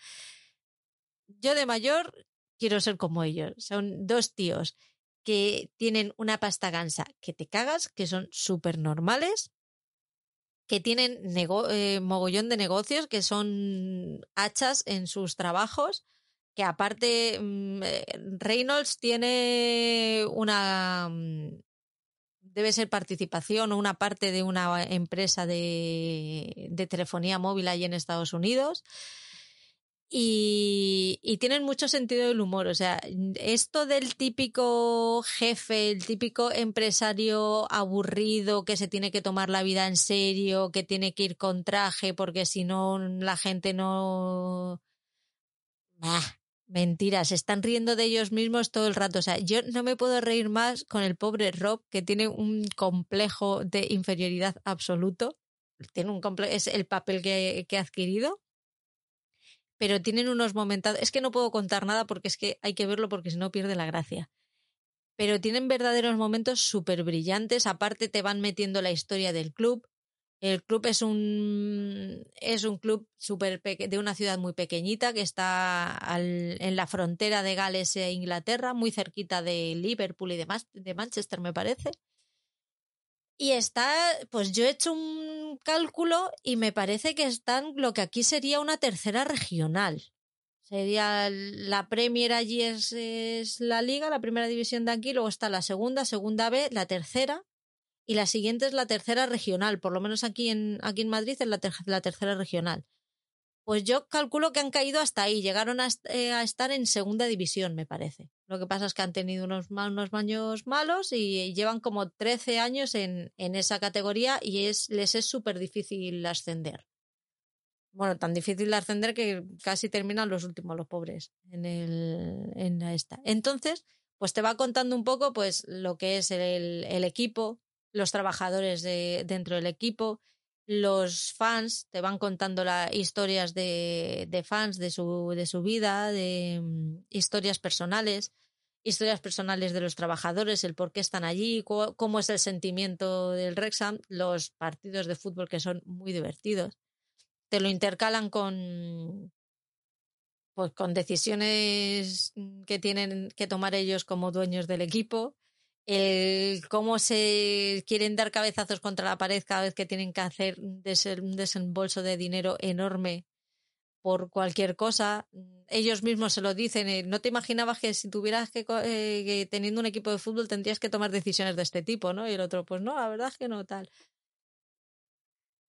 yo de mayor quiero ser como ellos. Son dos tíos que tienen una pasta gansa que te cagas, que son súper normales, que tienen eh, mogollón de negocios, que son hachas en sus trabajos que aparte mm, eh, Reynolds tiene una mm, debe ser participación o una parte de una empresa de, de telefonía móvil ahí en Estados Unidos. Y, tienen mucho sentido del humor. O sea, esto del típico jefe, el típico empresario aburrido que se tiene que tomar la vida en serio, que tiene que ir con traje porque si no la gente no... Mentiras, están riendo de ellos mismos todo el rato. O sea, yo no me puedo reír más con el pobre Rob, que tiene un complejo de inferioridad absoluto. Tiene un complejo, es el papel que ha adquirido. Pero tienen unos momentos. Es que no puedo contar nada porque es que hay que verlo porque si no pierde la gracia. Pero tienen verdaderos momentos súper brillantes. Aparte, te van metiendo la historia del club. El club es un, es un club super de una ciudad muy pequeñita que está al, en la frontera de Gales e Inglaterra, muy cerquita de Liverpool y de, de Manchester, me parece. Y está, pues yo he hecho un cálculo y me parece que están lo que aquí sería una tercera regional. Sería la Premier allí es, es la liga, la primera división de aquí, luego está la segunda, segunda B, la tercera y la siguiente es la tercera regional, por lo menos aquí en, aquí en Madrid es la, la tercera regional. Pues yo calculo que han caído hasta ahí, llegaron a, eh, a, estar en segunda división, me parece. Lo que pasa es que han tenido unos, unos baños malos y llevan como 13 años en, en esa categoría y es, les es súper difícil ascender. Bueno, tan difícil de ascender que casi terminan los últimos, los pobres, en, el, en esta. Entonces, pues te va contando un poco pues lo que es el, el equipo, los trabajadores de, dentro del equipo, los fans te van contando las historias de, de, fans de su, de su vida, de mm, historias personales, historias personales de los trabajadores, el por qué están allí, cómo es el sentimiento del Rexham, los partidos de fútbol que son muy divertidos. Te lo intercalan con pues con decisiones que tienen que tomar ellos como dueños del equipo el cómo se quieren dar cabezazos contra la pared cada vez que tienen que hacer un desembolso de dinero enorme por cualquier cosa. Ellos mismos se lo dicen. Eh, no te imaginabas que si tuvieras que, eh, que teniendo un equipo de fútbol tendrías que tomar decisiones de este tipo, ¿no? Y el otro, pues no, la verdad es que no tal.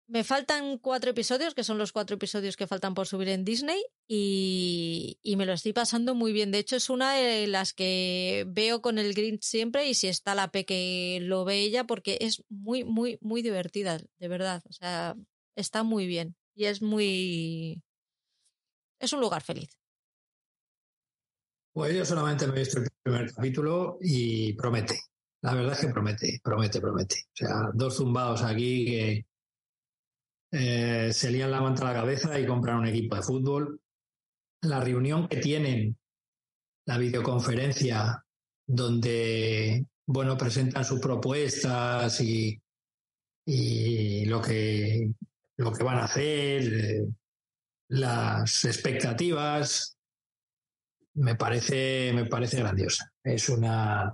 Me faltan cuatro episodios, que son los cuatro episodios que faltan por subir en Disney, y, y, me lo estoy pasando muy bien. De hecho, es una de las que veo con el Grinch siempre, y si está la Peque lo ve ella, porque es muy, muy, muy divertida, de verdad. O sea, está muy bien. Y es muy. Es un lugar feliz. Pues yo solamente me he visto el primer capítulo y promete. La verdad es que promete, promete, promete. O sea, dos zumbados aquí que eh, se lían la manta a la cabeza y compran un equipo de fútbol. La reunión que tienen, la videoconferencia, donde bueno, presentan sus propuestas y, y lo que lo que van a hacer, eh, las expectativas, me parece, me parece grandiosa. Es una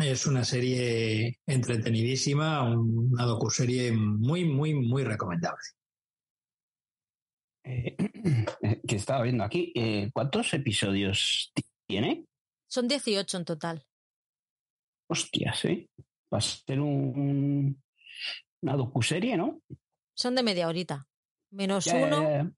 Es una serie entretenidísima, una docuserie muy, muy, muy recomendable. [clears throat] Eh, que estaba viendo aquí, eh, ¿cuántos episodios tiene? Son 18 en total. Hostias, ¿eh? Va a ser un, una docuserie, ¿no? Son de media horita. Menos uno.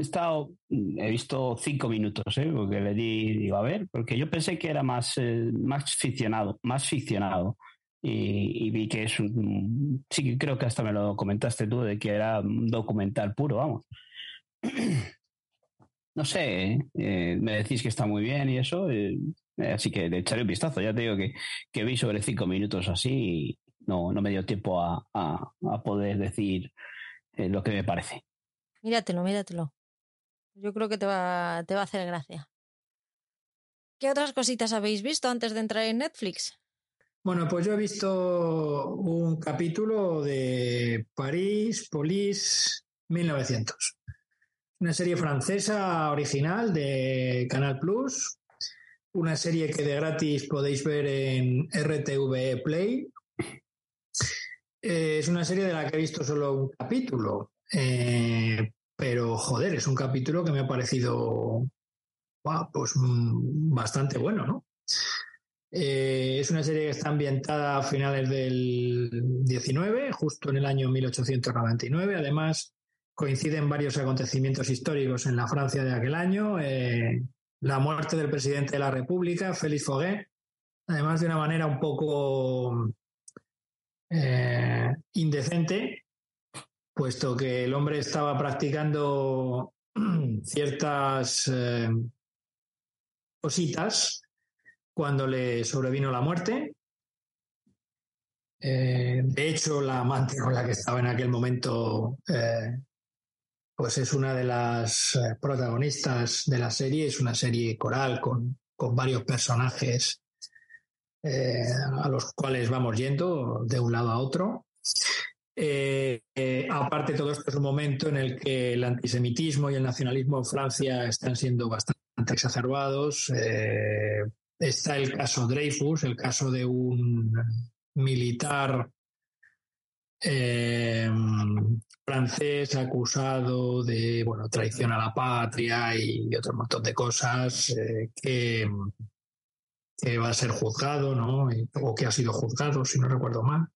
He estado, he visto cinco minutos, ¿eh? porque le di, digo, a ver, porque yo pensé que era más, eh, más ficcionado, más ficcionado. Y, vi que es un. Sí, creo que hasta me lo comentaste tú, de que era un documental puro, vamos. [clears throat] No sé, eh, me decís que está muy bien y eso, eh, así que le echaré un vistazo. Ya te digo que, que vi sobre cinco minutos así y no, no me dio tiempo a, a, poder decir lo que me parece. Míratelo, míratelo. Yo creo que te va, te va a hacer gracia. ¿Qué otras cositas habéis visto antes de entrar en Netflix? Bueno, pues yo he visto un capítulo de París Police 1900. Una serie francesa original de Canal Plus. Una serie que de gratis podéis ver en RTV Play. Eh, es una serie de la que he visto solo un capítulo, eh, pero, joder, es un capítulo que me ha parecido pues, mm, bastante bueno, ¿no? Eh, es una serie que está ambientada a finales del 19, justo en el año 1899. Además, coinciden varios acontecimientos históricos en la Francia de aquel año. Eh, la muerte del presidente de la República, Félix Foguet, además de una manera un poco eh, indecente, puesto que el hombre estaba practicando [clears throat] ciertas eh, cositas cuando le sobrevino la muerte. Eh, de hecho, la amante con la que estaba en aquel momento, eh, pues es una de las protagonistas de la serie. Es una serie coral con, con varios personajes a los cuales vamos yendo de un lado a otro. Eh, eh, aparte, todo esto es un momento en el que el antisemitismo y el nacionalismo en Francia están siendo bastante exacerbados. Eh, está el caso Dreyfus, el caso de un militar francés acusado de bueno, traición a la patria y otro montón de cosas que, que, va a ser juzgado, ¿no? o que ha sido juzgado, si no recuerdo mal.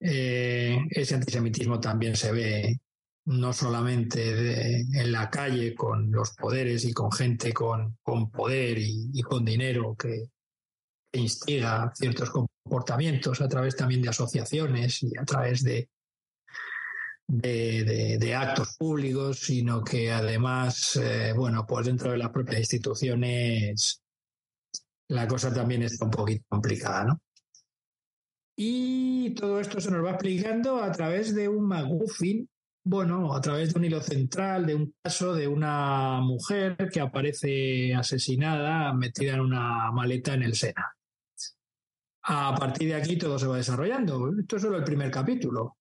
Eh, ese antisemitismo también se ve no solamente en la calle con los poderes y con gente con, con poder y, con dinero que, instiga ciertos comportamientos a través también de asociaciones y a través de, de, actos públicos, sino que además, eh, bueno, pues dentro de las propias instituciones la cosa también está un poquito complicada, ¿no? Y todo esto se nos va explicando a través de un McGuffin, bueno, a través de un hilo central, de un caso de una mujer que aparece asesinada, metida en una maleta en el Sena. A partir de aquí todo se va desarrollando. Esto es solo el primer capítulo.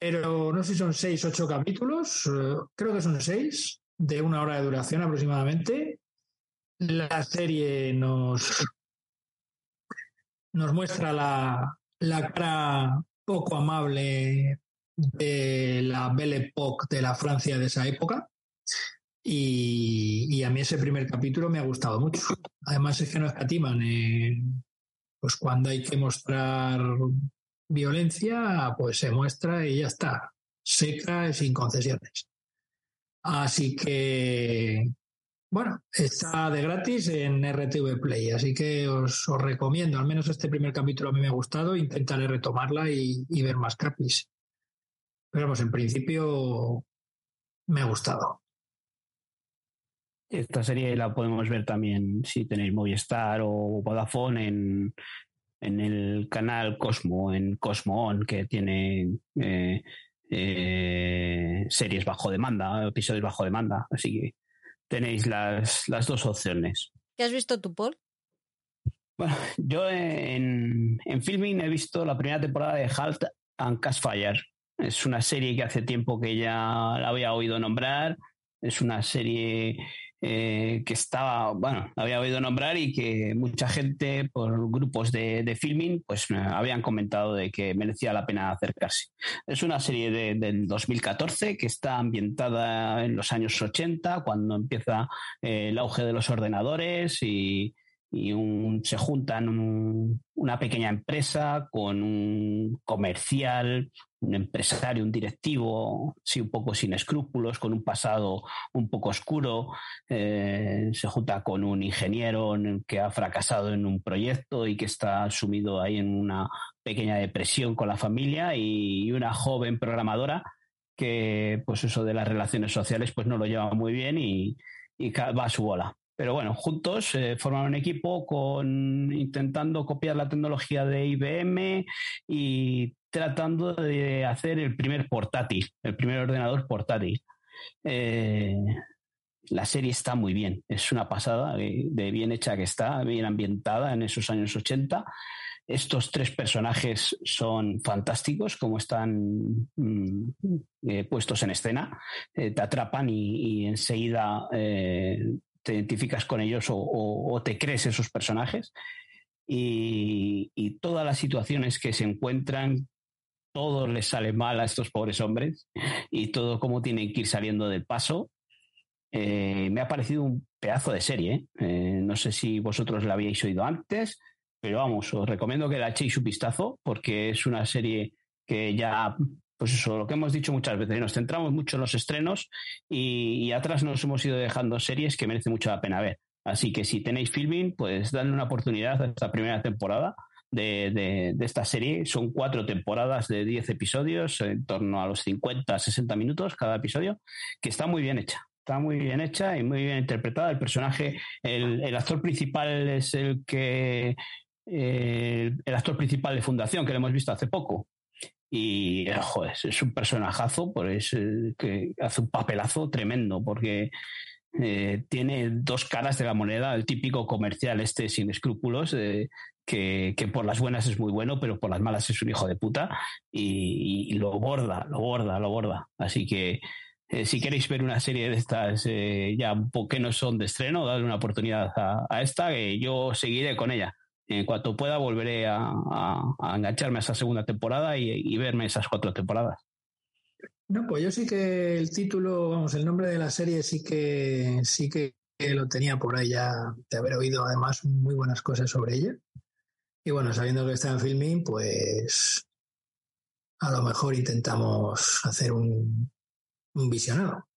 Pero no sé si son seis, ocho capítulos, eh, creo que son seis, de una hora de duración aproximadamente. La serie nos nos muestra la, cara poco amable de la Belle Époque de la Francia de esa época. Y, a mí ese primer capítulo me ha gustado mucho. Además es que no escatiman. Pues cuando hay que mostrar violencia, pues se muestra y ya está. Seca y sin concesiones. Así que bueno, está de gratis en RTV Play, así que os, recomiendo, al menos este primer capítulo a mí me ha gustado, intentaré retomarla y, ver más capis. Pero vamos, en principio me ha gustado. Esta serie la podemos ver también si tenéis Movistar o Vodafone en, en el canal Cosmo, en Cosmo On, que tiene eh, eh, series bajo demanda, episodios bajo demanda. Así que tenéis las, las dos opciones. ¿Qué has visto tú, Paul? Bueno, yo en, en filming he visto la primera temporada de Halt and Fire. Es una serie que hace tiempo que ya la había oído nombrar Es una serie eh, que estaba, bueno, había oído nombrar y que mucha gente por grupos de, filming pues habían comentado de que merecía la pena acercarse. Es una serie de, del 2014 que está ambientada en los años 80, cuando empieza eh, el auge de los ordenadores y, y un, se juntan una pequeña empresa con un comercial, un empresario, un directivo, sí, un poco sin escrúpulos, con un pasado un poco oscuro, eh, se junta con un ingeniero que ha fracasado en un proyecto y que está sumido ahí en una pequeña depresión con la familia y una joven programadora que pues eso de las relaciones sociales pues no lo lleva muy bien y, y va a su bola. Pero bueno, juntos eh, forman un equipo con intentando copiar la tecnología de IBM y tratando de hacer el primer portátil, el primer ordenador portátil. Eh, la serie está muy bien, es una pasada de, bien hecha que está, bien ambientada en esos años 80. Estos tres personajes son fantásticos, como están mm, eh, puestos en escena, te atrapan y, enseguida identificas con ellos o, te crees esos personajes. Y, todas las situaciones que se encuentran, todo les sale mal a estos pobres hombres y todo cómo tienen que ir saliendo del paso. Eh, me ha parecido un pedazo de serie. ¿eh? Eh, no sé si vosotros la habíais oído antes, pero vamos, os recomiendo que la echéis un vistazo porque es una serie que ya pues eso, lo que hemos dicho muchas veces, nos centramos mucho en los estrenos y, atrás nos hemos ido dejando series que merece mucho la pena ver. Así que si tenéis filming, pues dadle una oportunidad a esta primera temporada de, esta serie. Son cuatro temporadas de 10 episodios, en torno a los 50, 60 minutos cada episodio, que está muy bien hecha. Está muy bien hecha y muy bien interpretada. El personaje, el, actor principal es el que eh, el actor principal de Fundación, que lo hemos visto hace poco, y joder, es un personajazo, pues, que hace un papelazo tremendo, porque eh, tiene dos caras de la moneda, el típico comercial este sin escrúpulos, eh, que, por las buenas es muy bueno, pero por las malas es un hijo de puta, y, lo borda, lo borda, lo borda. Así que si queréis ver una serie de estas ya que no son de estreno, dadle una oportunidad a, a esta, que yo seguiré con ella en cuanto pueda volveré a, engancharme a esa segunda temporada y, verme esas cuatro temporadas. No, pues yo sí que el título, vamos, el nombre de la serie sí que sí que lo tenía por ahí ya de haber oído además muy buenas cosas sobre ella. Y bueno, sabiendo que está en filming, pues a lo mejor intentamos hacer un, un visionado.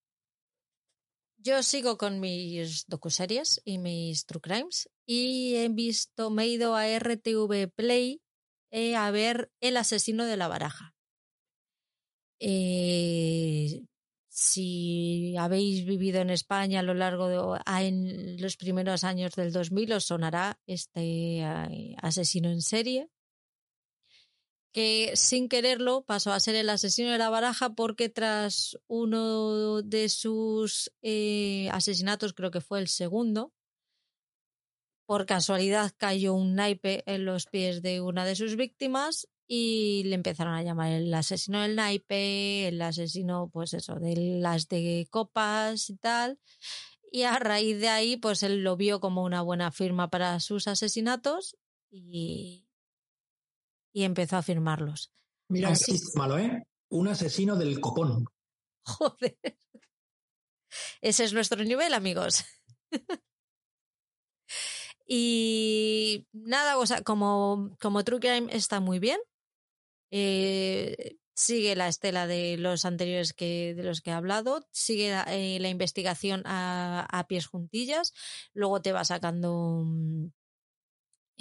Yo sigo con mis docuseries y mis true crimes y he visto, me he ido a RTV Play eh, a ver El asesino de la baraja. Eh, si habéis vivido en España a lo largo de los primeros años del 2000 os sonará este eh, asesino en serie que sin quererlo pasó a ser el asesino de la baraja porque tras uno de sus eh, asesinatos, creo que fue el segundo, por casualidad cayó un naipe en los pies de una de sus víctimas y le empezaron a llamar el asesino del naipe, el asesino, pues eso, de las de copas y tal. Y a raíz de ahí, pues él lo vio como una buena firma para sus asesinatos y, y empezó a firmarlos. Mira, Así... es malo, ¿eh? Un asesino del copón. [laughs] Joder. Ese es nuestro nivel, amigos. [laughs] y nada, o sea, como, como True Crime está muy bien. Eh, sigue la estela de los anteriores que, de los que he hablado, sigue la, eh, la investigación a, a, pies juntillas, luego te va sacando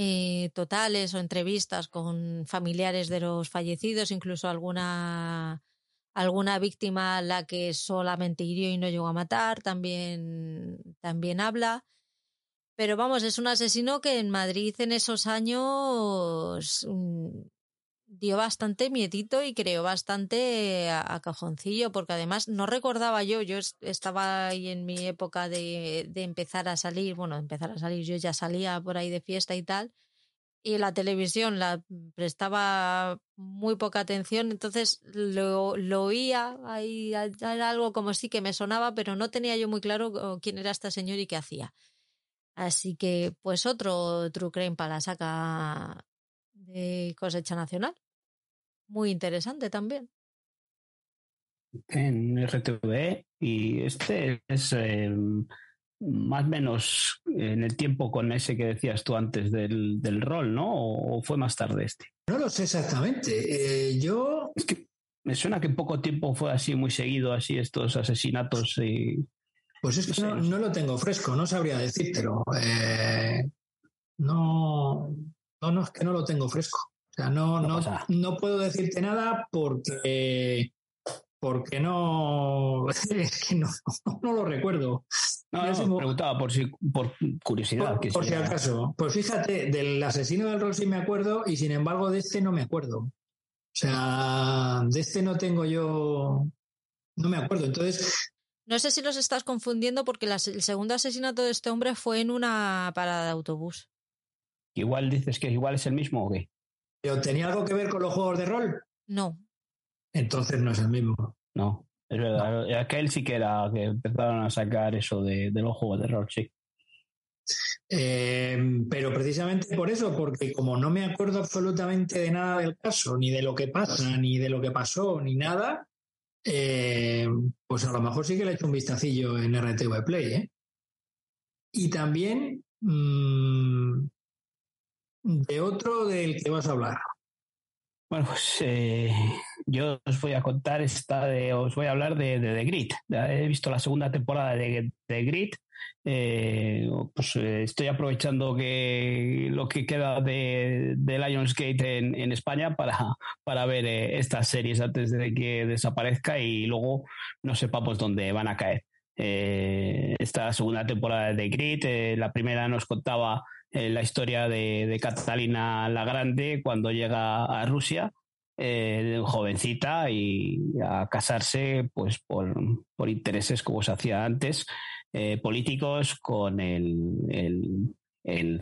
eh, totales o entrevistas con familiares de los fallecidos, incluso alguna alguna víctima la que solamente hirió y no llegó a matar, también, también habla. Pero vamos, es un asesino que en Madrid en esos años mm, dio bastante miedito y creó bastante a, cajoncillo, porque además no recordaba yo, yo estaba ahí en mi época de, de, empezar a salir, bueno, empezar a salir, yo ya salía por ahí de fiesta y tal, y la televisión la prestaba muy poca atención, entonces lo, lo oía, ahí era algo como sí que me sonaba, pero no tenía yo muy claro quién era esta señor y qué hacía. Así que, pues otro True Crime para la de cosecha nacional. Muy interesante también. En RTV y este es em, más o menos en el tiempo con ese que decías tú antes del, del rol, ¿no? ¿O fue más tarde este? No lo sé exactamente. Eh, yo... Es que me suena que en poco tiempo fue así muy seguido, así estos asesinatos y... Pues es que no, no lo tengo fresco, no sabría decírtelo. Eh, no, no, no, es que no lo tengo fresco. O sea, no, no, no, puedo decirte nada porque porque no [laughs] es que no, no lo recuerdo. No, no preguntaba por si por curiosidad. Por, por si acaso. Pues fíjate, del asesino del rol sí me acuerdo y sin embargo de este no me acuerdo. O sea, de este no tengo yo. No me acuerdo. Entonces. No sé si los estás confundiendo porque el segundo asesinato de este hombre fue en una parada de autobús. Igual dices que igual es el mismo o qué. ¿Pero tenía algo que ver con los juegos de rol? No. Entonces no es el mismo. No. Es verdad, aquel sí que era que empezaron a sacar eso de, los juegos de rol, sí. Eh, pero precisamente por eso, porque como no me acuerdo absolutamente de nada del caso, ni de lo que pasa, ni de lo que pasó, ni nada, eh, pues a lo mejor sí que le he hecho un vistacillo en RTV Play. ¿eh? Y también mm, de otro del que vas a hablar. Bueno, pues eh, yo os voy a contar esta de, os voy a hablar de, The Grit. He visto la segunda temporada de The Grit. Eh, pues eh, estoy aprovechando que lo que queda de, Lionsgate en, en, España para, para ver estas series antes de que desaparezca y luego no sepamos dónde van a caer. esta segunda temporada de The Grit, la primera nos contaba eh, la historia de, Catalina la Grande cuando llega a Rusia, eh, jovencita y a casarse pues por, intereses como se hacía antes, eh, políticos con el,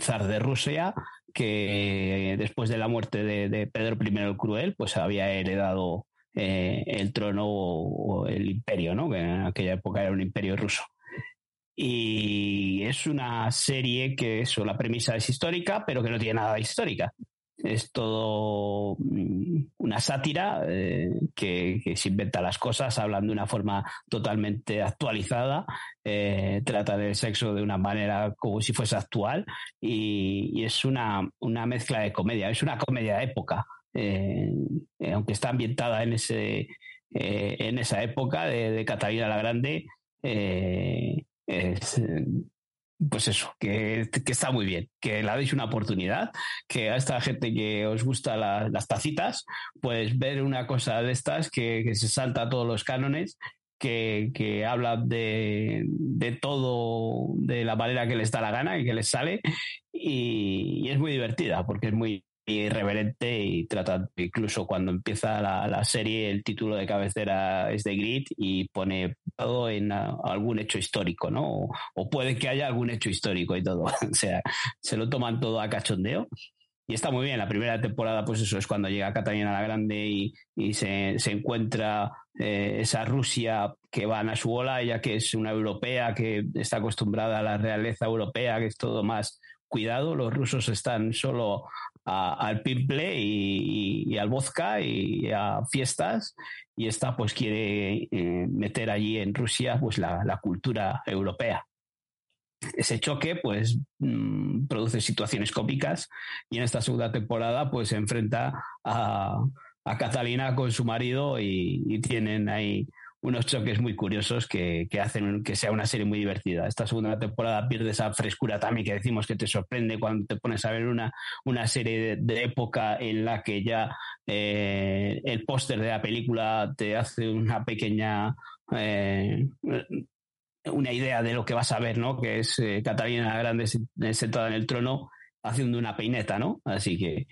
zar de Rusia que después de la muerte de, Pedro I el Cruel pues había heredado el trono o, el imperio, ¿no? que en aquella época era un imperio ruso. Y es una serie que eso, la premisa es histórica, pero que no tiene nada de histórica. Es todo mm, una sátira eh, que, se inventa las cosas, hablan de una forma totalmente actualizada, eh, trata del sexo de una manera como si fuese actual y, es una, una, mezcla de comedia, es una comedia de época, eh, aunque está ambientada en, ese, en esa época de Catalina la Grande es, eh, pues eso, que, está muy bien, que le deis una oportunidad, que a esta gente que os gusta las tacitas, pues ver una cosa de estas que, se salta a todos los cánones, que, que habla de, de, todo de la manera que les da la gana y que les sale, y es muy divertida, porque es muy, irreverente y trata, incluso cuando empieza la, serie, el título de cabecera es de Grit y pone todo en algún hecho histórico, ¿no? O, puede que haya algún hecho histórico y todo. [laughs] o sea, se lo toman todo a cachondeo. Y está muy bien, la primera temporada, pues eso es cuando llega Catalina la Grande y, y se, encuentra eh, esa Rusia que va a su ola, ya que es una europea que está acostumbrada a la realeza europea, que es todo más cuidado. Los rusos están solo al pimple y, al vodka y a fiestas y esta pues quiere eh, meter allí en Rusia pues la, cultura europea. Ese choque pues mm, produce situaciones cómicas y en esta segunda temporada pues se enfrenta a, Catalina con su marido y tienen ahí unos choques muy curiosos que, hacen que sea una serie muy divertida. Esta segunda temporada pierde esa frescura también que decimos que te sorprende cuando te pones a ver una, una serie de, época en la que ya eh, el póster de la película te hace una pequeña... Eh, una idea de lo que vas a ver, ¿no? Que es eh, Catalina Grande sentada en el trono haciendo una peineta, ¿no? Así que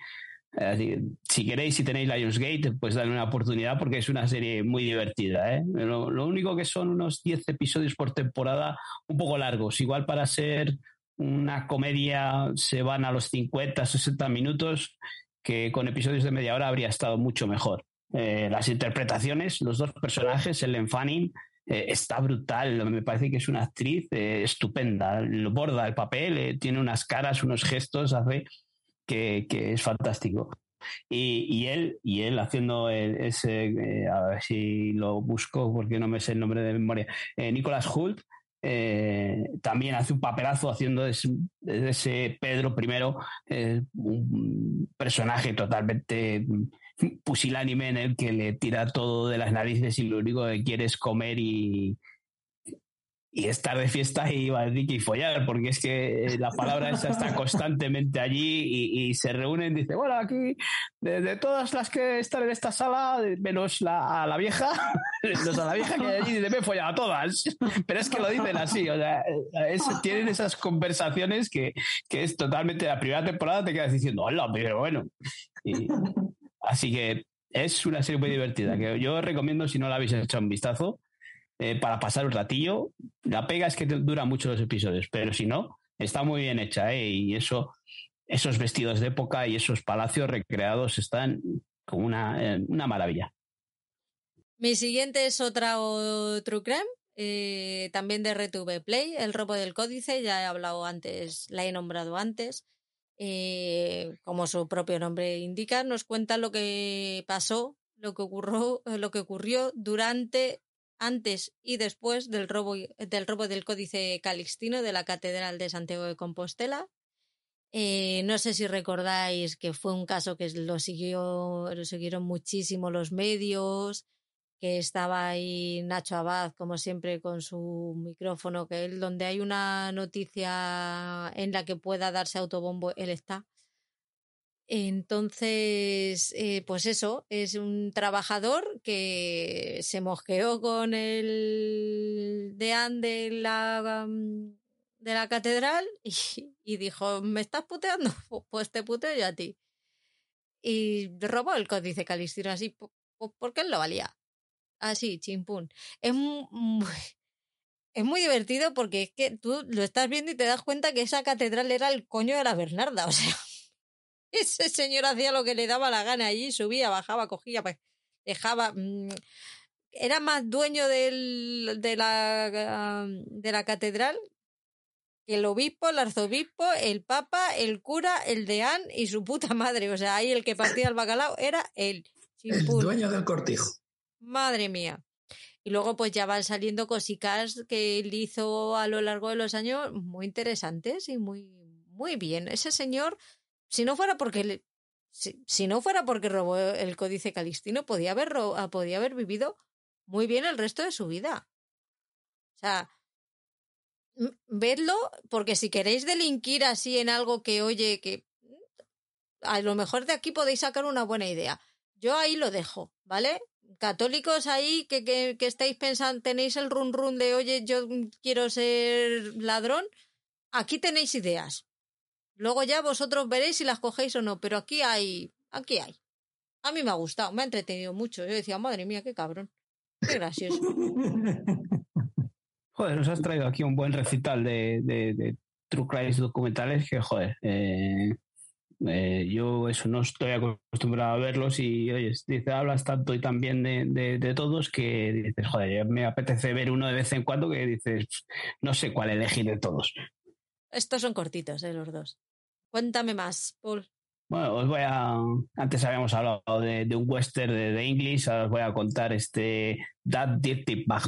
si queréis, si tenéis Lionsgate, pues dale una oportunidad porque es una serie muy divertida. ¿eh? Lo, único que son unos 10 episodios por temporada, un poco largos. Igual para ser una comedia se van a los 50, 60 minutos, que con episodios de media hora habría estado mucho mejor. Eh, las interpretaciones, los dos personajes, Ellen Fanning, eh, está brutal. Me parece que es una actriz eh, estupenda. Lo borda el papel, tiene unas caras, unos gestos, hace que, es fantástico. Y, él, y él haciendo ese, a ver si lo busco porque no me sé el nombre de memoria, Nicolas Hult, también hace un papelazo haciendo ese, ese Pedro I, un personaje totalmente pusilánime en el que le tira todo de las narices y lo único que quiere es comer y, y estar de fiesta y y follar, porque es que la palabra esa está constantemente allí y, se reúnen, dice, bueno, aquí de, todas las que están en esta sala, menos la, a la vieja, [laughs] menos a la vieja que allí dice, me he follado a todas, pero es que lo dicen así, o sea, tienen esas conversaciones que, que, es totalmente, la primera temporada te quedas diciendo, hola, pero bueno, Así que es una serie muy divertida, que yo recomiendo si no la habéis hecho un vistazo, eh, para pasar un ratillo. La pega es que dura mucho los episodios, pero si no, está muy bien hecha, ¿eh? Y eso, esos vestidos de época y esos palacios recreados están como una, eh, una maravilla. Mi siguiente es otra True Crime, eh, también de RTV Play, El robo del códice, ya he hablado antes, la he nombrado antes. Eh, como su propio nombre indica, nos cuenta lo que pasó, lo que ocurrió, lo que ocurrió durante, antes y después del robo, del robo del Códice Calixtino de la Catedral de Santiago de Compostela. Eh, no sé si recordáis que fue un caso que lo siguió, lo siguieron muchísimo los medios, que estaba ahí Nacho Abad, como siempre, con su micrófono, que él, donde hay una noticia en la que pueda darse autobombo, él está. Entonces, eh, pues eso, es un trabajador que se mosqueó con el deán de la, mm, de la catedral [laughs] y, dijo, ¿me estás puteando? Pues te puteo yo a ti. Y robó el códice Calistino así, porque él lo valía. Así, chimpún. Es muy, [laughs] es muy divertido porque es que tú lo estás viendo y te das cuenta que esa catedral era el coño de la Bernarda. [laughs] O sea, [laughs] ese señor hacía lo que le daba la gana allí, subía, bajaba, cogía, pues, dejaba. Mm, era más dueño del, de, la, de la catedral que el obispo, el arzobispo, el papa, el cura, el deán y su puta madre. O sea, ahí el que partía el bacalao era él. El dueño del cortijo. Madre mía. Y luego pues ya van saliendo cositas que él hizo a lo largo de los años muy interesantes y muy, muy bien. Ese señor, si no fuera porque si, no fuera porque robó el códice calistino, podía haber, ah, podía haber vivido muy bien el resto de su vida. O sea, vedlo, porque si queréis delinquir así en algo que, oye, que a lo mejor de aquí podéis sacar una buena idea. Yo ahí lo dejo, ¿vale? católicos ahí que, que, estáis pensando, tenéis el run run de, oye, yo quiero ser ladrón, aquí tenéis ideas. Luego ya vosotros veréis si las cogéis o no, pero aquí hay, aquí hay. A mí me ha gustado, me ha entretenido mucho. Yo decía, madre mía, qué cabrón. Qué gracioso. [laughs] Joder, nos has traído aquí un buen recital de, de, de True Crime documentales que, joder, eh, eh, yo eso no estoy acostumbrado a verlos y oye, dice, hablas tanto y tan bien de, de, todos que dices, joder, me apetece ver uno de vez en cuando que dices, no sé cuál elegir de todos. Estos son cortitos, eh, los dos. Cuéntame más, Paul. Bueno, os voy a. Antes habíamos hablado de, un western de, de, English, ahora os voy a contar este That Dirty Bag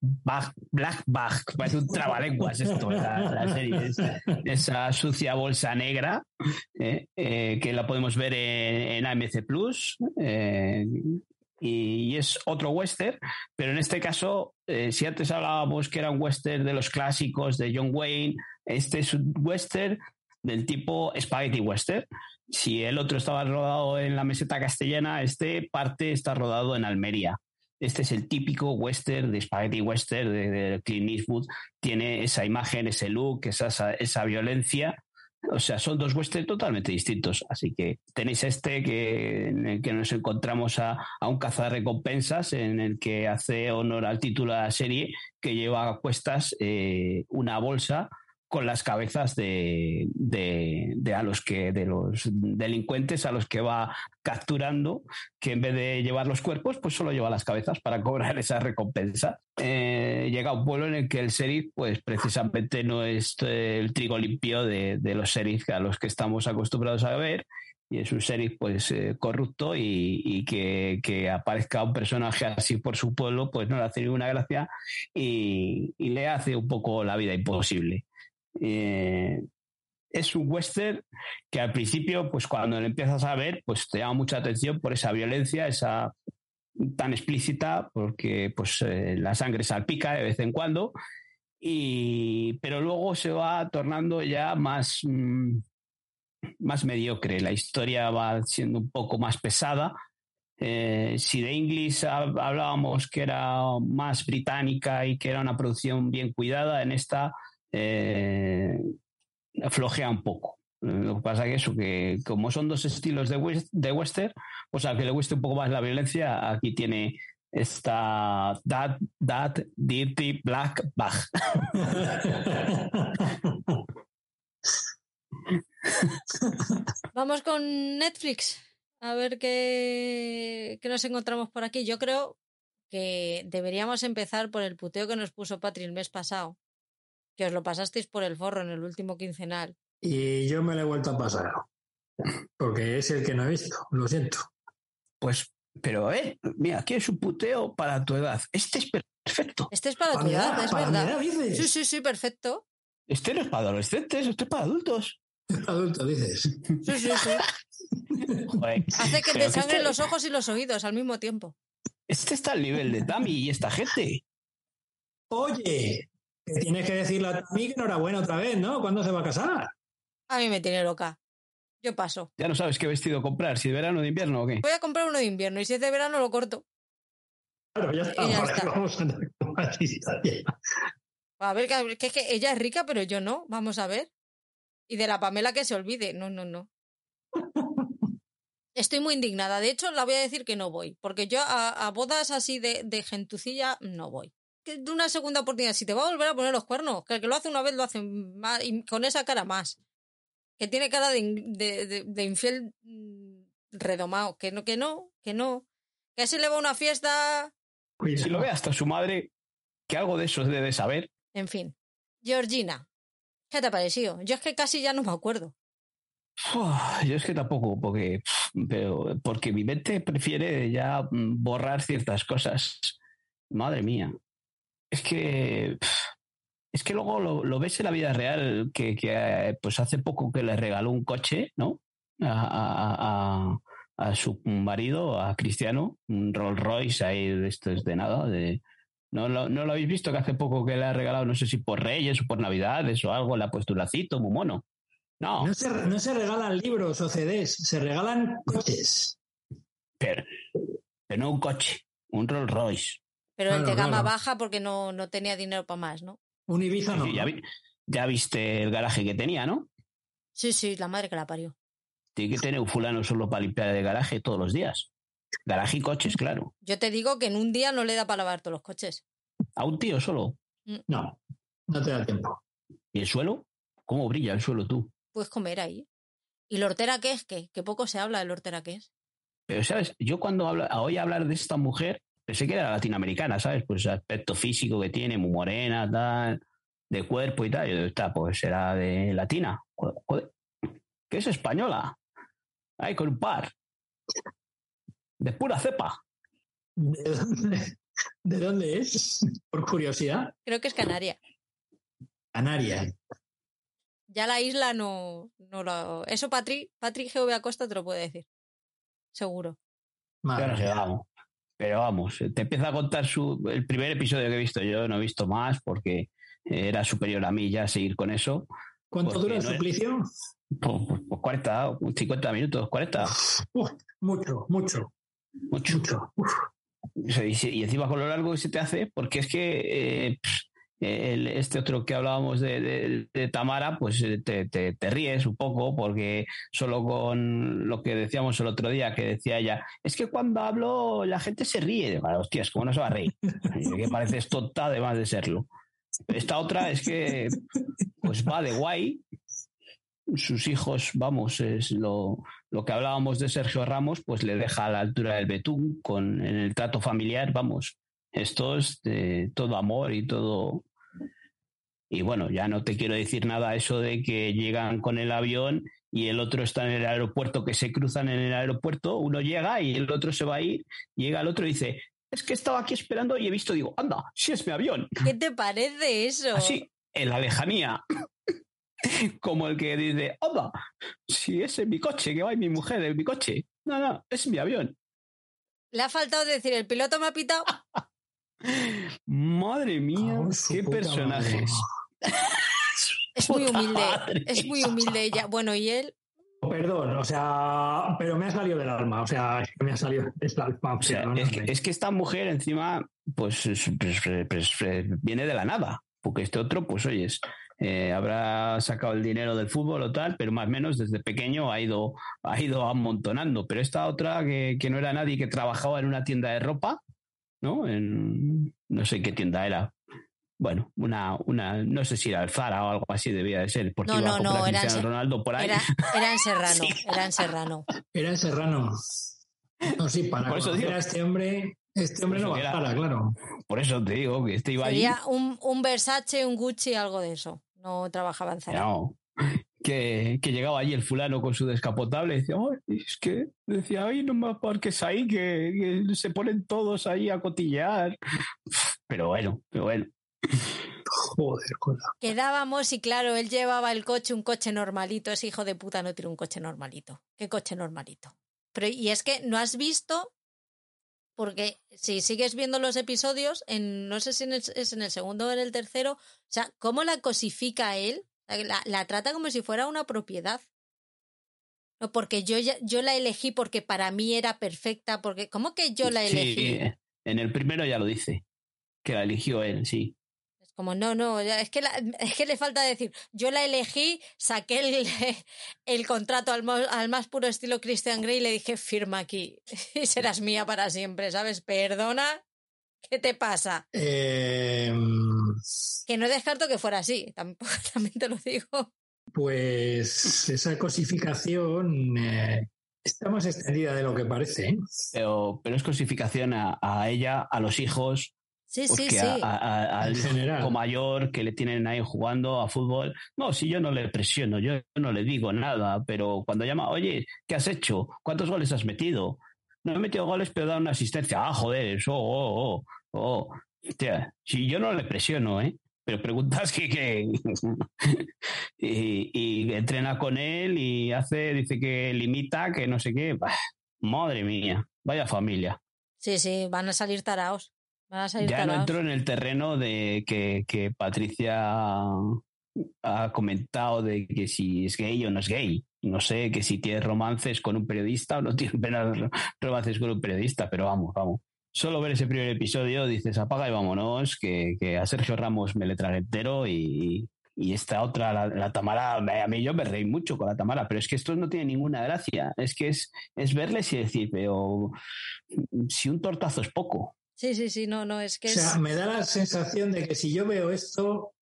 Black Bag, parece un trabalenguas esto, la, serie. esa sucia bolsa negra eh, eh, que la podemos ver en, AMC Plus. Eh, y, es otro western, pero en este caso, si antes hablábamos que era un western de los clásicos de John Wayne, este es un western del tipo Spaghetti Western. Si el otro estaba rodado en la meseta castellana, este parte está rodado en Almería. Este es el típico western de Spaghetti Western de, Clint Eastwood. Tiene esa imagen, ese look, esa, esa violencia. O sea, son dos westerns totalmente distintos. Así que tenéis este que, en el que nos encontramos a, a un recompensas en el que hace honor al título de la serie, que lleva a cuestas eh, una bolsa con las cabezas de, de, a los que de los delincuentes a los que va capturando que en vez de llevar los cuerpos pues solo lleva las cabezas para cobrar [laughs] esa recompensa eh, llega a un pueblo en el que el sheriff pues precisamente no es el trigo limpio de, de los sheriff a los que estamos acostumbrados a ver y es un sheriff pues eh, corrupto y, que, que, aparezca un personaje así por su pueblo pues no le hace ninguna gracia y, y le hace un poco la vida imposible. Eh, es un western que al principio, pues cuando lo empiezas a ver, pues te llama mucha atención por esa violencia, esa tan explícita, porque pues eh, la sangre salpica de vez en cuando, y, pero luego se va tornando ya más, mm, más mediocre, la historia va siendo un poco más pesada. Eh, si de English hablábamos que era más británica y que era una producción bien cuidada, en esta eh, flojea un poco. Lo que pasa es que eso, que como son dos estilos de, de western, pues a que le guste un poco más la violencia, aquí tiene esta That, That, Dirty, Black, Bag. [laughs] Vamos con Netflix. A ver qué, qué nos encontramos por aquí. Yo creo que deberíamos empezar por el puteo que nos puso Patri el mes pasado que os lo pasasteis por el forro en el último quincenal. Y yo me lo he vuelto a pasar. [laughs] Porque es el que no he visto, lo siento. Pues, pero eh, mira, aquí es un puteo para tu edad. Este es perfecto. Este es para, tu edad, es verdad. sí, sí, sí, perfecto. Este no es para adolescentes, este es para adultos. Es [laughs] para adultos, dices. Sí, sí, sí. [laughs] Hace que te sangren este los ojos y los oídos al mismo tiempo. Este está al nivel de Tami y esta gente. Oye, que tienes que decirle a mí que enhorabuena otra vez, ¿no? ¿Cuándo se va a casar? A mí me tiene loca. Yo paso. Ya no sabes qué vestido comprar, si de verano o de invierno o qué. Voy a comprar uno de invierno y si es de verano lo corto. Claro, ya está. Ya está. [laughs] Vamos a, a ver, que, es que ella es rica, pero yo no. Vamos a ver. Y de la Pamela que se olvide. No, no, no. [laughs] Estoy muy indignada. De hecho, la voy a decir que no voy. Porque yo a, bodas así de, de gentucilla no voy de una segunda oportunidad. Si te va a volver a poner los cuernos, que el que lo hace una vez lo hace más, y con esa cara más. Que tiene cara de, de, infiel mm, redomado. Que no, que no, que no. Que se le va a una fiesta. Si lo ve hasta su madre, que algo de eso debe saber. En fin. Georgina, ¿qué te ha parecido? Yo es que casi ya no me acuerdo. yo es que tampoco, porque, pero, porque mi mente prefiere ya mm, borrar ciertas cosas. Madre mía es que es que luego lo, ves en la vida real, que, que, pues hace poco que le regaló un coche, ¿no? A, su marido, a Cristiano, un Rolls Royce ahí de esto es de nada, de, ¿no, lo, ¿No lo habéis visto que hace poco que le ha regalado, no sé si por Reyes o por Navidades o algo, le ha puesto un lacito muy mono? No. No se, no se regalan libros o CDs, se regalan coches. Pero, pero no un coche, un Rolls Royce. Pero el de gama baja porque no, no tenía dinero para más, ¿no? Un Ibiza no. ya, viste el garaje que tenía, ¿no? Sí, sí, la madre que la parió. Tiene que tener un fulano solo para limpiar el garaje todos los días. Garaje y coches, claro. Yo te digo que en un día no le da para lavar todos los coches. ¿A un tío solo? Mm. No, no te da tiempo. ¿Y el suelo? ¿Cómo brilla el suelo tú? Puedes comer ahí. ¿Y la hortera qué es? ¿Qué? Que poco se habla de la hortera qué es. Pero, ¿sabes? Yo cuando hablo, oí hablar de esta mujer, pensé que era latinoamericana, ¿sabes? Pues el aspecto físico que tiene, muy morena, tal, de cuerpo y tal. Yo está, pues será de latina. ¿Qué es española? Ay, con un par. De pura cepa. ¿De dónde, ¿De dónde es? Por curiosidad. Creo que es Canaria. Canaria. Ya la isla no, no lo. Eso Patri, Patri GV Acosta te lo puede decir. Seguro. vamos. Pero vamos, te empieza a contar su, el primer episodio que he visto yo, no he visto más porque era superior a mí ya seguir con eso. ¿Cuánto dura el suplicio? Pues, pues, 40, 50 minutos, 40. mucho, mucho. Mucho. Y, encima con lo largo que se te hace, porque es que eh, este otro que hablábamos de, Tamara, pues eh, te, ríes un poco porque solo con lo que decíamos el otro día, que decía ella, es que cuando hablo la gente se ríe. Bueno, hostias, ¿cómo no se va a reír? que pareces tonta además de serlo. Esta otra es que pues va de guay. Sus hijos, vamos, es lo, lo que hablábamos de Sergio Ramos, pues le deja a la altura del betún con en el trato familiar, vamos. Esto es todo amor y todo. Y bueno, ya no te quiero decir nada eso de que llegan con el avión y el otro está en el aeropuerto, que se cruzan en el aeropuerto, uno llega y el otro se va a ir, llega el otro y dice, es que estaba aquí esperando y he visto, digo, anda, si es mi avión. ¿Qué te parece eso? Así, en la lejanía. [laughs] Como el que dice, anda, si es en mi coche, que va mi mujer en mi coche. No, no, es mi avión. Le ha faltado decir, el piloto me ha pitado. [laughs] Madre mía, qué personajes. [laughs] Es muy humilde. madre. Es muy humilde ella. Bueno, y él, Perdón, o sea, pero me ha salido del alma, o sea, es que me ha salido del alma. O sea, es, que, es que esta mujer encima, pues, es- pues, pues, pues, viene de la nada. Porque este otro, pues oyes, eh, habrá sacado el dinero del fútbol o tal, pero más o menos desde pequeño ha ido, ha ido amontonando. Pero esta otra que, que no era nadie, que trabajaba en una tienda de ropa, ¿no? En, no sé qué tienda era. Bueno, una, una, no sé si era el Zara o algo así debía de ser, porque No, iba no, a no, era Ronaldo por ahí. era, era en Serrano. [laughs] Sí. Era en Serrano. Era en Serrano. No, sí, para Por eso digo. a este hombre, este hombre no bajara, claro. Por eso te digo que este iba allí. Sería un, un Versace, un Gucci, algo de eso. No trabajaba en Zara. No, que, que llegaba allí el fulano con su descapotable y decía, "Ay, es que decía, ay, no me aparques ahí, que, que se ponen todos ahí a cotillear. Pero bueno, pero bueno. Joder, cola. Quedábamos y claro, él llevaba el coche, un coche normalito. Ese hijo de puta no tiene un coche normalito. ¿Qué coche normalito? Pero, y es que no has visto, porque si sigues viendo los episodios, en, no sé si en el- es en el segundo o en el tercero, o sea, cómo la cosifica él, la, la trata como si fuera una propiedad. No, porque yo, ya- yo la elegí porque para mí era perfecta, porque ¿cómo que yo la elegí? Sí, en el primero ya lo dice, que la eligió él, sí. Como, no, no, ya- es que, la- [laughs] es que le falta decir, yo la elegí, saqué el, [laughs] el contrato al, al más puro estilo Christian Grey y le dije, firma aquí [laughs] y serás mía para siempre, ¿sabes? Perdona, ¿qué te pasa? Eh, Que no descarto que fuera así, tampoco, también te lo digo. pues esa cosificación eh, está más extendida de lo que parece. ¿eh? Pero, pero es cosificación a, a ella, a los hijos, Sí, pues sí, que sí. a- a- al hijo mayor que le tienen ahí jugando a fútbol. No, si yo no le presiono, yo no le digo nada, pero cuando llama, oye, ¿qué has hecho? ¿Cuántos goles has metido? No he metido goles, pero he dado una asistencia. Ah, joder, eso, oh, oh, oh. Hostia, si yo no le presiono, ¿eh? Pero preguntas que... que... [laughs] y, y entrena con él y hace, dice que limita, que no sé qué. Bah, madre mía, vaya familia. Sí, sí, van a salir taraos. Van a salir Ya no entro en el terreno de que, que Patricia ha comentado de que si es gay o no es gay. No sé que si tiene romances con un periodista o no tiene [laughs] apenas romances con un periodista, pero vamos, vamos. Solo ver ese primer episodio dices apaga y vámonos, que, que a Sergio Ramos me le trae entero y, y esta otra, la, la Tamara, a mí yo me reí mucho con la Tamara, pero es que esto no tiene ninguna gracia. Es que es, es verles y decir, pero si un tortazo es poco. Sí, sí, sí, no, no, es que O sea, es... me da la sensación de que si yo veo esto,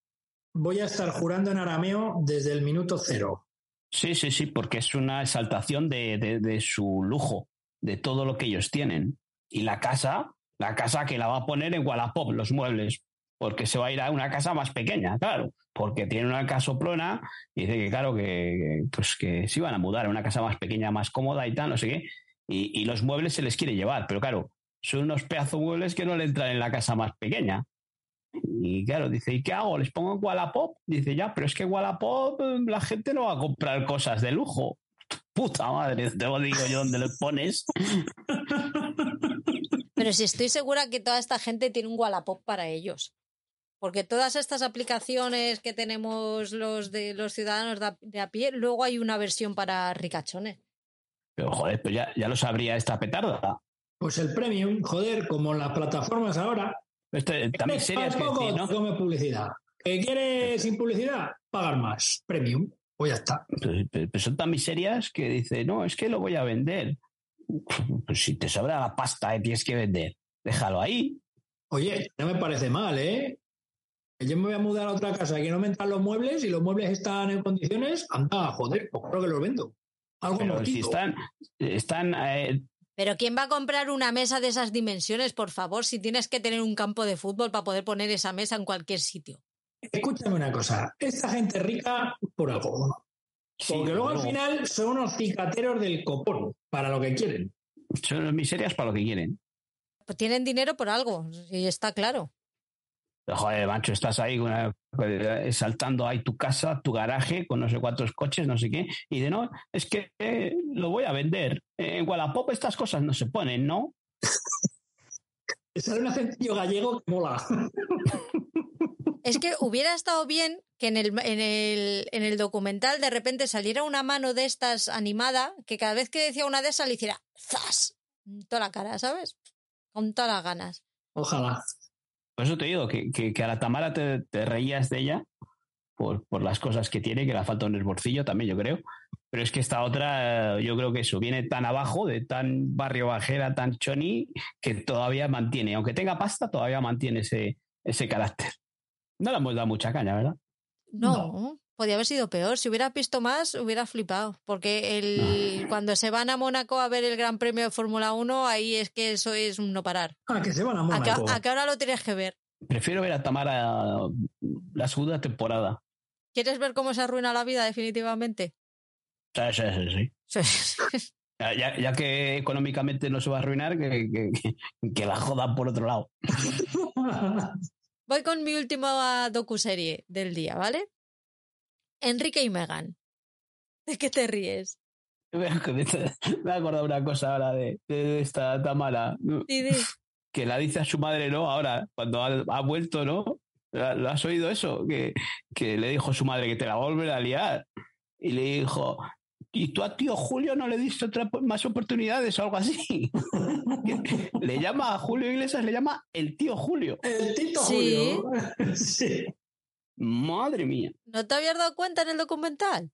voy a estar jurando en arameo desde el minuto cero. Sí, sí, sí, porque es una exaltación de, de- de su lujo, de todo lo que ellos tienen. Y la casa, la casa que la va a poner en Wallapop, los muebles, porque se va a ir a una casa más pequeña, claro, porque tiene una casoplona y dice que, claro, que, que, pues que se iban a mudar a una casa más pequeña, más cómoda y tal, no sé qué, y, y los muebles se les quiere llevar, pero claro, son unos pedazos muebles que no le entran en la casa más pequeña. Y claro, dice, ¿y qué hago? ¿Les pongo en Wallapop? Dice, ya, pero es que Wallapop eh, la gente no va a comprar cosas de lujo. Puta madre, te lo digo yo dónde lo pones. Pero sí estoy segura que toda esta gente tiene un Wallapop para ellos. Porque todas estas aplicaciones que tenemos los de los ciudadanos de a, de a pie, luego hay una versión para ricachones. Pero joder, pues ya, ya lo sabría esta petarda. Pues el premium, joder, como las plataformas ahora, Este, también ¿no? Come publicidad. ¿Que quieres sin publicidad? Pagar más. Premium. Pues ya está. Pues son tan miserias que dice, no, es que lo voy a vender. [laughs] Pues si te sobra la pasta y tienes que vender, déjalo ahí. Oye, no me parece mal, ¿eh? yo me voy a mudar a otra casa y que no me entran los muebles y los muebles están en condiciones, anda, joder, pues creo que los vendo. Algo Pero si están, están eh, Pero ¿quién va a comprar una mesa de esas dimensiones, por favor, si tienes que tener un campo de fútbol para poder poner esa mesa en cualquier sitio? Escúchame una cosa, esta gente rica por algo. sí, Porque luego al final son unos cicateros del copón, para lo que quieren. son miserias para lo que quieren. Pues tienen dinero por algo, y está claro. Joder, macho, estás ahí una- eh, saltando ahí tu casa, tu garaje, con no sé cuántos coches, no sé qué, y de no, es que eh, lo voy a vender. Eh, En Wallapop estas cosas no se ponen, ¿no? [laughs] Sale un acentillo gallego que mola. [laughs] Es que hubiera estado bien que en el, en, el, en el documental de repente saliera una mano de estas animada, que cada vez que decía una de esas le hiciera ¡zas! en toda la cara, ¿sabes? Con todas las ganas. Ojalá. Por eso te digo que, que- que a la Tamara te, te reías de ella por, por las cosas que tiene, que le falta un esborcillo también, yo creo. Pero es que esta otra, yo creo que eso viene tan abajo, de tan barrio bajera, tan choni, que todavía mantiene, aunque tenga pasta, todavía mantiene ese, ese carácter. No le hemos dado mucha caña, ¿verdad? No, podía haber sido peor. Si hubieras visto más, hubiera flipado. Porque el, cuando se van a Mónaco a ver el Gran Premio de Fórmula 1, ahí es que eso es un no parar. Ah, que se van a ¿A Mónaco. a que ahora lo tienes que ver? Prefiero ver a Tamara la segunda temporada. ¿Quieres ver cómo se arruina la vida definitivamente? Sí, sí, sí, sí. Ya, ya- ya que económicamente no se va a arruinar, que, que- que- que la jodan por otro lado. [laughs] Voy con mi última docuserie del día, ¿vale? Enrique y Megan. ¿De qué te ríes? [laughs] Me he acordado una cosa ahora de, de esta Tamara. Di, di. [laughs] que la dice a su madre, ¿no? Ahora, cuando ha, ha vuelto, ¿no? ¿Lo has oído eso? Que, que le dijo su madre que te la va a a liar. Y le dijo, ¿y tú a tío Julio no le diste otra, más oportunidades o algo así? [laughs] le llama a Julio Iglesias, le llama el tío Julio. El Tito Sí. Julio. sí. Madre mía. ¿No te habías dado cuenta en el documental?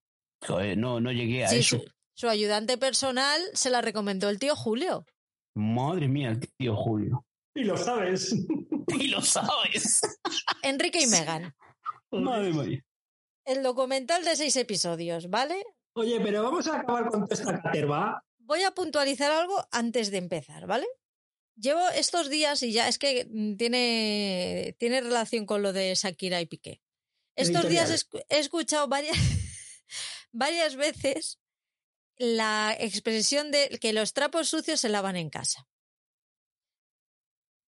Joder, no, no llegué a Sí, eso. su, su ayudante personal se la recomendó el tío Julio. Madre mía, el tío Julio. Y lo sabes. [laughs] Y lo sabes. Enrique y Megan. Madre mía. El documental de seis episodios, ¿vale? Oye, pero vamos a acabar con toda esta caterva. Voy a puntualizar algo antes de empezar, ¿vale? Llevo estos días y ya es que mm, tiene, tiene relación con lo de Shakira y Piqué. Estos días he, escu- he escuchado varias, [laughs] varias veces la expresión de que los trapos sucios se lavan en casa.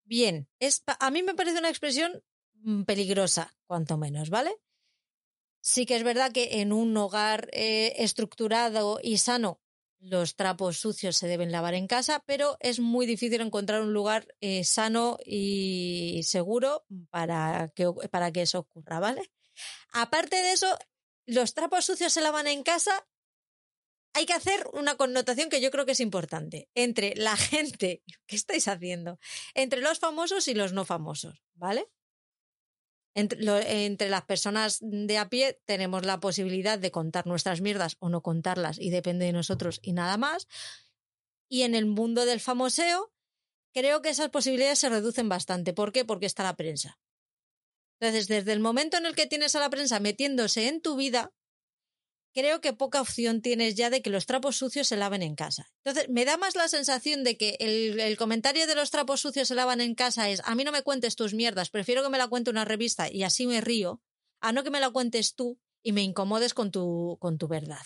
Bien, es, a mí me parece una expresión mm, peligrosa, cuanto menos, ¿vale? Sí que es verdad que en un hogar eh, estructurado y sano los trapos sucios se deben lavar en casa, pero es muy difícil encontrar un lugar eh, sano y seguro para que, para que eso ocurra, ¿vale? Aparte de eso, los trapos sucios se lavan en casa. Hay que hacer una connotación que yo creo que es importante entre la [laughs] gente, ¿qué estáis haciendo? Entre los famosos y los no famosos, ¿vale? Entre, entre las personas de a pie tenemos la posibilidad de contar nuestras mierdas o no contarlas y depende de nosotros y nada más. Y en el mundo del famoseo, creo que esas posibilidades se reducen bastante. ¿Por qué? Porque está la prensa. Entonces, desde el momento en el que tienes a la prensa metiéndose en tu vida, creo que poca opción tienes ya de que los trapos sucios se laven en casa. Entonces, me da más la sensación de que el, comentario de los trapos sucios se lavan en casa es, a mí no me cuentes tus mierdas, prefiero que me la cuente una revista y así me río, a no que me la cuentes tú y me incomodes con tu, con tu verdad.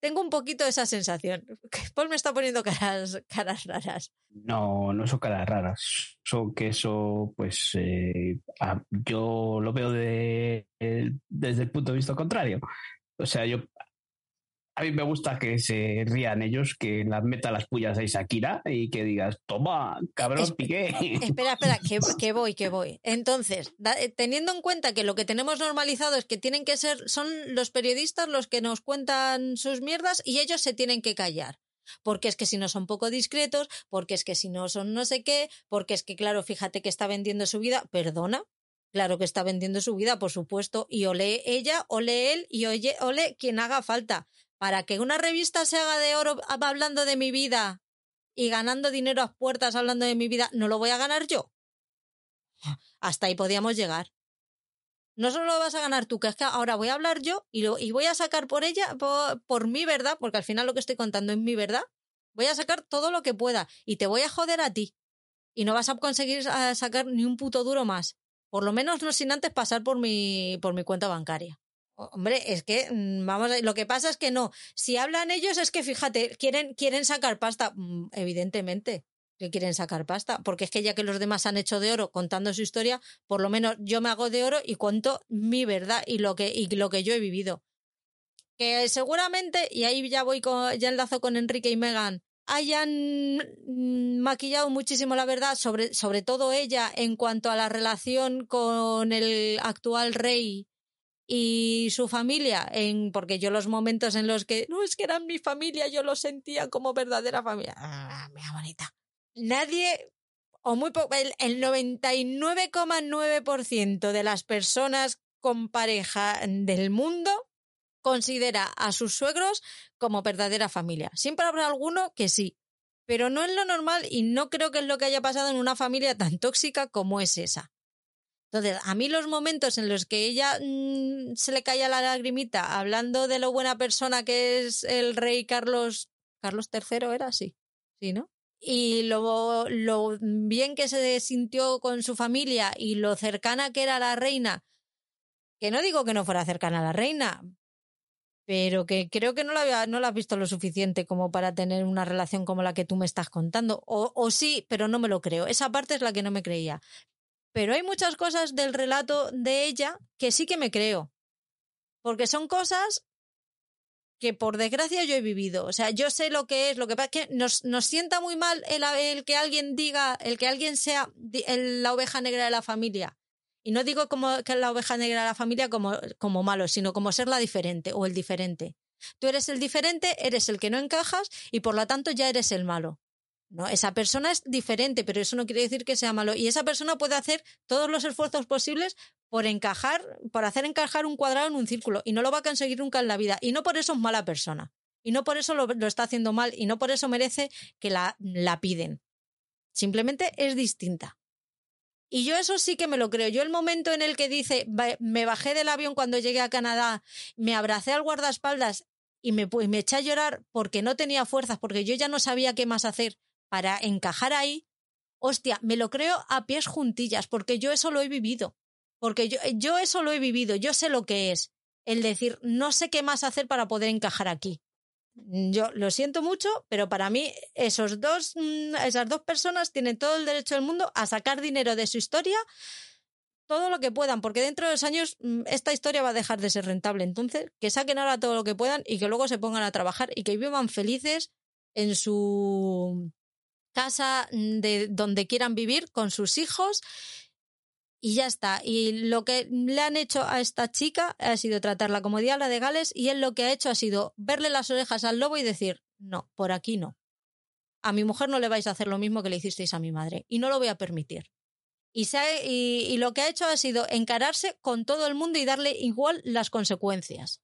Tengo un poquito esa sensación. [laughs] Paul me está poniendo caras, caras raras. No, no son caras raras. Son que eso, pues, eh, yo lo veo de, eh, desde el punto de vista contrario. O sea, yo, a mí me gusta que se rían ellos, que las meta las pullas a Shakira y que digas, toma, cabrón, piqué. Espera, espera, que, [laughs] que voy, que voy. Entonces, da- eh, teniendo en cuenta que lo que tenemos normalizado es que tienen que ser, son los periodistas los que nos cuentan sus mierdas y ellos se tienen que callar. Porque es que si no son poco discretos, porque es que si no son no sé qué, porque es que, claro, fíjate que está vendiendo su vida. Perdona. Claro que está vendiendo su vida, por supuesto. Y ole ella, ole él y oye, ole quien haga falta. Para que una revista se haga de oro hablando de mi vida y ganando dinero a puertas hablando de mi vida, ¿no lo voy a ganar yo? [gasps] Hasta ahí podíamos llegar. No solo lo vas a ganar tú, que es que ahora voy a hablar yo y, lo, y voy a sacar por ella, por, por mi verdad, porque al final lo que estoy contando es mi verdad, voy a sacar todo lo que pueda y te voy a joder a ti. Y no vas a conseguir sacar ni un puto duro más. Por lo menos no sin antes pasar por mi, por mi cuenta bancaria. Hombre, es que, mm, vamos, lo que pasa es que no. Si hablan ellos es que, fíjate, quieren, quieren sacar pasta. Mm, evidentemente que quieren sacar pasta, porque es que ya que los demás han hecho de oro contando su historia, por lo menos yo me hago de oro y cuento mi verdad y lo que, y lo que yo he vivido. Que seguramente, y ahí ya voy con, ya enlazo con Enrique y Megan, hayan mm, maquillado muchísimo la verdad, sobre, sobre todo ella, en cuanto a la relación con el actual rey y su familia, en, porque yo los momentos en los que no es que eran mi familia, yo lo sentía como verdadera familia. Ah, mira, bonita. Nadie, o muy poco, el, el 99,9% de las personas con pareja del mundo considera a sus suegros como verdadera familia. Siempre habrá alguno que sí, pero no es lo normal y no creo que es lo que haya pasado en una familia tan tóxica como es esa. Entonces, a mí los momentos en los que ella mm, se le caía la lagrimita hablando de lo buena persona que es el rey Carlos, Carlos III era así, sí, ¿no? Y lo, lo bien que se sintió con su familia y lo cercana que era la reina, que no digo que no fuera cercana a la reina, pero que creo que no la, no la has visto lo suficiente como para tener una relación como la que tú me estás contando. O, o sí, pero no me lo creo. Esa parte es la que no me creía. Pero hay muchas cosas del relato de ella que sí que me creo. Porque son cosas que por desgracia yo he vivido. O sea, yo sé lo que es, lo que pasa es que nos, nos sienta muy mal el, el, que alguien diga, el que alguien sea la oveja negra de la familia. Y no digo como que la oveja negra de la familia como, como malo, sino como ser la diferente o el diferente. Tú eres el diferente, eres el que no encajas y por lo tanto ya eres el malo. No, esa persona es diferente, pero eso no quiere decir que sea malo. Y esa persona puede hacer todos los esfuerzos posibles por encajar, por hacer encajar un cuadrado en un círculo. Y no lo va a conseguir nunca en la vida. Y no por eso es mala persona. Y no por eso lo, lo está haciendo mal. Y no por eso merece que la, la piden. Simplemente es distinta. Y yo eso sí que me lo creo. Yo el momento en el que dice, me bajé del avión cuando llegué a Canadá, me abracé al guardaespaldas y me, me eché a llorar porque no tenía fuerzas, porque yo ya no sabía qué más hacer para encajar ahí, hostia, me lo creo a pies juntillas, porque yo eso lo he vivido. Porque yo, yo eso lo he vivido, yo sé lo que es. El decir, no sé qué más hacer para poder encajar aquí. Yo lo siento mucho, pero para mí esos dos, mm, esas dos personas tienen todo el derecho del mundo a sacar dinero de su historia todo lo que puedan, porque dentro de los años mm, esta historia va a dejar de ser rentable. Entonces, que saquen ahora todo lo que puedan y que luego se pongan a trabajar y que vivan felices en su casa mm, de donde quieran vivir con sus hijos y ya está. Y lo que le han hecho a esta chica ha sido tratarla como diabla de Gales y él lo que ha hecho ha sido verle las orejas al lobo y decir, no, por aquí no. A mi mujer no le vais a hacer lo mismo que le hicisteis a mi madre y no lo voy a permitir. Y, y, lo que ha hecho ha sido encararse con todo el mundo y darle igual las consecuencias.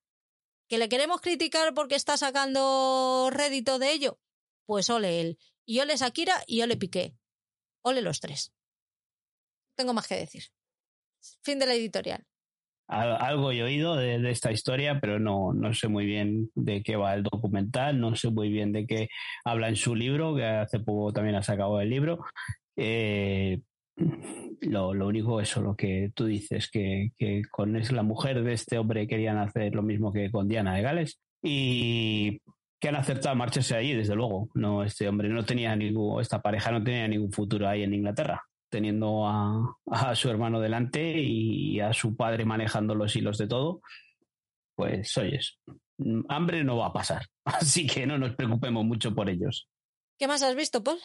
¿Que le queremos criticar porque está sacando rédito de ello? Pues ole él. Y ole Shakira y ole Piqué. Ole los tres tengo más que decir. Fin de la editorial. Algo he oído de, esta historia, pero no, no sé muy bien de qué va el documental, no sé muy bien de qué habla en su libro, que hace poco también ha sacado el libro. Eh, lo, lo, único eso, lo que tú dices, que, que con la mujer de este hombre querían hacer lo mismo que con Diana de Gales y que han acertado marcharse allí, desde luego. No, este hombre no tenía ningún, esta pareja no tenía ningún futuro ahí en Inglaterra teniendo a, su hermano delante y a su padre manejando los hilos de todo, pues oyes, hambre no va a pasar. [laughs] Así que no nos preocupemos mucho por ellos. ¿Qué más has visto, Paul?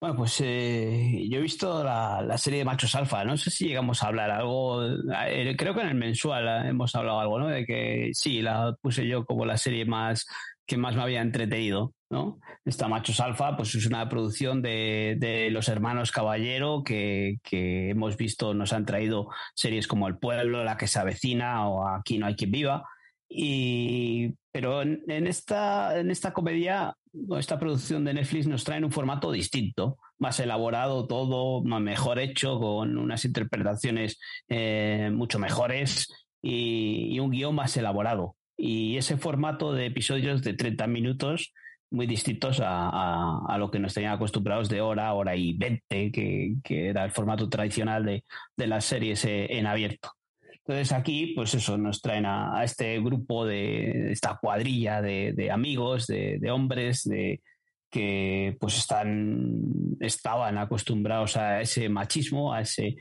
Bueno, pues eh, yo he visto la, serie de Machos Alfa. No sé si llegamos a hablar algo. Eh, creo que en el mensual eh, hemos hablado algo, ¿no? De que sí, la puse yo como la serie más que más me había entretenido. ¿no? Esta Machos Alfa pues es una producción de, los hermanos Caballero que, hemos visto, nos han traído series como El Pueblo, La que se avecina o Aquí no hay quien viva. Y, pero en, esta, en esta comedia esta producción de Netflix nos trae un formato distinto, más elaborado todo, mejor hecho, con unas interpretaciones eh, mucho mejores y, un guion más elaborado. Y ese formato de episodios de 30 minutos muy distintos a, lo que nos tenían acostumbrados de hora, hora y 20, que, era el formato tradicional de, de las series en abierto. Entonces aquí, pues eso, nos traen a, este grupo de esta cuadrilla de, amigos, de, hombres, de que pues están, estaban acostumbrados a ese machismo, a ese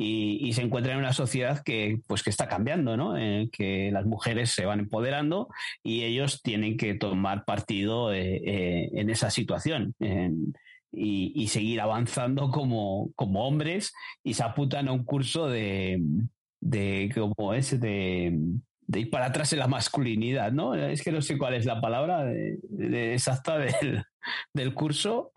y, se encuentran en una sociedad que pues que está cambiando, ¿no? En que las mujeres se van empoderando y ellos tienen que tomar partido eh, eh, en esa situación. y, y, seguir avanzando como, como hombres y se apuntan a un curso de, de como ese de, ir para atrás en la masculinidad, ¿no? Es que no sé cuál es la palabra de, exacta del, del, curso.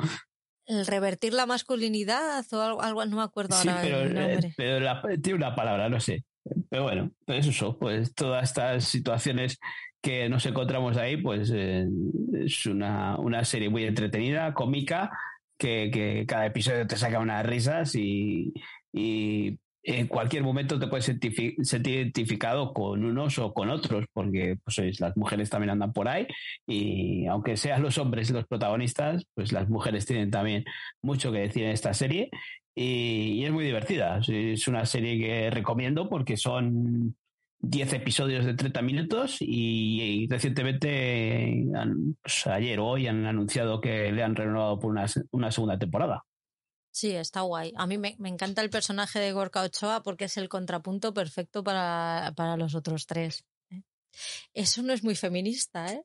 El revertir la masculinidad o algo, algo no me acuerdo ahora pero, el nombre. pero tiene una palabra, no sé. Pero bueno, pues eso, pues todas estas situaciones que nos encontramos ahí, pues eh, es una, una, serie muy entretenida, cómica, que, que, cada episodio te saca unas risas y, y en cualquier momento te puedes sentir, identificado con unos o con otros, porque pues, las mujeres también andan por ahí y aunque sean los hombres los protagonistas, pues las mujeres tienen también mucho que decir en esta serie y, es muy divertida. Es una serie que recomiendo porque son 10 episodios de 30 minutos y, recientemente, pues, ayer o hoy, han anunciado que le han renovado por una segunda temporada. Sí, está guay. A mí me, encanta el personaje de Gorka Ochoa porque es el contrapunto perfecto para, los otros tres. ¿eh? Eso no es muy feminista, ¿eh?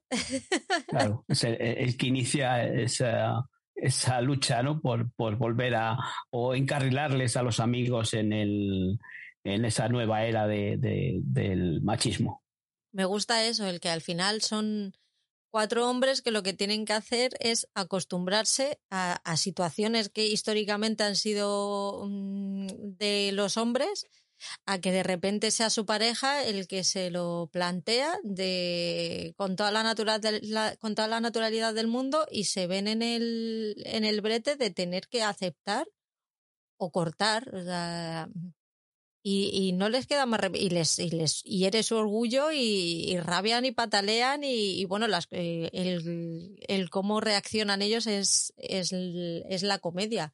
Claro, [laughs] es el, que inicia esa, esa lucha, ¿no? Por, por, volver a o encarrilarles a los amigos en, el, en esa nueva era de, del machismo. Me gusta eso, el que al final son cuatro hombres que lo que tienen que hacer es acostumbrarse a, situaciones que históricamente han sido mm, de los hombres, a que de repente sea su pareja el que se lo plantea de, con, toda la, con toda la naturalidad del mundo y se ven en el, en el brete de tener que aceptar o cortar. Y, no les queda más y les y les hiere su orgullo y, rabian y patalean y, bueno las, eh, el, cómo reaccionan ellos es, es, la comedia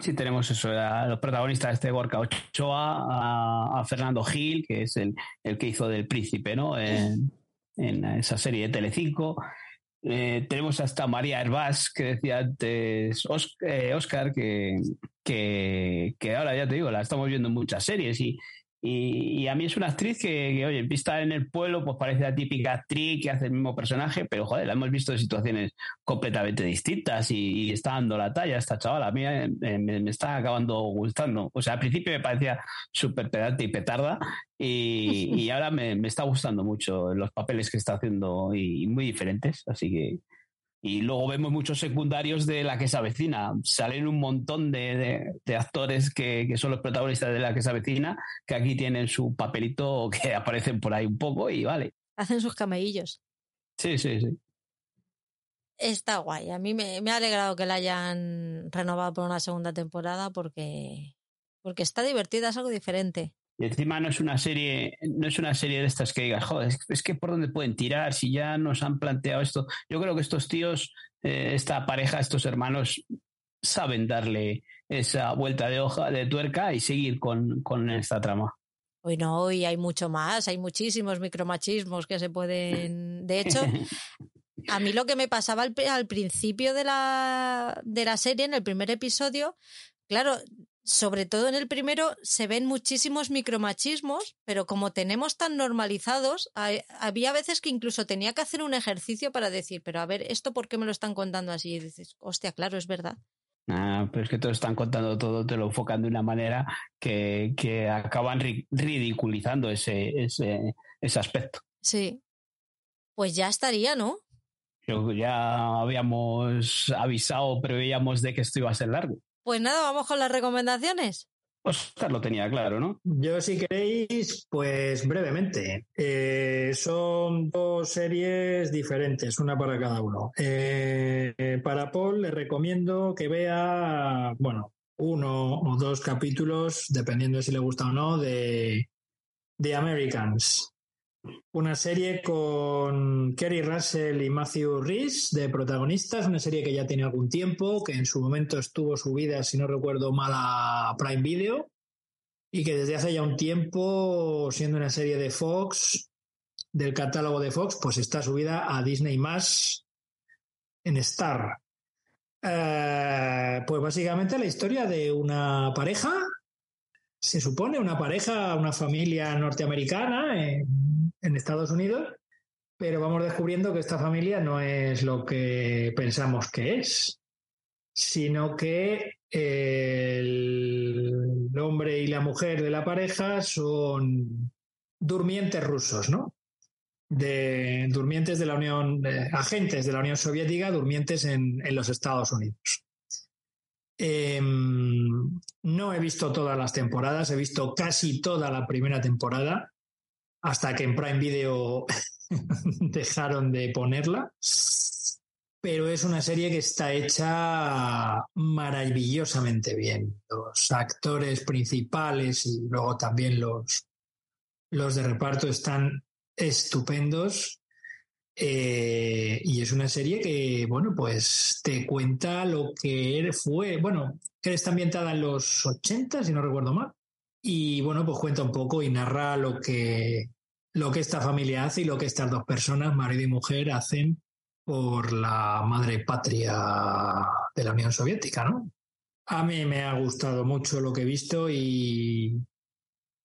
Sí, tenemos eso, a los protagonistas de este Gorka Ochoa, a, Fernando Gil, que es el, el, que hizo del príncipe, ¿no? En, en esa serie de Telecinco. Eh, tenemos hasta María Herbás, que decía antes Oscar, eh, que, que, ahora ya te digo, la estamos viendo en muchas series y, y, a mí es una actriz que, oye, vista en el pueblo, pues parece la típica actriz que hace el mismo personaje, pero joder, la hemos visto en situaciones completamente distintas y, está dando la talla esta chavala. A mí eh, me, está acabando gustando. O sea, al principio me parecía súper pedante y petarda y, [laughs] ahora me, me, está gustando mucho los papeles que está haciendo y muy diferentes. Así que y luego vemos muchos secundarios de la que se avecina. Salen un montón de, actores que, son los protagonistas de la que se avecina, que aquí tienen su papelito [laughs] que aparecen por ahí un poco y vale. Hacen sus camellillos. Sí, sí, sí. Está guay. A mí me, me, ha alegrado que la hayan renovado por una segunda temporada porque, porque está divertida, es algo diferente. Y encima no es una serie, no es una serie de estas que digas, joder, es que por dónde pueden tirar si ya nos han planteado esto. Yo creo que estos tíos, eh, esta pareja, estos hermanos, saben darle esa vuelta de hoja, de tuerca y seguir con, con esta trama. Hoy no, hoy hay mucho más, hay muchísimos micromachismos que se pueden. De hecho, [laughs] a mí lo que me pasaba al, al principio de la, de la serie, en el primer episodio, claro, sobre todo en el primero, se ven muchísimos micromachismos, pero como tenemos tan normalizados, había veces que incluso tenía que hacer un ejercicio para decir, pero a ver, ¿esto por qué me lo están contando así? Y dices, hostia, claro, es verdad. Ah, pero es que te lo están contando todo, te lo enfocan de una manera que, que acaban ridiculizando ese, ese, ese aspecto. Sí. Pues ya estaría, ¿no? Yo ya habíamos avisado, preveíamos de que esto iba a ser largo. Pues nada, vamos con las recomendaciones. Oscar lo tenía claro, ¿no? Yo, si queréis, pues brevemente. Eh, son dos series diferentes, una para cada uno. Eh, para Paul le recomiendo que vea, bueno, uno o dos capítulos, dependiendo de si le gusta o no, de, The Americans. Una serie con Kerry Russell y Matthew Rhys de protagonistas, una serie que ya tiene algún tiempo, que en su momento estuvo subida, si no recuerdo mal, a Prime Video, y que desde hace ya un tiempo, siendo una serie de Fox, del catálogo de Fox, pues está subida a Disney más en Star. Eh, pues básicamente la historia de una pareja, se supone una pareja, una familia norteamericana en Estados Unidos, pero vamos descubriendo que esta familia no es lo que pensamos que es, sino que el hombre y la mujer de la pareja son durmientes rusos, ¿no? De durmientes de la Unión, agentes de la Unión Soviética, durmientes en, en los Estados Unidos. Eh, no he visto todas las temporadas, he visto casi toda la primera temporada, hasta que en Prime Video [laughs] dejaron de ponerla pero es una serie que está hecha maravillosamente bien. Los actores principales y luego también los, los de reparto están estupendos. Eh, y es una serie que, bueno, pues te cuenta lo que fue, bueno, que está ambientada en los 80, si no recuerdo mal. Y bueno, pues cuenta un poco y narra lo que, lo que esta familia hace y lo que estas dos personas, marido y mujer, hacen por la madre patria de la Unión Soviética, ¿no? A mí me ha gustado mucho lo que he visto y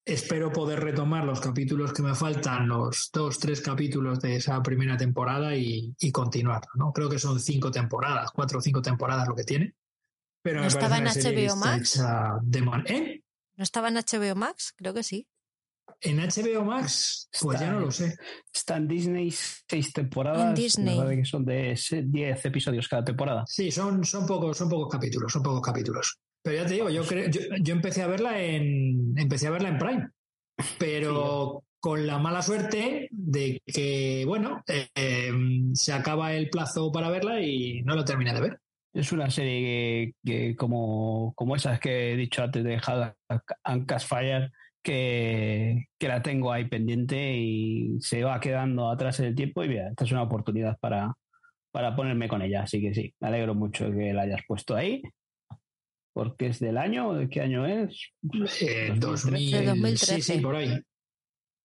espero poder retomar los capítulos que me faltan, los dos, tres capítulos de esa primera temporada y, y continuarlo, ¿no? Creo que son cinco temporadas, cuatro o cinco temporadas lo que tiene. Pero ¿No estaba en HBO Max? De ¿Eh? ¿No estaba en HBO Max? Creo que sí. En HBO Max, pues ya no lo sé. Está en Disney seis temporadas. En Disney. que son de 10 episodios cada temporada. Sí, son, son, pocos, son pocos capítulos, son pocos capítulos. Pero ya te digo, yo, creo, yo, empecé a verla en empecé a verla en Prime. Pero con la mala suerte de que, bueno, eh, em, se acaba el plazo para verla y no lo terminé de ver. Es una serie que, como, como esas que he dicho antes de Ancas Fire, que, la tengo ahí pendiente y se va quedando atrás en el tiempo y mira, esta es una oportunidad para, para ponerme con ella. Así que sí, me alegro mucho de que la hayas puesto ahí. Porque es del año, ¿de qué año es? Eh, 2013. Sí, sí, por ahí.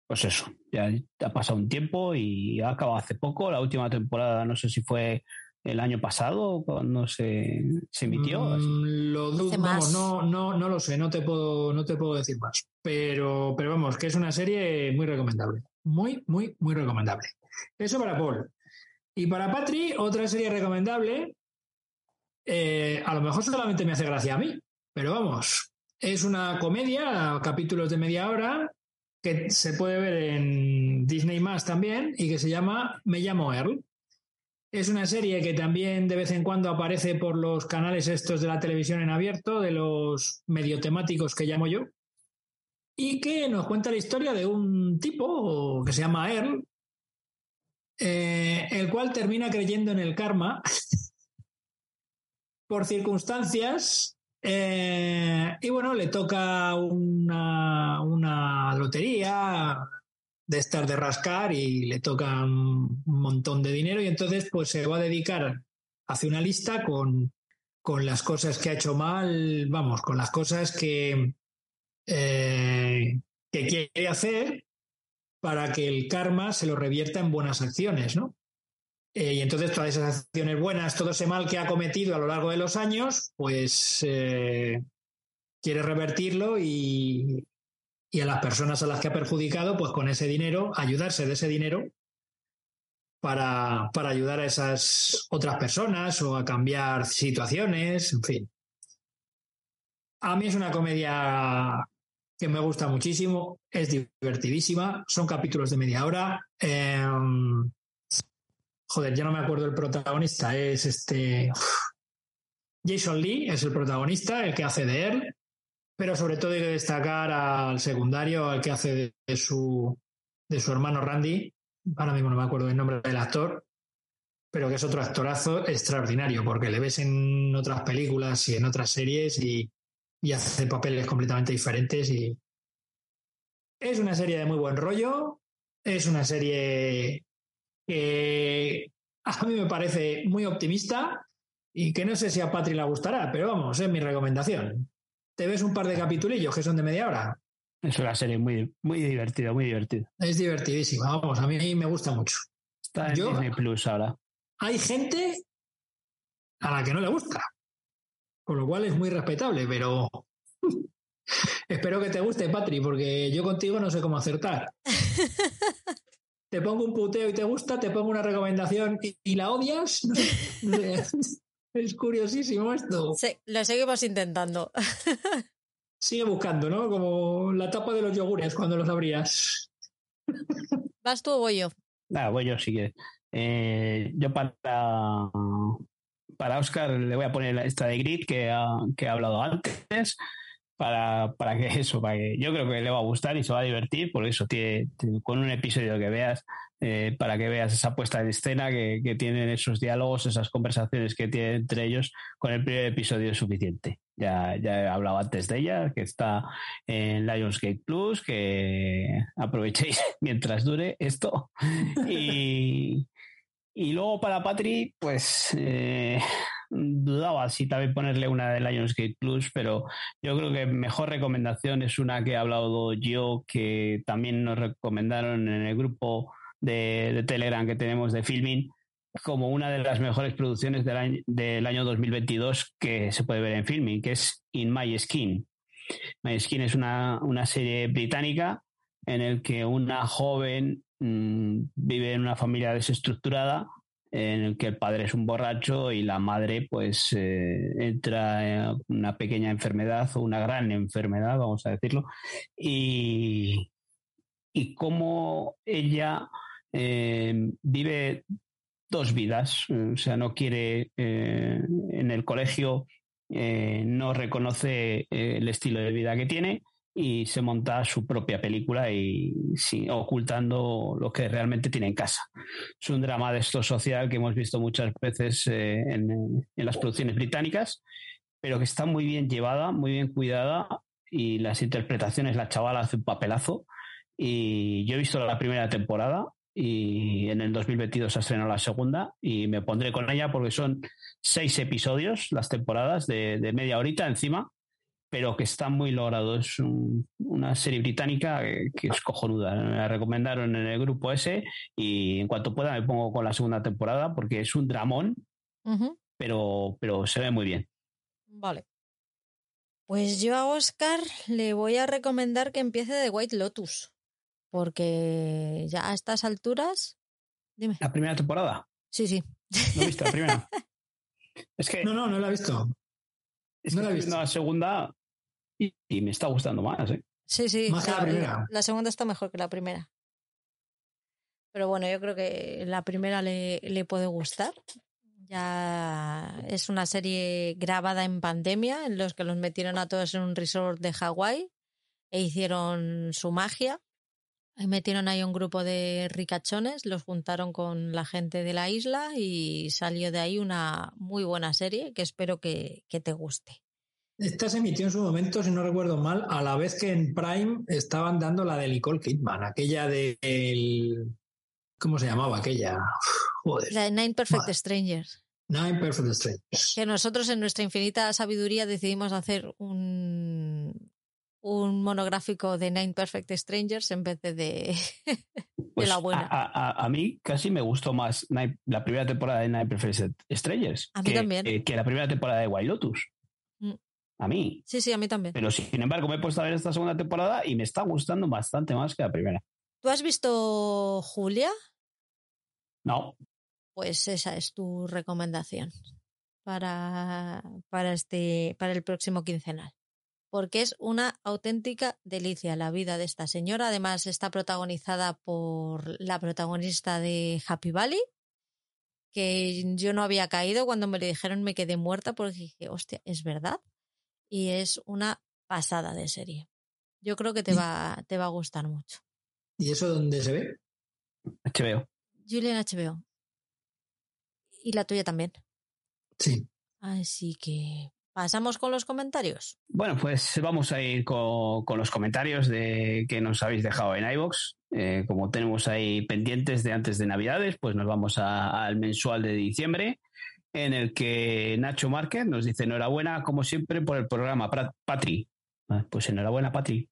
Pues eso, ya ha pasado un tiempo y ha acabado hace poco. La última temporada, no sé si fue el año pasado cuando se, se emitió. Mm, lo dudo, no, no, no lo sé, no te puedo, no te puedo decir más. Pero, pero vamos, que es una serie muy recomendable. Muy, muy, muy recomendable. Eso para Paul. Y para Patri, otra serie recomendable. Eh, a lo mejor solamente me hace gracia a mí, pero vamos, es una comedia, capítulos de media hora, que se puede ver en Disney más también y que se llama Me llamo Earl. Es una serie que también de vez en cuando aparece por los canales estos de la televisión en abierto, de los medio temáticos que llamo yo, y que nos cuenta la historia de un tipo que se llama Earl, eh, el cual termina creyendo en el karma [laughs] por circunstancias eh, y bueno, le toca una, una lotería, de estar de rascar y le toca un montón de dinero y entonces pues se va a dedicar, hace una lista con, con las cosas que ha hecho mal, vamos, con las cosas que, eh, que quiere hacer para que el karma se lo revierta en buenas acciones, ¿no? Eh, y entonces todas esas acciones buenas, todo ese mal que ha cometido a lo largo de los años, pues eh, quiere revertirlo y, y a las personas a las que ha perjudicado, pues con ese dinero, ayudarse de ese dinero para, para ayudar a esas otras personas o a cambiar situaciones, en fin. A mí es una comedia que me gusta muchísimo, es divertidísima, son capítulos de media hora. Em, joder, ya no me acuerdo el protagonista, es este... Jason Lee es el protagonista, el que hace de él Pero sobre todo hay que destacar al secundario, al que hace de, su, de su hermano Randy. Ahora mismo no me acuerdo el nombre del actor, pero que es otro actorazo extraordinario, porque le ves en otras películas y en otras series y, y hace papeles completamente diferentes. Y es una serie de muy buen rollo, es una serie que a mí me parece muy optimista y que no sé si a Patri le gustará, pero vamos, es mi recomendación. Te ves un par de capitulillos que son de media hora. Es una serie muy, muy divertida, muy divertida. Es divertidísima, vamos, a mí me gusta mucho. Está en Disney Plus ahora. Hay gente a la que no le gusta, con lo cual es muy respetable, pero [laughs] espero que te guste, Patri, porque yo contigo no sé cómo acertar. [laughs] te pongo un puteo y te gusta, te pongo una recomendación y, la odias. [laughs] es curiosísimo esto. Sí, lo seguimos intentando. [laughs] Sigue buscando, ¿no? Como la tapa de los yogures cuando los abrías. ¿Vas tú o voy yo? Ah, voy yo, sí que. Eh, yo para, para Oscar le voy a poner esta de Grid que ha, que ha hablado antes para, para que [laughs] eso, para que yo creo que le va a gustar y se va a divertir, por eso tiene, con un episodio que veas, eh, para que veas esa puesta en escena que, que, tienen esos diálogos, esas conversaciones que tienen entre ellos, con el primer episodio es suficiente. Ya, ya he hablado antes de ella, que está en Lionsgate Plus, que aprovechéis [laughs] mientras dure esto. [laughs] Y, y luego para Patri, pues eh, dudaba si también ponerle una de Lionsgate Plus, pero yo creo que mejor recomendación es una que he hablado yo, que también nos recomendaron en el grupo de, Telegram que tenemos de Filming, como una de las mejores producciones del año, del año 2022 que se puede ver en Filming, que es In My Skin. My Skin es una, una serie británica en el que una joven mmm, vive en una familia desestructurada en el que el padre es un borracho y la madre pues eh, entra en una pequeña enfermedad o una gran enfermedad, vamos a decirlo, y, y cómo ella eh, vive dos vidas, o sea, no quiere eh, en el colegio, no reconoce el estilo de vida que tiene y se monta su propia película y ocultando lo que realmente tiene en casa. Es un drama de esto social que hemos visto muchas veces eh, en, en, las producciones británicas, pero que está muy bien llevada, muy bien cuidada y las interpretaciones, la chavala hace un papelazo. Y yo he visto la primera temporada y en el 2022 se estrenó la segunda y me pondré con ella porque son seis episodios las temporadas de, de media horita encima pero que está muy logrado. Es una serie británica que, es cojonuda. Me la recomendaron en el grupo ese y en cuanto pueda me pongo con la segunda temporada porque es un dramón, pero, pero se ve muy bien. Vale. Pues yo a Oscar le voy a recomendar que empiece de White Lotus, porque ya a estas alturas... Dime. ¿La primera temporada? Sí, sí. ¿No he visto la primera? [laughs] es que... No, no, no la he visto. Es no la he visto. La segunda y, me está gustando más. ¿eh? Sí, sí. Más la, primera. La, segunda está mejor que la primera. Pero bueno, yo creo que la primera le, le puede gustar. Ya es una serie grabada en pandemia, en los que los metieron a todos en un resort de Hawái e hicieron su magia. Ahí metieron ahí un grupo de ricachones, los juntaron con la gente de la isla y salió de ahí una muy buena serie que espero que, que te guste. Esta se emitió en su momento, si no recuerdo mal, a la vez que en Prime estaban dando la de Nicole Kidman, aquella de ¿Cómo se llamaba aquella? Joder. La de Nine Perfect Strangers. Nine Perfect Strangers. Que nosotros en nuestra infinita sabiduría decidimos hacer un, un monográfico de Nine Perfect Strangers en vez de [laughs] de, pues la buena. A, mí casi me gustó más la primera temporada de Nine Perfect Strangers. A mí también. que la primera temporada de Wild Lotus. A mí. Sí, sí, a mí también. Pero sin embargo, me he puesto a ver esta segunda temporada y me está gustando bastante más que la primera. ¿Tú has visto Julia? No. Pues esa es tu recomendación para, para, este, para el próximo quincenal. Porque es una auténtica delicia la vida de esta señora. Además, está protagonizada por la protagonista de Happy Valley, que yo no había caído cuando me le dijeron me quedé muerta porque dije, hostia, ¿es verdad? Y es una pasada de serie. Yo creo que te va, te va a gustar mucho. ¿Y eso dónde se ve? HBO. Julian HBO. Y la tuya también. Sí. Así que pasamos con los comentarios. Bueno, pues vamos a ir con, con los comentarios de que nos habéis dejado en iVoox. Eh, como tenemos ahí pendientes de antes de Navidades, pues nos vamos al mensual de diciembre, en el que Nacho Márquez nos dice enhorabuena, como siempre, por el programa Patri. Pues enhorabuena, Patri.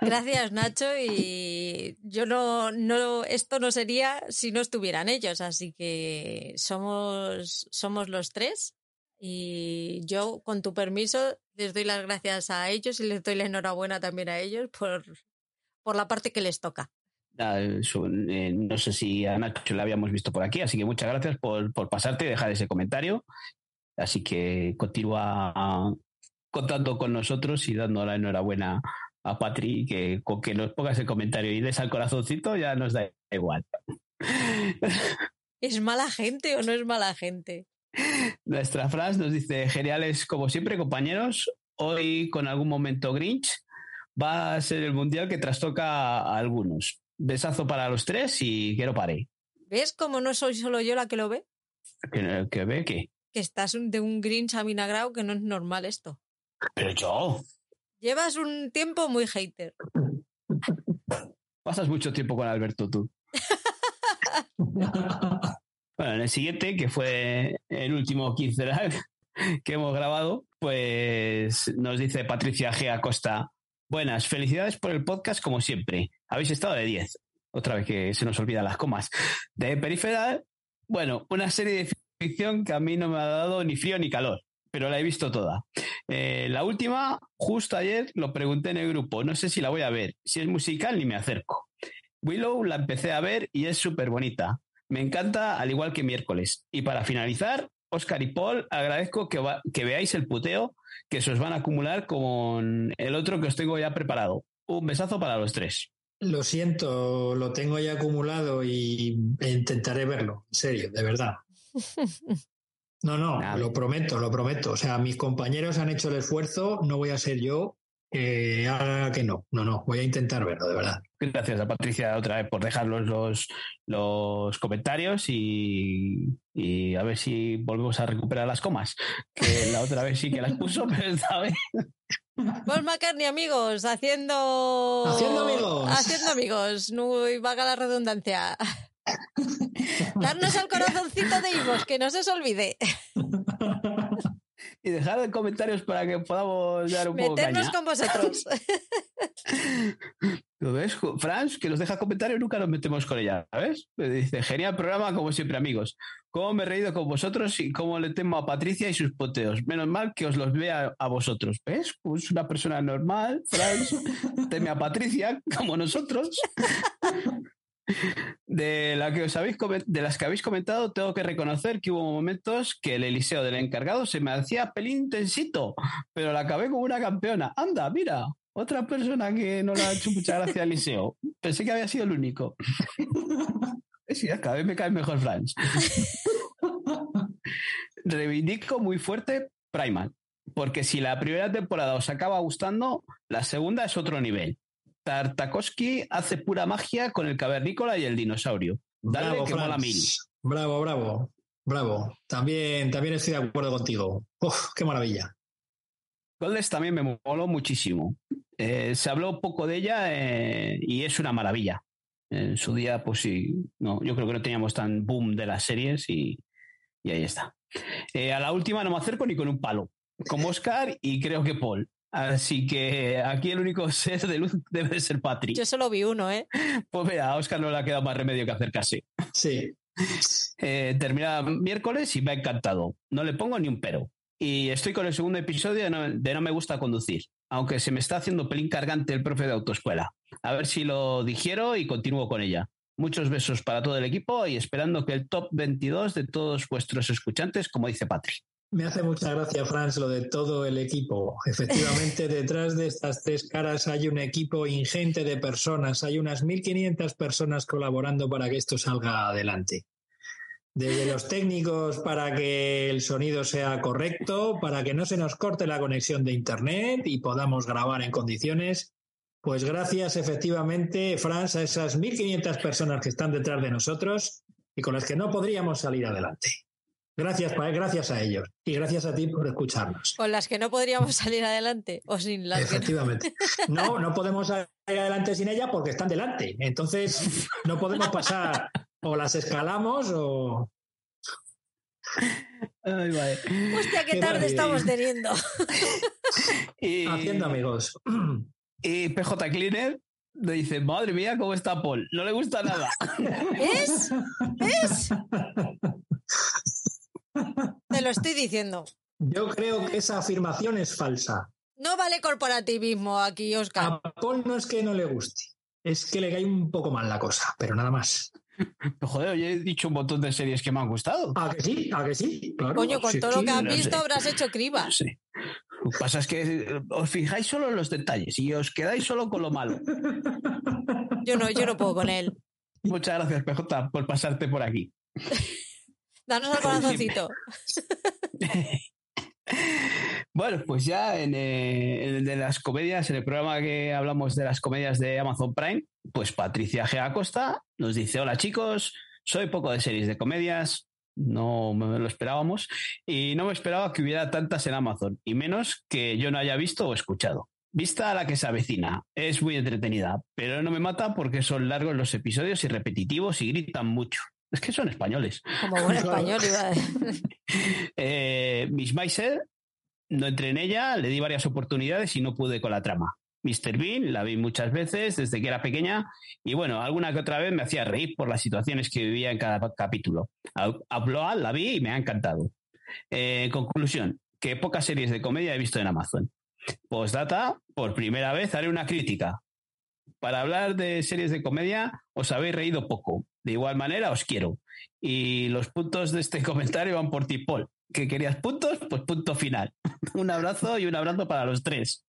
Gracias, Nacho. Y yo no, no, esto no sería si no estuvieran ellos. Así que somos, somos los tres. Y yo, con tu permiso, les doy las gracias a ellos y les doy la enhorabuena también a ellos por, por la parte que les toca. Eh, no sé si a Nacho le habíamos visto por aquí, así que muchas gracias por, por pasarte y dejar ese comentario. Así que continúa contando con nosotros y dando la enhorabuena a Patri, que con que nos pongas el comentario y des al corazoncito ya nos da igual. ¿Es mala gente o no es mala gente? Nuestra frase nos dice, geniales como siempre, compañeros, hoy con algún momento Grinch va a ser el mundial que trastoca a algunos. Besazo para los tres y quiero pare. ¿Ves cómo no soy solo yo la que lo ve? ¿Que, que ve que? Que estás de un Grinch avinagrado que no es normal esto. Pero yo, Llevas un tiempo muy hater. pasas mucho tiempo con Alberto tú. [laughs] Bueno, en el siguiente, que fue el último quincenal que hemos grabado, pues nos dice Patricia G. Acosta, buenas, felicidades por el podcast como siempre. Habéis estado de 10. Otra vez que se nos olvidan las comas. De Periferal, bueno, una serie de ficción que a mí no me ha dado ni frío ni calor, pero la he visto toda. Eh, la última, justo ayer lo pregunté en el grupo, no sé si la voy a ver. Si es musical, ni me acerco. Willow la empecé a ver y es súper bonita. Me encanta, al igual que miércoles. Y para finalizar, Oscar y Paul, agradezco que, que veáis el puteo que se os van a acumular con el otro que os tengo ya preparado. Un besazo para los tres. Lo siento, lo tengo ya acumulado y intentaré verlo, en serio, de verdad. [laughs] No, no, Nada. lo prometo, lo prometo. O sea, mis compañeros han hecho el esfuerzo, no voy a ser yo que haga que no. No, no, voy a intentar verlo, de verdad. Gracias a Patricia otra vez por dejarnos los, los comentarios y, y a ver si volvemos a recuperar las comas. Que la otra vez sí que las puso, [laughs] pero esta vez Paul McCartney, amigos, haciendo. Haciendo amigos. Haciendo amigos. No y valga la redundancia. [laughs] Darnos el corazoncito de Ivos, que no se os olvide. [laughs] y dejar en comentarios para que podamos dar un poco Meternos caña. con vosotros. [laughs] ¿Lo ves? Franz, que nos deja comentarios, nunca nos metemos con ella, ¿ves? Me dice, genial programa, como siempre, amigos. Cómo me he reído con vosotros y cómo le temo a Patricia y sus poteos. Menos mal que os los vea a vosotros, ¿ves? Pues una persona normal, Franz, [laughs] teme a Patricia, como nosotros. [laughs] De, la que os habéis de las que habéis comentado, tengo que reconocer que hubo momentos que el Eliseo del encargado se me hacía pelín intensito, pero la acabé como una campeona. Anda, mira, otra persona que no le ha hecho mucha gracia al Eliseo. Pensé que había sido el único. [laughs] Sí, cada vez me cae mejor Franz. [laughs] Reivindico muy fuerte Primal, porque si la primera temporada os acaba gustando, la segunda es otro nivel. Tartakovsky hace pura magia con el cavernícola y el dinosaurio. Dale Bravo, que mola Franz. mil. Bravo, bravo, bravo. También, también estoy de acuerdo contigo. Uf, qué maravilla. Goldes también me moló muchísimo. Eh, se habló poco de ella eh, y es una maravilla. En su día, pues sí, no, yo creo que no teníamos tan boom de las series y, y ahí está. Eh, a la última no me acerco ni con un palo, como Oscar y creo que Paul. Así que aquí el único [laughs] ser de luz debe ser Patrick. Yo solo vi uno, ¿eh? Pues mira, a Oscar no le ha quedado más remedio que acercarse. Sí. [laughs] Eh, termina miércoles y me ha encantado. No le pongo ni un pero. Y estoy con el segundo episodio de no, de No me gusta conducir, aunque se me está haciendo pelín cargante el profe de autoescuela. A ver si lo digiero y continúo con ella. Muchos besos para todo el equipo y esperando que el top 22 de todos vuestros escuchantes, como dice Patri. Me hace mucha gracia, Franz, lo de todo el equipo. Efectivamente, [laughs] detrás de estas tres caras hay un equipo ingente de personas. Hay unas 1.500 personas colaborando para que esto salga adelante. Desde los técnicos para que el sonido sea correcto, para que no se nos corte la conexión de Internet y podamos grabar en condiciones. Pues gracias efectivamente, Franz, a esas 1.500 personas que están detrás de nosotros y con las que no podríamos salir adelante. Gracias, gracias a ellos y gracias a ti por escucharnos. Con las que no podríamos [laughs] salir adelante o sin las Efectivamente. no... no, podemos salir adelante sin ella porque están delante. Entonces no podemos pasar o las escalamos o... Hostia, qué, tarde estamos teniendo. Haciendo amigos. Y PJ Cleaner le dice, madre mía, ¿cómo está Paul? No le gusta nada. ¿Es? ¿Es? Lo estoy diciendo. Yo creo que esa afirmación es falsa. No vale corporativismo aquí, Oscar. A Paul no es que no le guste, es que le cae un poco mal la cosa, pero nada más. [laughs] Joder, yo he dicho un montón de series que me han gustado. ¿A que sí? ¿A que sí? Coño, con todo lo que has visto habrás hecho criba. Sí. Lo que pasa es que os fijáis solo en los detalles y os quedáis solo con lo malo. Yo no, yo no puedo con él. Muchas gracias, PJ, por pasarte por aquí. [laughs] Danos el [laughs] corazoncito. [laughs] bueno, pues ya en, eh, de las comedias, en el programa que hablamos de las comedias de Amazon Prime, pues Patricia G. Acosta nos dice, hola chicos, soy poco de series de comedias, no me lo esperábamos, y no me esperaba que hubiera tantas en Amazon, y menos que yo no haya visto o escuchado. Vista a la que se avecina, es muy entretenida, pero no me mata porque son largos los episodios y repetitivos y gritan mucho. Es que son españoles. Como buen [laughs] español, iba [laughs] eh, Miss Meiser, no entré en ella, le di varias oportunidades y no pude con la trama. Mr. Bean la vi muchas veces desde que era pequeña y bueno, alguna que otra vez me hacía reír por las situaciones que vivía en cada capítulo. Upload la vi y me ha encantado. Eh, conclusión, que pocas series de comedia he visto en Amazon. Postdata, por primera vez haré una crítica. Para hablar de series de comedia os habéis reído poco. De igual manera os quiero. Y los puntos de este [laughs] comentario van por ti, Paul. ¿Que querías puntos? Pues punto final. [laughs] un abrazo y un abrazo para los tres.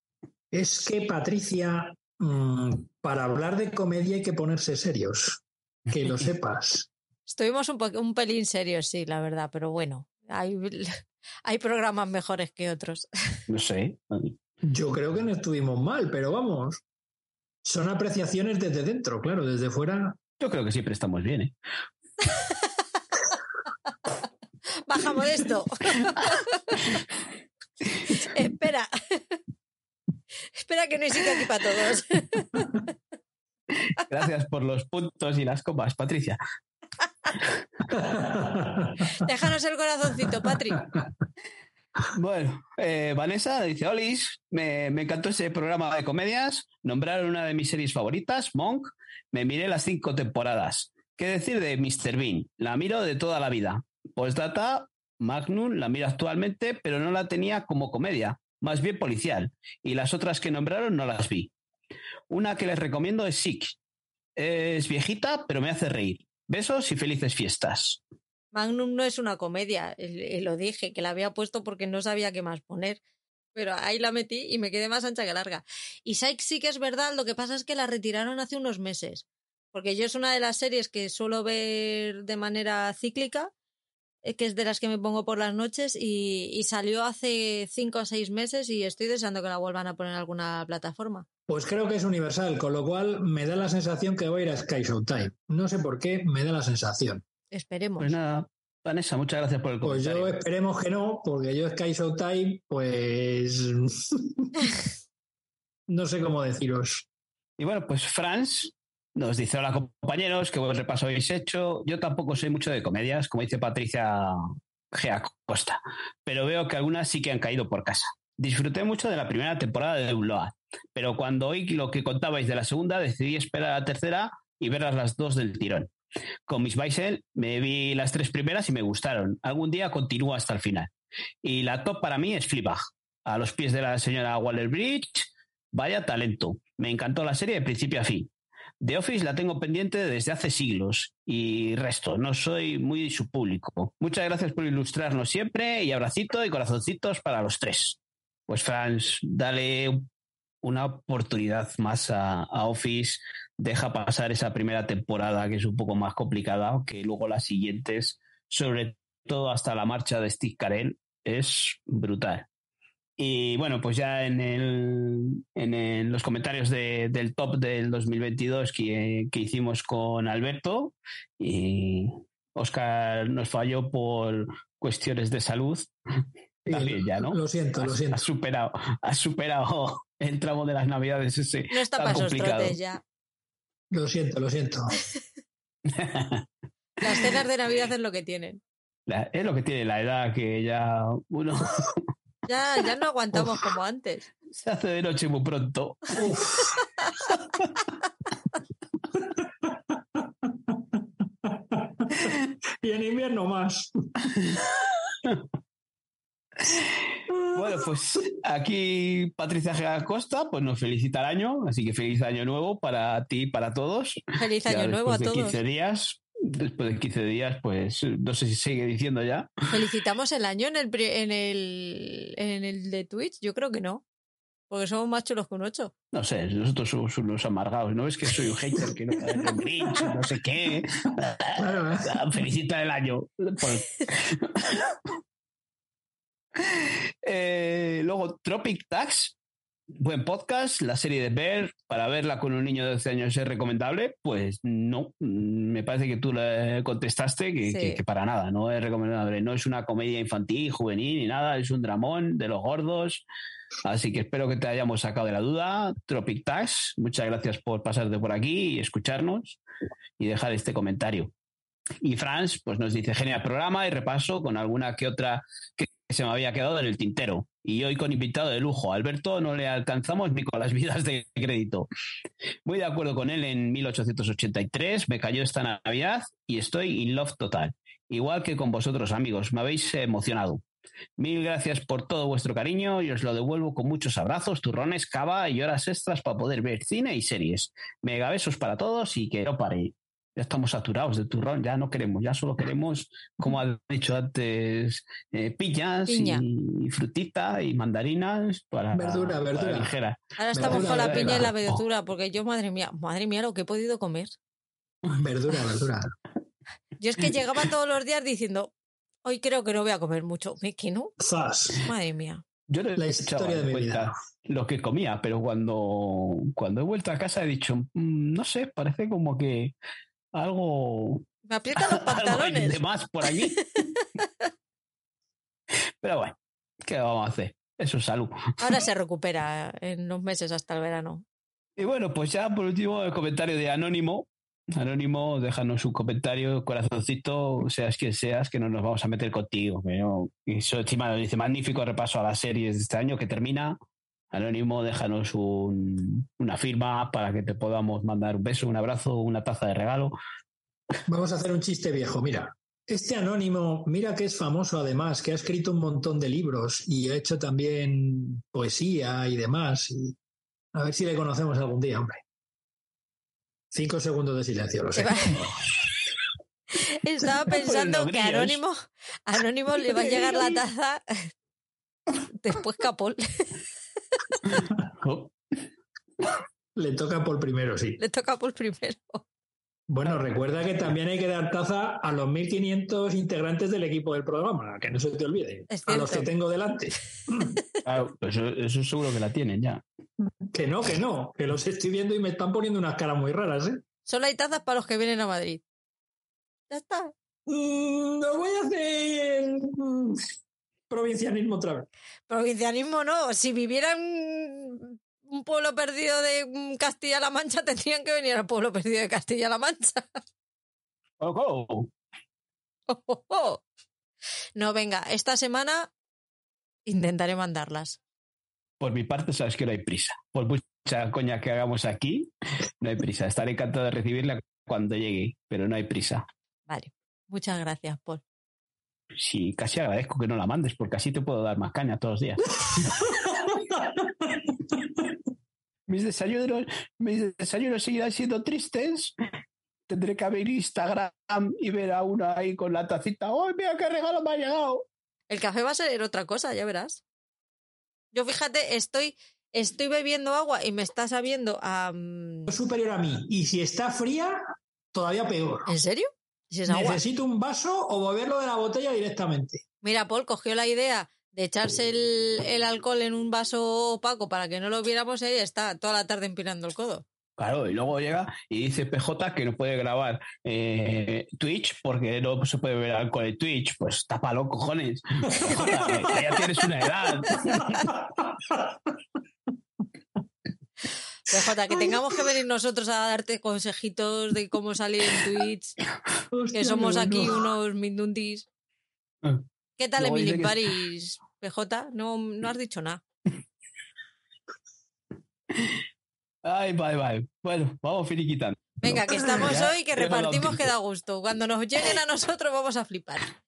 Es que, Patricia, mm, para hablar de comedia hay que ponerse serios. Que lo [laughs] sepas. Estuvimos un, un pelín serios, sí, la verdad, pero bueno, hay, hay programas mejores que otros. No sé. Yo creo que no estuvimos mal, pero vamos. Son apreciaciones desde dentro, claro, desde fuera. Yo creo que siempre estamos bien, ¿eh? [laughs] Bajamos esto. [laughs] Espera. Espera que no hay sitio aquí para todos. [laughs] Gracias por los puntos y las copas, Patricia. Déjanos el corazoncito, Patri. Bueno, eh, Vanessa dice, Olis, me, me, encantó ese programa de comedias, nombraron una de mis series favoritas, Monk, me miré las cinco temporadas. ¿Qué decir de Mr. Bean? La miro de toda la vida. Postdata, Magnum la miro actualmente, pero no la tenía como comedia, más bien policial, y las otras que nombraron no las vi. Una que les recomiendo es Sick. Es viejita, pero me hace reír. Besos y felices fiestas. Magnum no es una comedia, lo dije, que la había puesto porque no sabía qué más poner. Pero ahí la metí y me quedé más ancha que larga. Y Psych sí que es verdad, lo que pasa es que la retiraron hace unos meses. Porque yo es una de las series que suelo ver de manera cíclica, eh, que es de las que me pongo por las noches, y, y salió hace cinco o seis meses y estoy deseando que la vuelvan a poner en alguna plataforma. Pues creo que es universal, con lo cual me da la sensación que voy a ir a Sky Showtime. No sé por qué, me da la sensación. Esperemos. Pues nada, Vanessa, muchas gracias por el comentario. Pues yo esperemos que no, porque yo Sky Showtime, pues [laughs] no sé cómo deciros. Y bueno, pues Franz nos dice, hola compañeros, qué buen repaso habéis hecho. Yo tampoco soy mucho de comedias, como dice Patricia Gea Costa, pero veo que algunas sí que han caído por casa. Disfruté mucho de la primera temporada de Upload, pero cuando oí lo que contabais de la segunda, decidí esperar a la tercera y verlas las dos del tirón. Con Miss Weissel me vi las tres primeras y me gustaron. Algún día continúo hasta el final. Y la top para mí es Fleabag. A los pies de la señora Waller-Bridge, vaya talento. Me encantó la serie de principio a fin. The Office la tengo pendiente desde hace siglos y resto, no soy muy su público. Muchas gracias por ilustrarnos siempre y abracito y corazoncitos para los tres. Pues Franz, dale una oportunidad más a Office deja pasar esa primera temporada que es un poco más complicada, que luego las siguientes sobre todo hasta la marcha de Steve Carell, es brutal. Y bueno, pues ya en, el, en los comentarios del top del 2022 que, que hicimos con Alberto, y Oscar nos falló por cuestiones de salud. También ya, ¿no? Lo siento, lo siento. Ha superado, ha superado el tramo de las navidades ese. No está para esos ya. Lo siento, lo siento. [laughs] Las cenas de Navidad es lo que tienen. es lo que tiene la edad que ya uno. [laughs] Ya, ya no aguantamos como antes. Se hace de noche muy pronto. [laughs] y en invierno más. [laughs] Bueno, pues aquí Patricia Costa pues nos felicita el año, así que feliz año nuevo para ti y para todos. Feliz año nuevo a de todos. 15 días, después de 15 días, pues no sé si sigue diciendo ya. ¿Felicitamos el año en el, en el, en el de Twitch? Yo creo que no. Porque somos más chulos que un 8. No sé, nosotros somos unos amargados, ¿no? Es que soy un hater que no [laughs] el Grinch, no sé qué. Felicita el año. [laughs] Eh, luego, Tropic Tax, buen podcast, la serie de Bear, para verla con un niño de 12 años es recomendable. Pues no, me parece que tú le contestaste que, para nada, no es recomendable. No es una comedia infantil, juvenil ni nada, es un dramón de los gordos. Así que espero que te hayamos sacado de la duda. Tropic Tax, muchas gracias por pasarte por aquí y escucharnos y dejar este comentario. Y Franz, pues nos dice, genial programa y repaso con alguna que otra que se me había quedado en el tintero. Y hoy con invitado de lujo, Alberto, no le alcanzamos ni con las vidas de crédito. Muy de acuerdo con él en 1883, me cayó esta Navidad y estoy in love total. Igual que con vosotros, amigos, me habéis emocionado. Mil gracias por todo vuestro cariño y os lo devuelvo con muchos abrazos, turrones, cava y horas extras para poder ver cine y series. Mega besos para todos y que no pare ya estamos saturados de turrón, ya no queremos, ya solo queremos, como ha dicho antes, eh, piñas y frutita y mandarinas para verdura, verdura. ligera. Ahora estamos con la piña y la verdura, porque yo, madre mía, madre mía, lo que he podido comer. Verdura, verdura. Yo es que llegaba todos los días diciendo, hoy creo que no voy a comer mucho. ¿Qué no? Madre mía. Yo no he la historia de mi vida. lo que comía, pero cuando, cuando he vuelto a casa he dicho, mm, no sé, parece como que algo. Me aprietan los [laughs] pantalones. de más por allí. [laughs] Pero bueno, ¿qué vamos a hacer? Eso es salud. Ahora se [laughs] recupera en unos meses hasta el verano. Y bueno, pues ya por último el comentario de Anónimo. Anónimo, déjanos un comentario, corazoncito, seas quien seas, que no nos vamos a meter contigo. Y eso encima dice magnífico repaso a las series de este año que termina. Anónimo, déjanos una firma para que te podamos mandar un beso, un abrazo, una taza de regalo. Vamos a hacer un chiste viejo, mira. Este anónimo, mira que es famoso además, que ha escrito un montón de libros y ha hecho también poesía y demás. a ver si le conocemos algún día, hombre. Cinco segundos de silencio, lo sé. [laughs] Estaba [laughs] pensando que Anónimo, Anónimo le va a llegar la taza [laughs] después Capol. Le toca por primero, sí. Le toca por primero. Bueno, recuerda que también hay que dar taza a los 1.500 integrantes del equipo del programa, que no se te olvide. A los que tengo delante. Pues eso, seguro que la tienen ya. Que no, que no, que los estoy viendo y me están poniendo unas caras muy raras, ¿eh? Solo hay tazas para los que vienen a Madrid. Ya está. Mm, no voy a hacer mm, provincianismo otra vez. Provincianismo no. Si vivieran un pueblo perdido de Castilla-La Mancha, tendrían que venir al pueblo perdido de Castilla-La Mancha. Oh, No, venga, esta semana intentaré mandarlas. Por mi parte, sabes que no hay prisa. Por mucha coña que hagamos aquí, no hay prisa. Estaré encantado de recibirla cuando llegue, pero no hay prisa. Vale, muchas gracias, Paul sí, casi agradezco que no la mandes, porque así te puedo dar más caña todos los días. [laughs] mis desayunos, mis desayunos seguirán siendo tristes. Tendré que abrir Instagram y ver a uno ahí con la tacita. ¡Ay, mira qué regalo me ha llegado! El café va a ser otra cosa, ya verás. Yo fíjate, estoy, estoy bebiendo agua y me está sabiendo a. superior a mí. Y si está fría, todavía peor. ¿En serio? Si es agua. ¿Necesito un vaso o beberlo de la botella directamente? Mira, Paul cogió la idea de echarse el, el alcohol en un vaso opaco para que no lo viéramos y ahí está, toda la tarde empinando el codo. Claro, y luego llega y dice PJ que no puede grabar eh, Twitch porque no se puede ver alcohol en Twitch. Pues tápalo, cojones. [laughs] PJ, que ya tienes una edad. [laughs] PJ, que tengamos que venir nosotros a darte consejitos de cómo salir en Twitch, que somos aquí unos mindundis. ¿Qué tal Luego dice Emily que- Paris, PJ? No, no has dicho nada. Ay, bye, bye. Bueno, vamos finiquitando. Venga, que [laughs] estamos Ya, hoy, que repartimos que da gusto. Cuando nos lleguen a nosotros vamos a flipar. [laughs]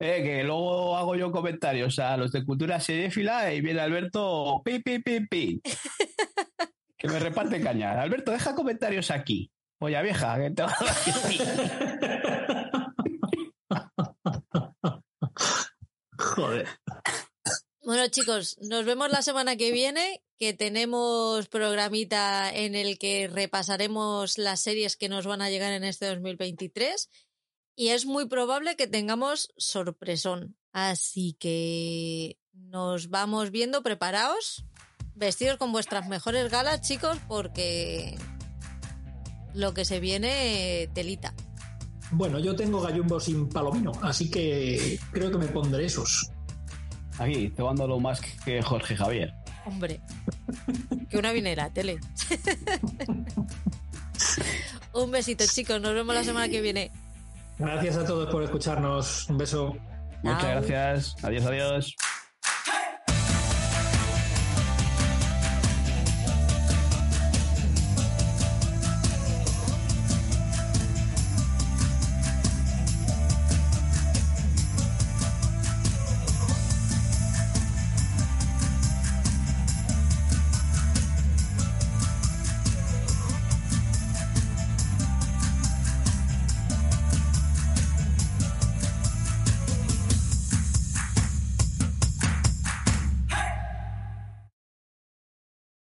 Eh, que luego hago yo comentarios a los de cultura seriéfila y viene Alberto pi, pi, pi, pi. [laughs] que me reparte caña. Alberto, deja comentarios aquí. Polla vieja, que te va a dar- [laughs] Joder. Bueno, chicos, nos vemos la semana que viene, que tenemos programita en el que repasaremos las series que nos van a llegar en este 2023 y es muy probable que tengamos sorpresón. Así que nos vamos viendo, preparaos, vestidos con vuestras mejores galas, chicos, porque lo que se viene, telita. Bueno, yo tengo gallumbo sin palomino, así que creo que me pondré esos. Aquí, lo más que Jorge Javier. Hombre, que una vinera, tele. [laughs] Un besito, chicos. Nos vemos la semana que viene. Gracias a todos por escucharnos. Un beso. Muchas gracias. Adiós, adiós.